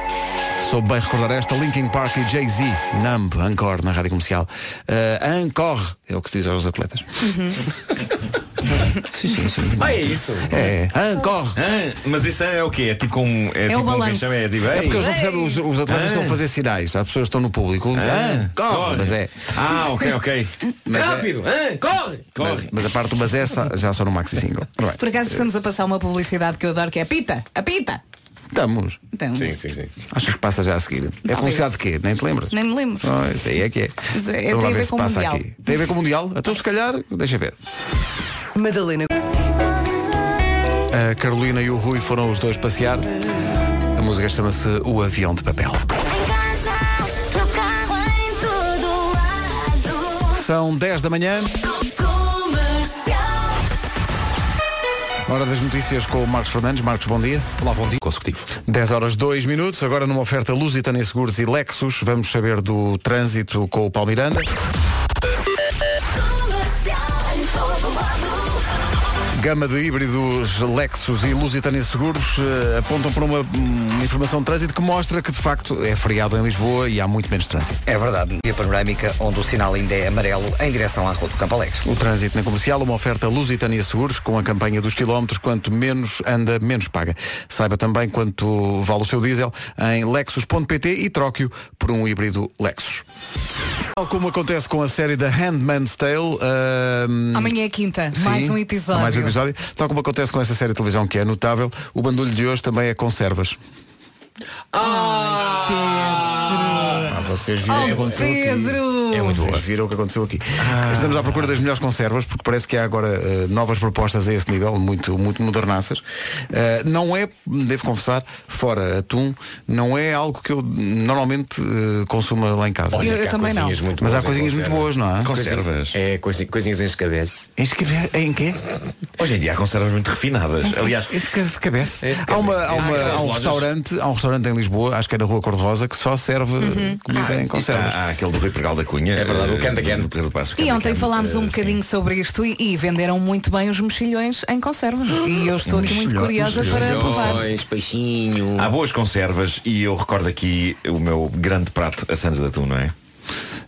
[SPEAKER 1] Soube bem recordar esta, Linkin Park e Jay-Z, Numb, Encore, na Rádio Comercial. Uh, encore, é o que se diz aos atletas. sim, sim, sim.
[SPEAKER 4] Ah, é isso?
[SPEAKER 1] É, encore.
[SPEAKER 10] Ah, mas isso é o quê? É tipo um. É, tipo
[SPEAKER 2] o
[SPEAKER 10] um
[SPEAKER 2] balanço.
[SPEAKER 10] chama, é tipo,
[SPEAKER 1] É porque eles não percebem, os, os atletas
[SPEAKER 10] Ah.
[SPEAKER 1] estão a fazer sinais, as pessoas estão no público.
[SPEAKER 10] Ah,
[SPEAKER 1] Ah, corre, mas é.
[SPEAKER 10] Ah, ok, ok.
[SPEAKER 1] Mas é-
[SPEAKER 4] Rápido! ah, corre!
[SPEAKER 1] Mas, mas a parte do mas é já só no maxi single. Bem,
[SPEAKER 2] Por acaso estamos a passar uma publicidade que eu adoro que é pita, a pita.
[SPEAKER 1] Estamos.
[SPEAKER 2] Então,
[SPEAKER 4] Sim, sim, sim.
[SPEAKER 1] Achas que passa já a seguir? É
[SPEAKER 2] Talvez.
[SPEAKER 1] publicidade de quê? Nem te lembras?
[SPEAKER 2] nem me lembro.
[SPEAKER 1] Oh, isso aí é que é.
[SPEAKER 2] É-
[SPEAKER 1] Vamos
[SPEAKER 2] tem
[SPEAKER 1] lá
[SPEAKER 2] a ver com o Mundial.
[SPEAKER 1] aqui. Tem a ver com o Mundial? Então se calhar, deixa ver.
[SPEAKER 12] Madalena.
[SPEAKER 1] A Carolina e o Rui foram os dois passear. A música chama-se O Avião de Papel. São 10 da manhã. Hora das notícias com o Marcos Fernandes. Marcos, bom dia.
[SPEAKER 8] Olá, bom dia. Consecutivo.
[SPEAKER 1] 10 horas 2 minutos. Agora numa oferta Lusitânia Seguros e Lexus. Vamos saber do trânsito com o Paulo Gama de híbridos Lexus e Lusitânia Seguros eh, apontam para uma, uma informação de trânsito que mostra que de facto é feriado em Lisboa e há muito menos trânsito.
[SPEAKER 3] É verdade. Via panorâmica, onde o sinal ainda é amarelo em direção à rua do Campo Alegre.
[SPEAKER 1] O trânsito na comercial, uma oferta Lusitânia Seguros com a campanha dos quilómetros, quanto menos anda, menos paga. Saiba também quanto vale o seu diesel em lexus.pt e troque-o por um híbrido Lexus. Tal como acontece com a série da Handmaid's Tale, ahm,
[SPEAKER 2] Amanhã é quinta,
[SPEAKER 1] Sim,
[SPEAKER 2] mais um episódio.
[SPEAKER 1] Mais um episódio. Tal como acontece com essa série de televisão que é notável, o bandulho de hoje também é conservas. Ah, vocês viram o que
[SPEAKER 2] Oh,
[SPEAKER 1] aconteceu
[SPEAKER 2] Pedro!
[SPEAKER 1] É muito Vocês viram o que aconteceu aqui. Estamos à procura das melhores conservas, porque parece que há agora eh, novas propostas a esse nível, muito, muito modernaças. Eh, não é, devo confessar, fora atum, não é algo que eu normalmente eh, consuma lá em casa.
[SPEAKER 4] Olha,
[SPEAKER 2] Eu- eu também não.
[SPEAKER 4] coisinhas muito
[SPEAKER 1] Mas há
[SPEAKER 4] em
[SPEAKER 1] coisinhas muito boas, não há?
[SPEAKER 10] Conservas.
[SPEAKER 4] É, coisi- coisinhas em escabeça.
[SPEAKER 1] Inscrever em quê?
[SPEAKER 10] Hoje em dia há conservas muito refinadas. Aliás,
[SPEAKER 1] de cabeça. Há, uma, há, uma-
[SPEAKER 10] Ah,
[SPEAKER 1] há um restaurante, há um restaurante em Lisboa, acho que é na Rua Cor-de-Rosa, que só serve comida em conservas.
[SPEAKER 10] há, há aquele do Rui Pregal da Cunha.
[SPEAKER 4] É verdade, o
[SPEAKER 10] eh,
[SPEAKER 4] can da can.
[SPEAKER 10] do Pedro Passo,
[SPEAKER 2] E ontem
[SPEAKER 10] can,
[SPEAKER 2] falámos um
[SPEAKER 10] eh,
[SPEAKER 2] bocadinho sobre isto e, e venderam muito bem os mexilhões em conserva. E eu estou aqui muito curiosa para
[SPEAKER 1] mexilhões.
[SPEAKER 2] provar.
[SPEAKER 4] Peixinho.
[SPEAKER 10] Há boas conservas e eu recordo aqui o meu grande prato, a Santos de Atum, não é?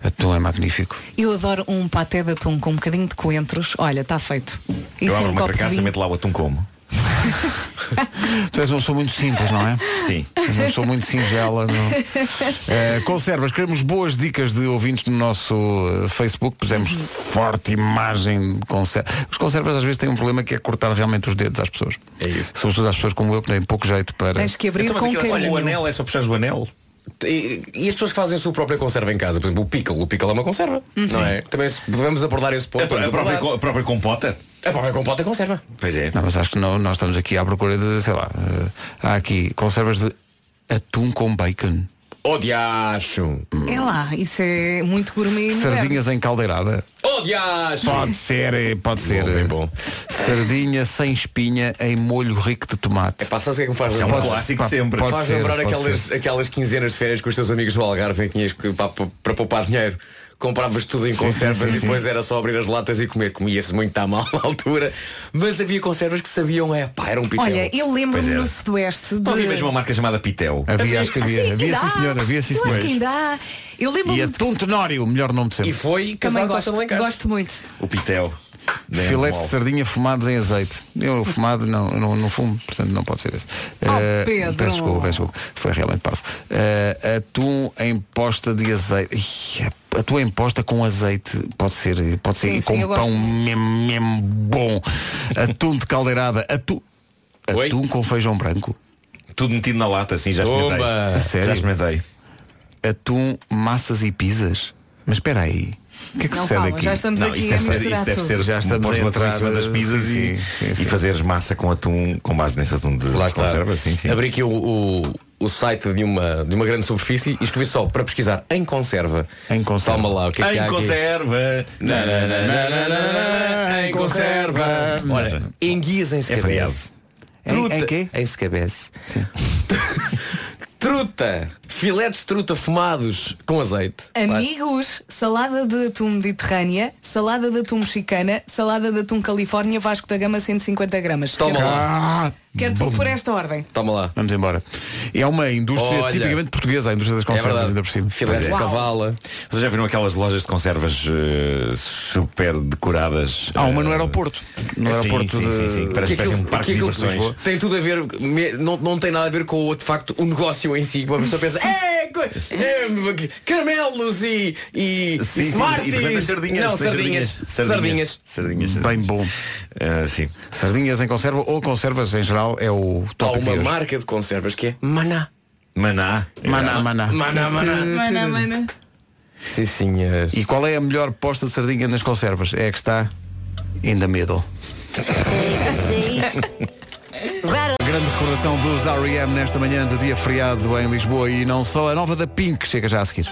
[SPEAKER 1] Atum é magnífico.
[SPEAKER 2] Eu adoro um paté de atum com um bocadinho de coentros. Olha, está feito. E
[SPEAKER 10] eu abro
[SPEAKER 2] um
[SPEAKER 10] uma carcaça e meto lá o atum como.
[SPEAKER 1] Tu és uma pessoa muito simples, não é?
[SPEAKER 10] Sim.
[SPEAKER 1] És uma pessoa muito singela. Não? Eh, conservas, queremos boas dicas de ouvintes no nosso eh, Facebook. Pusemos forte imagem de conservas. Os conservas às vezes têm um problema que é cortar realmente os dedos às pessoas.
[SPEAKER 4] É isso.
[SPEAKER 1] Sobretudo às pessoas como eu, que têm pouco jeito para.
[SPEAKER 2] Tens que abrir
[SPEAKER 10] Então,
[SPEAKER 2] com
[SPEAKER 10] aquilo é
[SPEAKER 2] carinho.
[SPEAKER 10] o anel, é só puxares o anel.
[SPEAKER 4] E, e as pessoas que fazem a sua própria conserva em casa, por exemplo, o pickle, o pickle é uma conserva, não é? Também se- podemos abordar esse ponto.
[SPEAKER 10] A, a própria, a própria compota.
[SPEAKER 4] A própria compota é conserva.
[SPEAKER 10] Pois é.
[SPEAKER 1] Não, mas acho que não, nós estamos aqui à procura de, sei lá, eh, há aqui conservas de atum com bacon,
[SPEAKER 4] Oh diacho!
[SPEAKER 2] É lá, isso é muito gourmet.
[SPEAKER 1] sardinhas em caldeirada.
[SPEAKER 4] Oh diacho!
[SPEAKER 1] Pode ser, eh, pode ser.
[SPEAKER 4] bem
[SPEAKER 1] eh,
[SPEAKER 4] bom.
[SPEAKER 1] Sardinha sem espinha em molho rico de tomate.
[SPEAKER 4] É pá, sabes o que é que me faz
[SPEAKER 10] É um
[SPEAKER 4] lembrar?
[SPEAKER 10] clássico sempre.
[SPEAKER 1] pode
[SPEAKER 4] Faz
[SPEAKER 1] ser,
[SPEAKER 4] lembrar aquelas,
[SPEAKER 1] ser.
[SPEAKER 4] aquelas quinzenas de férias com os teus amigos do Algarve em que tinhas que, pá, para poupar dinheiro. Compravas tudo em conservas
[SPEAKER 1] sim,
[SPEAKER 4] e
[SPEAKER 1] sim.
[SPEAKER 4] depois era só abrir as latas e comer. Comia-se muito à mal na altura. Mas havia conservas que sabiam, é pá, era um pitel.
[SPEAKER 2] Olha, eu lembro-me no Sudoeste de.
[SPEAKER 10] Não havia mesmo uma marca chamada Pitel.
[SPEAKER 1] Havia, acho que havia.
[SPEAKER 2] Sim,
[SPEAKER 1] havia sim
[SPEAKER 2] há.
[SPEAKER 1] senhor, havia sim
[SPEAKER 2] Eu acho
[SPEAKER 1] senhor.
[SPEAKER 2] que ainda há. Eu lembro-me
[SPEAKER 1] E
[SPEAKER 2] de-
[SPEAKER 1] atum tenório, o melhor nome de sempre.
[SPEAKER 4] E foi
[SPEAKER 2] Também
[SPEAKER 4] casado com a
[SPEAKER 2] gosto, gosto muito.
[SPEAKER 10] O Pitel. Da
[SPEAKER 1] Filetes de sardinha fumados em azeite. Eu fumado não, não, não fumo, portanto não pode ser esse.
[SPEAKER 2] Oh,
[SPEAKER 1] Eh,
[SPEAKER 2] Pedro.
[SPEAKER 1] peço desculpa, peço desculpa. Foi realmente parvo. Eh, atum em posta de azeite. Ih, atum em posta com azeite. Pode ser, pode ser
[SPEAKER 2] Sim, sim,
[SPEAKER 1] com
[SPEAKER 2] gosto
[SPEAKER 1] pão mesmo, mesmo bom. Atum de caldeirada. Atum,
[SPEAKER 4] Oi?
[SPEAKER 1] atum com feijão branco.
[SPEAKER 10] Tudo metido na lata, assim, já experimentei.
[SPEAKER 1] A?
[SPEAKER 10] Já experimentei.
[SPEAKER 1] Atum, massas e pizzas. Mas espera aí. O que é que
[SPEAKER 2] Não,
[SPEAKER 1] sucede
[SPEAKER 2] calma,
[SPEAKER 1] aqui?
[SPEAKER 2] já estamos
[SPEAKER 10] Não,
[SPEAKER 2] aqui
[SPEAKER 10] isso
[SPEAKER 2] a
[SPEAKER 10] deve ser,
[SPEAKER 2] misturar
[SPEAKER 10] isso deve ser
[SPEAKER 1] Já estamos a entrar
[SPEAKER 10] em cima das pizzas
[SPEAKER 1] sim,
[SPEAKER 10] e,
[SPEAKER 1] sim, sim.
[SPEAKER 10] e fazeres massa com atum com base nesse atum de
[SPEAKER 4] Lá está.
[SPEAKER 10] conserva. Sim, sim.
[SPEAKER 4] Abri aqui o, o, o site de uma, de uma grande superfície e escrevi só para pesquisar em conserva.
[SPEAKER 1] Em conserva.
[SPEAKER 4] Toma lá, o que é que há
[SPEAKER 10] Em
[SPEAKER 4] aqui?
[SPEAKER 10] conserva.
[SPEAKER 4] Na, na, na, Em conserva. Olha, enguias em
[SPEAKER 10] feriado.
[SPEAKER 4] escabeça.
[SPEAKER 1] Em- em quê?
[SPEAKER 4] Em escabeça. Truta filetes de truta fumados com azeite.
[SPEAKER 2] Amigos, salada de atum mediterrânea, salada de atum mexicana, salada de atum Califórnia, Vasco da Gama 150 gramas.
[SPEAKER 4] Toma
[SPEAKER 2] Quero-
[SPEAKER 4] lá.
[SPEAKER 2] Quero tudo por esta ordem.
[SPEAKER 4] Toma lá.
[SPEAKER 1] Vamos embora. É uma indústria
[SPEAKER 10] Olha.
[SPEAKER 1] tipicamente portuguesa, a indústria das conservas,
[SPEAKER 10] verdade.
[SPEAKER 1] ainda por cima.
[SPEAKER 10] Filetes de
[SPEAKER 1] Pois é.
[SPEAKER 4] cavala.
[SPEAKER 10] Vocês já viram aquelas lojas de conservas eh, super decoradas?
[SPEAKER 1] Há uma no
[SPEAKER 10] eh,
[SPEAKER 1] aeroporto. No
[SPEAKER 10] sim,
[SPEAKER 1] aeroporto
[SPEAKER 10] sim,
[SPEAKER 1] de-
[SPEAKER 10] sim, sim. Parece,
[SPEAKER 4] Que
[SPEAKER 10] parece
[SPEAKER 4] aquilo-
[SPEAKER 10] um parque
[SPEAKER 4] que
[SPEAKER 10] de diversões.
[SPEAKER 4] Tem tudo a ver, me- não, não tem nada a ver com o de facto o negócio em si. Uma pessoa pensa, é, co- é, caramelos e, e
[SPEAKER 10] Sim, sim,
[SPEAKER 4] Smarties."
[SPEAKER 10] e sardinhas,
[SPEAKER 4] Não,
[SPEAKER 10] tem
[SPEAKER 4] sardinhas.
[SPEAKER 10] Sardinhas. Sardinhas.
[SPEAKER 1] Bem bom.
[SPEAKER 10] Eh, sim.
[SPEAKER 1] Sardinhas em conserva ou conservas em geral é o
[SPEAKER 4] Há
[SPEAKER 1] top
[SPEAKER 4] uma marca de conservas que é Maná.
[SPEAKER 10] Maná.
[SPEAKER 1] Maná, maná.
[SPEAKER 4] Maná, maná.
[SPEAKER 2] Mana, mana.
[SPEAKER 4] Sim, senhor.
[SPEAKER 1] E qual é a melhor posta de sardinha nas conservas? É a que está in the middle. Grande recordação dos R.E.M. nesta manhã de dia feriado em Lisboa e não só. A nova da Pink chega já a seguir.